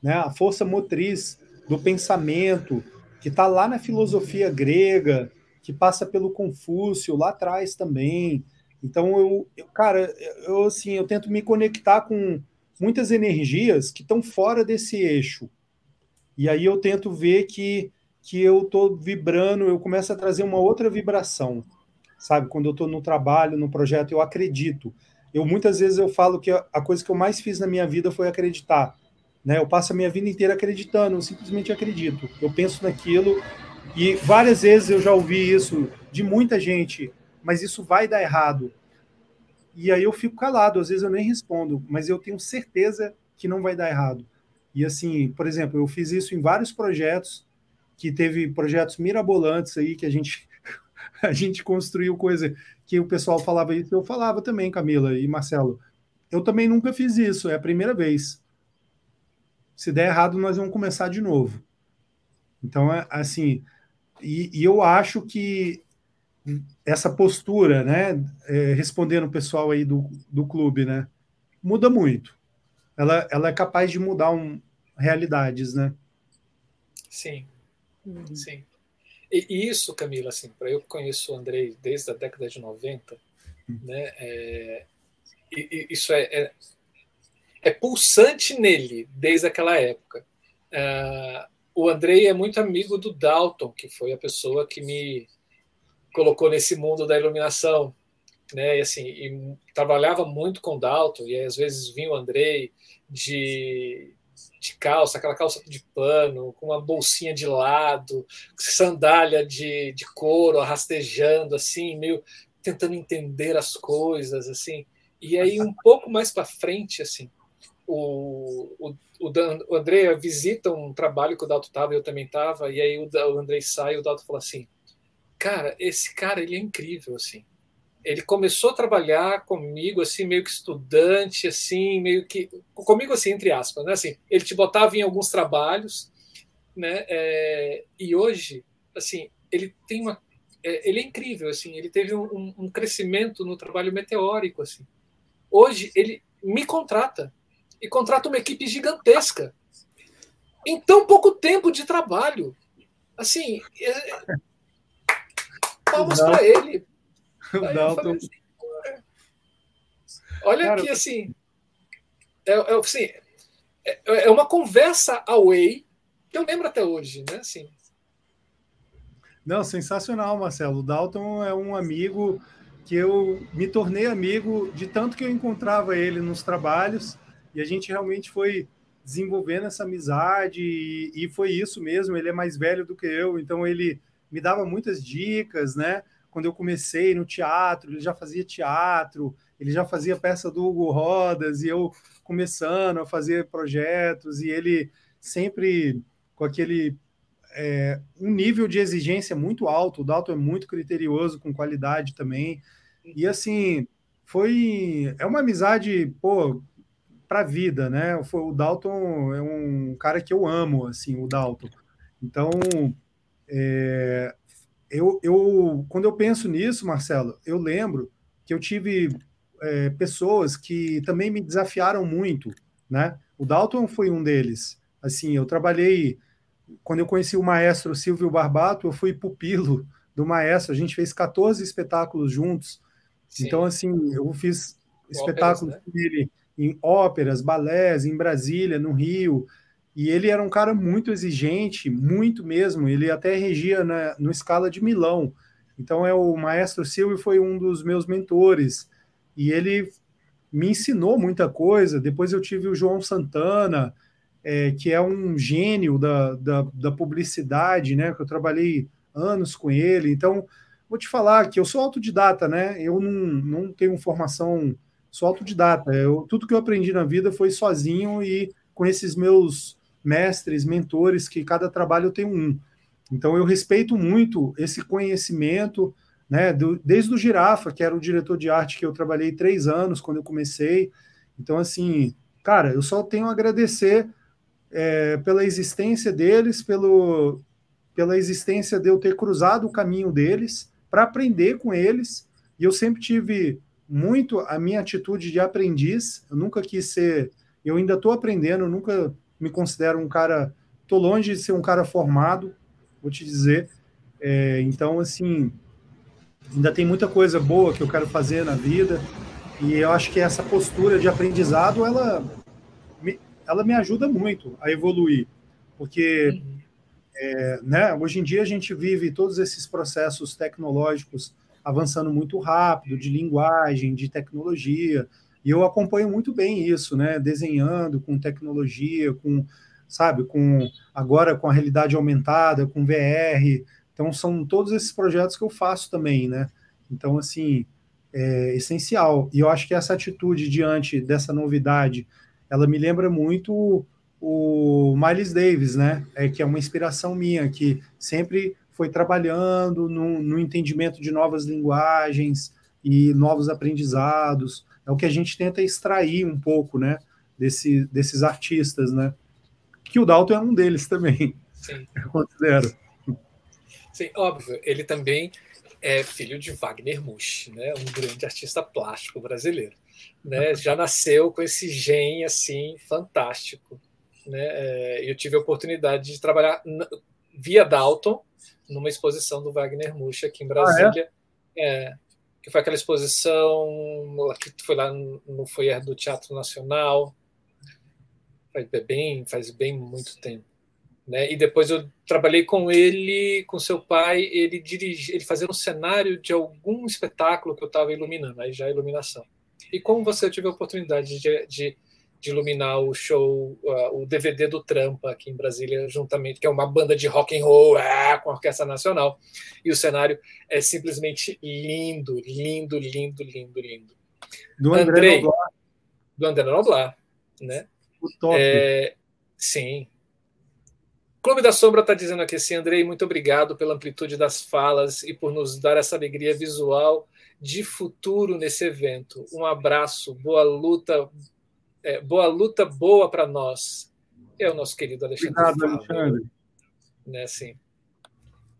né? a força motriz do pensamento, que está lá na filosofia grega, que passa pelo Confúcio, lá atrás também. Então, eu, eu cara, eu, assim, eu tento me conectar com muitas energias que estão fora desse eixo. E aí eu tento ver que, que eu estou vibrando, eu começo a trazer uma outra vibração. Sabe, quando eu estou no trabalho, no projeto, eu acredito eu muitas vezes eu falo que a coisa que eu mais fiz na minha vida foi acreditar. Né? Eu passo a minha vida inteira acreditando, eu simplesmente acredito. Eu penso naquilo e várias vezes eu já ouvi isso de muita gente, mas isso vai dar errado. E aí eu fico calado, às vezes eu nem respondo, mas eu tenho certeza que não vai dar errado. E assim, por exemplo, eu fiz isso em vários projetos, que teve projetos mirabolantes aí que a gente a gente construiu coisa que o pessoal falava isso, eu falava também, Camila e Marcelo. Eu também nunca fiz isso, é a primeira vez. Se der errado, nós vamos começar de novo. Então, é assim, e, e eu acho que essa postura, né, é, respondendo o pessoal aí do, do clube, né, muda muito. Ela, ela é capaz de mudar um, realidades, né?
Sim, uhum. sim. E isso, Camila, assim, para eu que conheço o Andrei desde a década de 90, né, é, isso é, é, é, pulsante nele desde aquela época. É, o Andrei é muito amigo do Dalton, que foi a pessoa que me colocou nesse mundo da iluminação, né? E assim, e trabalhava muito com o Dalton e às vezes vinha o Andrei de de calça, aquela calça de pano, com uma bolsinha de lado, sandália de, de couro, rastejando, assim, meio tentando entender as coisas, assim. E aí, um pouco mais para frente, assim, o, o, o, o André visita um trabalho que o Dalton estava, eu também estava, e aí o, o André sai e o Dalton fala assim, cara, esse cara, ele é incrível, assim ele começou a trabalhar comigo assim meio que estudante assim meio que comigo assim entre aspas né? Assim ele te botava em alguns trabalhos né? É, e hoje assim ele tem uma é, ele é incrível assim ele teve um, um, crescimento no trabalho meteórico assim. Hoje ele me contrata e contrata uma equipe gigantesca em tão pouco tempo de trabalho. Assim é, palmas para ele Dalton. Assim, Olha Cara, que assim, é, é, assim é, é, uma conversa away que eu lembro até hoje, né? Assim.
Não, sensacional, Marcelo. O Dalton é um amigo que eu me tornei amigo de tanto que eu encontrava ele nos trabalhos e a gente realmente foi desenvolvendo essa amizade e, e foi isso mesmo. Ele é mais velho do que eu, então ele me dava muitas dicas, né? Quando eu comecei no teatro, ele já fazia teatro, ele já fazia peça do Hugo Rodas e eu começando a fazer projetos e ele sempre com aquele é, um nível de exigência muito alto. O Dalton é muito criterioso com qualidade também. E assim, foi é uma amizade, pô, para vida, né? O Dalton é um cara que eu amo, assim, o Dalton. Então, é, eu, eu quando eu penso nisso, Marcelo, eu lembro que eu tive é, pessoas que também me desafiaram muito, né? O Dalton foi um deles. Assim, eu trabalhei quando eu conheci o maestro Silvio Barbato, eu fui pupilo do maestro. A gente fez 14 espetáculos juntos. Sim. Então, assim, eu fiz espetáculos né? com ele em óperas, balés, em Brasília, no Rio. E ele era um cara muito exigente, muito mesmo. Ele até regia na, no Escala de Milão. Então, é o maestro Silvio foi um dos meus mentores. E ele me ensinou muita coisa. Depois eu tive o João Santana, é, que é um gênio da, da, da, publicidade, né? Que eu trabalhei anos com ele. Então, vou te falar que eu sou autodidata, né? Eu não, não tenho formação, sou autodidata. Eu, tudo que eu aprendi na vida foi sozinho e com esses meus mestres, mentores, que cada trabalho tenho um. Então, eu respeito muito esse conhecimento, né? Do, desde o Girafa, que era o diretor de arte que eu trabalhei três anos quando eu comecei. Então, assim, cara, eu só tenho a agradecer é, pela existência deles, pelo, pela existência de eu ter cruzado o caminho deles, para aprender com eles. E eu sempre tive muito a minha atitude de aprendiz. Eu nunca quis ser. Eu ainda estou aprendendo, nunca me considero um cara. Estou longe de ser um cara formado, vou te dizer. É, então, assim, ainda tem muita coisa boa que eu quero fazer na vida. E eu acho que essa postura de aprendizado, ela ela me ajuda muito a evoluir, porque uhum. é, né, hoje em dia a gente vive todos esses processos tecnológicos avançando muito rápido, de linguagem, de tecnologia, e eu acompanho muito bem isso, né, desenhando com tecnologia, com sabe, com agora com a realidade aumentada, com VR, então são todos esses projetos que eu faço também, né? Então assim, é essencial. E eu acho que essa atitude diante dessa novidade ela me lembra muito o Miles Davis, né? É, que é uma inspiração minha, que sempre foi trabalhando no, no entendimento de novas linguagens e novos aprendizados. É o que a gente tenta extrair um pouco, né? Desse, desses artistas, né? Que o Dalton é um deles também. Sim. Eu considero.
Sim, óbvio. Ele também é filho de Wagner Musch, né? Um grande artista plástico brasileiro né, já nasceu com esse gen assim fantástico. Né? É, eu tive a oportunidade de trabalhar via Dalton numa exposição do Wagner Mucha aqui em Brasília, ah, é? É, que foi aquela exposição que foi lá no foyer do Teatro Nacional, faz bem, faz bem muito tempo. Né? E depois eu trabalhei com ele, com seu pai, ele dirige, ele fazia um cenário de algum espetáculo que eu estava iluminando, aí já a iluminação. E como você tive a oportunidade de, de, de iluminar o show, uh, o DVD do Trampa aqui em Brasília, juntamente, que é uma banda de rock and roll uh, com a Orquestra Nacional, e o cenário é simplesmente lindo, lindo, lindo, lindo, lindo.
Do André Noblar.
Do André Noblar, né?
O top.
É, sim, Clube da Sombra está dizendo aqui assim, Andrei, muito obrigado pela amplitude das falas e por nos dar essa alegria visual de futuro nesse evento. Um abraço, boa luta, é, boa luta boa para nós. É o nosso querido Alexandre.
Obrigado, Alexandre.
Né, assim.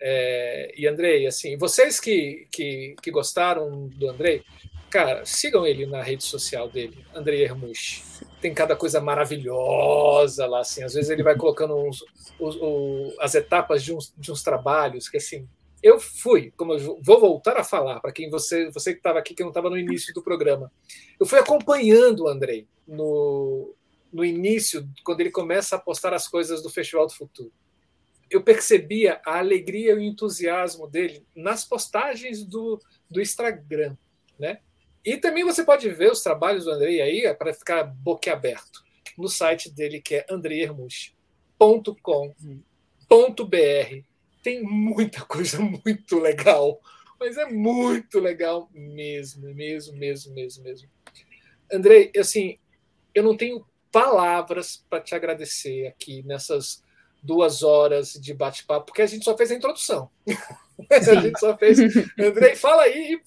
É, e Andrei, assim, vocês que, que, que gostaram do Andrei, cara, sigam ele na rede social dele, Andrei Hermush. Tem cada coisa maravilhosa lá, assim. Às vezes ele vai colocando uns, os, as etapas de uns, de uns trabalhos que, assim, eu fui, como eu vou voltar a falar, para quem você, você que estava aqui, que não estava no início do programa, eu fui acompanhando o Andrei no, no início, quando ele começa a postar as coisas do Festival do Futuro. Eu percebia a alegria e o entusiasmo dele nas postagens do, do Instagram, né? E também você pode ver os trabalhos do Andrei aí, é para ficar boquiaberto, no site dele que é andreermusch.com.br tem muita coisa muito legal, Mas é muito legal mesmo, mesmo, mesmo, mesmo, mesmo. Andrei, assim, eu não tenho palavras para te agradecer aqui nessas duas horas de bate-papo, porque a gente só fez a introdução. a gente só fez. Andrei, fala aí e.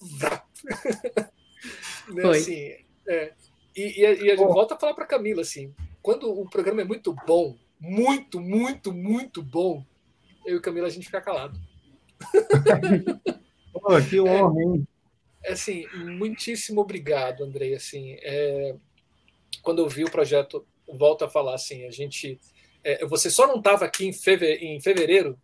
né, assim, é, e, e, a, e a gente volta a falar para Camila assim: quando o programa é muito bom, muito, muito, muito bom, eu e Camila a gente fica calado.
Pô, que honra, hein?
É, assim, muitíssimo obrigado, Andrei. Assim, é, quando eu vi o projeto, volto a falar assim, a gente, é, você só não estava aqui em fevereiro, em fevereiro,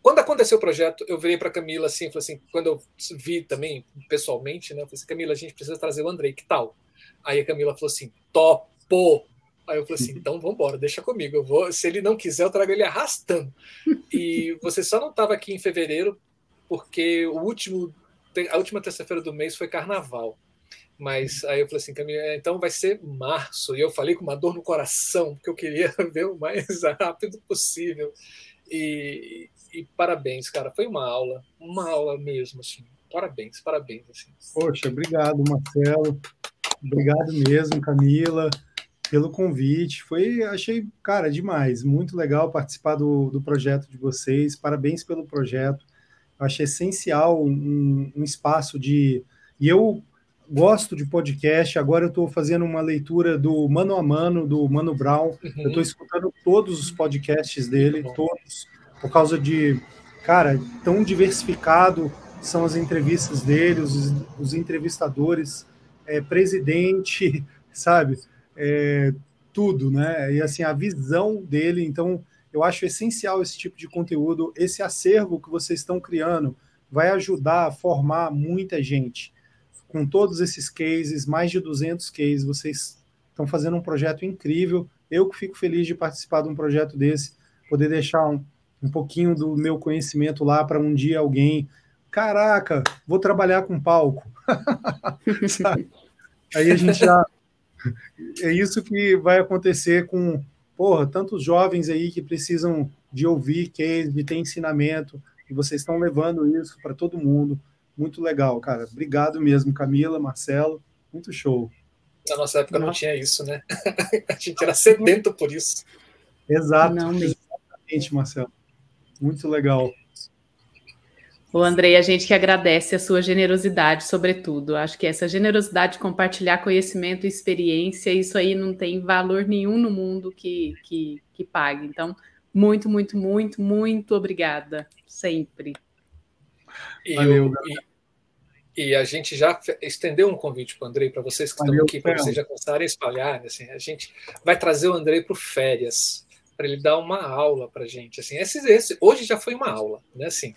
quando aconteceu o projeto, eu virei para Camila assim, falei assim, quando eu vi também pessoalmente, né, eu falei assim, Camila, a gente precisa trazer o Andrei, que tal? Aí a Camila falou assim, topo. Aí eu falei assim, então vamos embora, deixa comigo. Eu vou, se ele não quiser, eu trago ele arrastando. E você só não estava aqui em fevereiro porque o último, a última terça-feira do mês foi carnaval. Mas aí eu falei assim, Camila, é, então vai ser março. E eu falei com uma dor no coração, porque eu queria ver o mais rápido possível. E, e parabéns, cara. Foi uma aula, uma aula mesmo, assim. Parabéns, parabéns. Assim.
Poxa, obrigado, Marcelo. Obrigado mesmo, Camila, pelo convite. Foi, achei, cara, demais. Muito legal participar do, do projeto de vocês. Parabéns pelo projeto. Achei essencial um, um espaço de. E eu gosto de podcast. Agora eu estou fazendo uma leitura do Mano a Mano, do Mano Brown. Uhum. Eu estou escutando todos os podcasts dele, todos, por causa de, cara, tão diversificado são as entrevistas dele, os, os entrevistadores é, presidente, sabe? É, tudo, né? E assim, a visão dele. Então, eu acho essencial esse tipo de conteúdo, esse acervo que vocês estão criando vai ajudar a formar muita gente. Com todos esses cases, mais de 200 cases, vocês estão fazendo um projeto incrível. Eu que fico feliz de participar de um projeto desse, poder deixar um, um pouquinho do meu conhecimento lá para um dia alguém caraca, vou trabalhar com palco. Aí a gente já. É isso que vai acontecer com, porra, tantos jovens aí que precisam de ouvir case, de ter ensinamento, e vocês estão levando isso para todo mundo. Muito legal, cara. Obrigado mesmo, Camila, Marcelo. Muito show.
Na nossa época não, não tinha isso, né? A gente era sedento por isso.
Exato. Não, exatamente, Marcelo. Muito legal.
O Andrei, a gente que agradece a sua generosidade, sobretudo. Acho que essa generosidade de compartilhar conhecimento e experiência, isso aí não tem valor nenhum no mundo que, que, que pague. Então, muito, muito, muito, muito obrigada. Sempre.
E, Valeu, e, e, a gente já estendeu um convite para o Andrei, para vocês que Valeu, estão aqui, para vocês já começarem a espalhar. Assim, a gente vai trazer o Andrei para o férias para ele dar uma aula para gente. Assim, esse, esse, hoje já foi uma aula, né? Assim,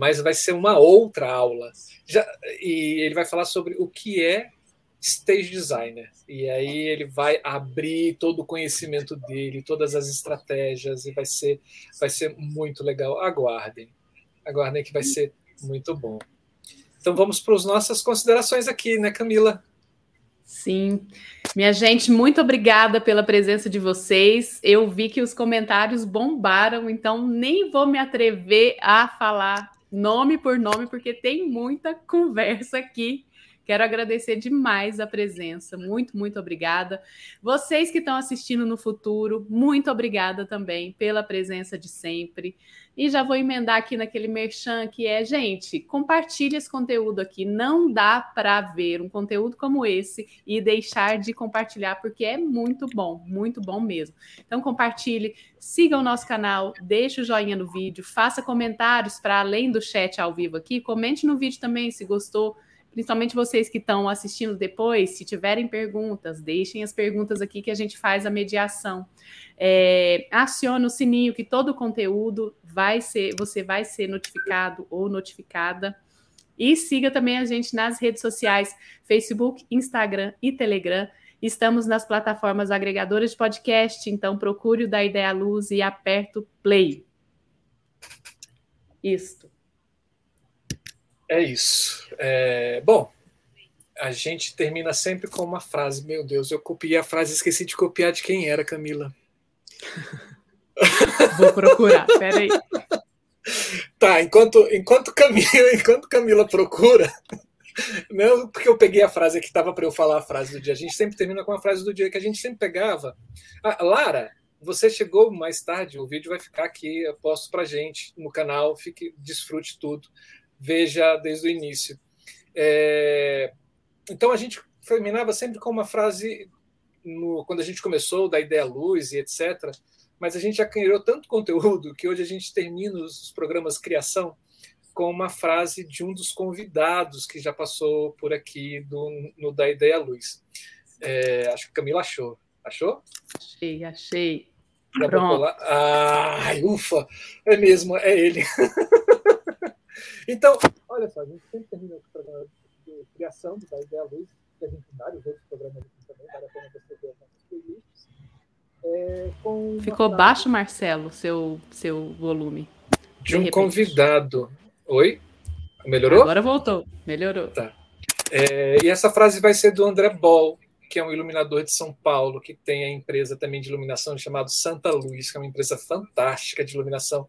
mas vai ser uma outra aula. Já, e ele vai falar sobre o que é stage designer. E aí ele vai abrir todo o conhecimento dele, todas as estratégias, e vai ser, vai ser muito legal. Aguardem. Aguardem que vai ser muito bom. Então vamos para as nossas considerações aqui, né, Camila?
Sim. Minha gente, muito obrigada pela presença de vocês. Eu vi que os comentários bombaram, então nem vou me atrever a falar nome por nome, porque tem muita conversa aqui. Quero agradecer demais a presença. Muito, muito obrigada. Vocês que estão assistindo no futuro, muito obrigada também pela presença de sempre. E já vou emendar aqui naquele merchan que é, gente, compartilhe esse conteúdo aqui. Não dá para ver um conteúdo como esse e deixar de compartilhar, porque é muito bom, muito bom mesmo. Então, compartilhe, siga o nosso canal, deixe o joinha no vídeo, faça comentários para além do chat ao vivo aqui. Comente no vídeo também se gostou principalmente vocês que estão assistindo depois, se tiverem perguntas, deixem as perguntas aqui que a gente faz a mediação. É, acione o sininho que todo o conteúdo vai ser, você vai ser notificado ou notificada. E siga também a gente nas redes sociais, Facebook, Instagram e Telegram. Estamos nas plataformas agregadoras de podcast, então procure o da Ideia Luz e aperta o play. Isto.
É isso. É, bom, a gente termina sempre com uma frase. Meu Deus, eu copiei a frase, esqueci de copiar de quem era, Camila.
Vou procurar, peraí.
Tá, enquanto, enquanto, Camila, enquanto Camila procura, não porque eu peguei a frase que estava para eu falar a frase do dia. A gente sempre termina com a frase do dia que a gente sempre pegava. Ah, Lara, você chegou mais tarde, o vídeo vai ficar aqui, eu posto para gente no canal, fique, desfrute tudo, veja desde o início. É, então a gente terminava sempre com uma frase no, quando a gente começou da ideia luz e etc. Mas a gente já criou tanto conteúdo que hoje a gente termina os programas criação com uma frase de um dos convidados que já passou por aqui do, no da ideia luz. É, acho que Camila achou. Achou?
Achei, achei.
Pronto. Ai, ufa! É mesmo, é ele. então, olha só, a gente sempre termina o programa de criação da ideia luz que a gente tem vários outros programas aqui também, vale a pena você ver as playlists. É,
Ficou frase... baixo, Marcelo, seu, seu volume.
De, de um repente. convidado. Oi? Melhorou?
Agora voltou, melhorou.
Tá. É, e essa frase vai ser do André Ball, que é um iluminador de São Paulo, que tem a empresa também de iluminação chamada Santa Luz, que é uma empresa fantástica de iluminação.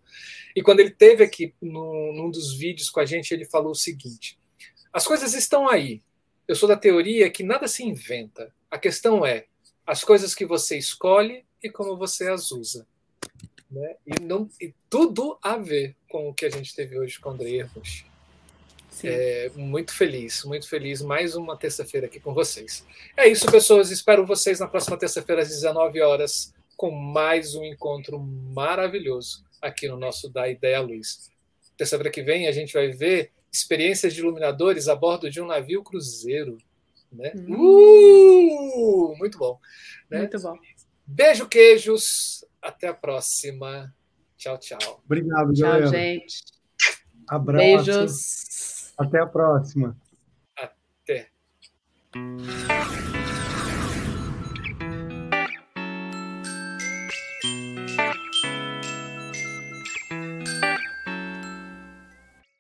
E quando ele teve aqui no, num dos vídeos com a gente, ele falou o seguinte: as coisas estão aí, eu sou da teoria que nada se inventa. A questão é as coisas que você escolhe e como você as usa. Né? E, não, e tudo a ver com o que a gente teve hoje com o André Herbusch. É, muito feliz, muito feliz. Mais uma terça-feira aqui com vocês. É isso, pessoas. Espero vocês na próxima terça-feira, às 19 horas, com mais um encontro maravilhoso aqui no nosso Da Ideia Luz. Terça-feira que vem a gente vai ver experiências de iluminadores a bordo de um navio cruzeiro. Né? Hum. Uh, muito bom.
Né? Muito bom.
Beijo, queijos. Até a próxima. Tchau, tchau.
Obrigado,
tchau,
galera.
gente.
Abraço.
Beijos.
Até a próxima.
Até.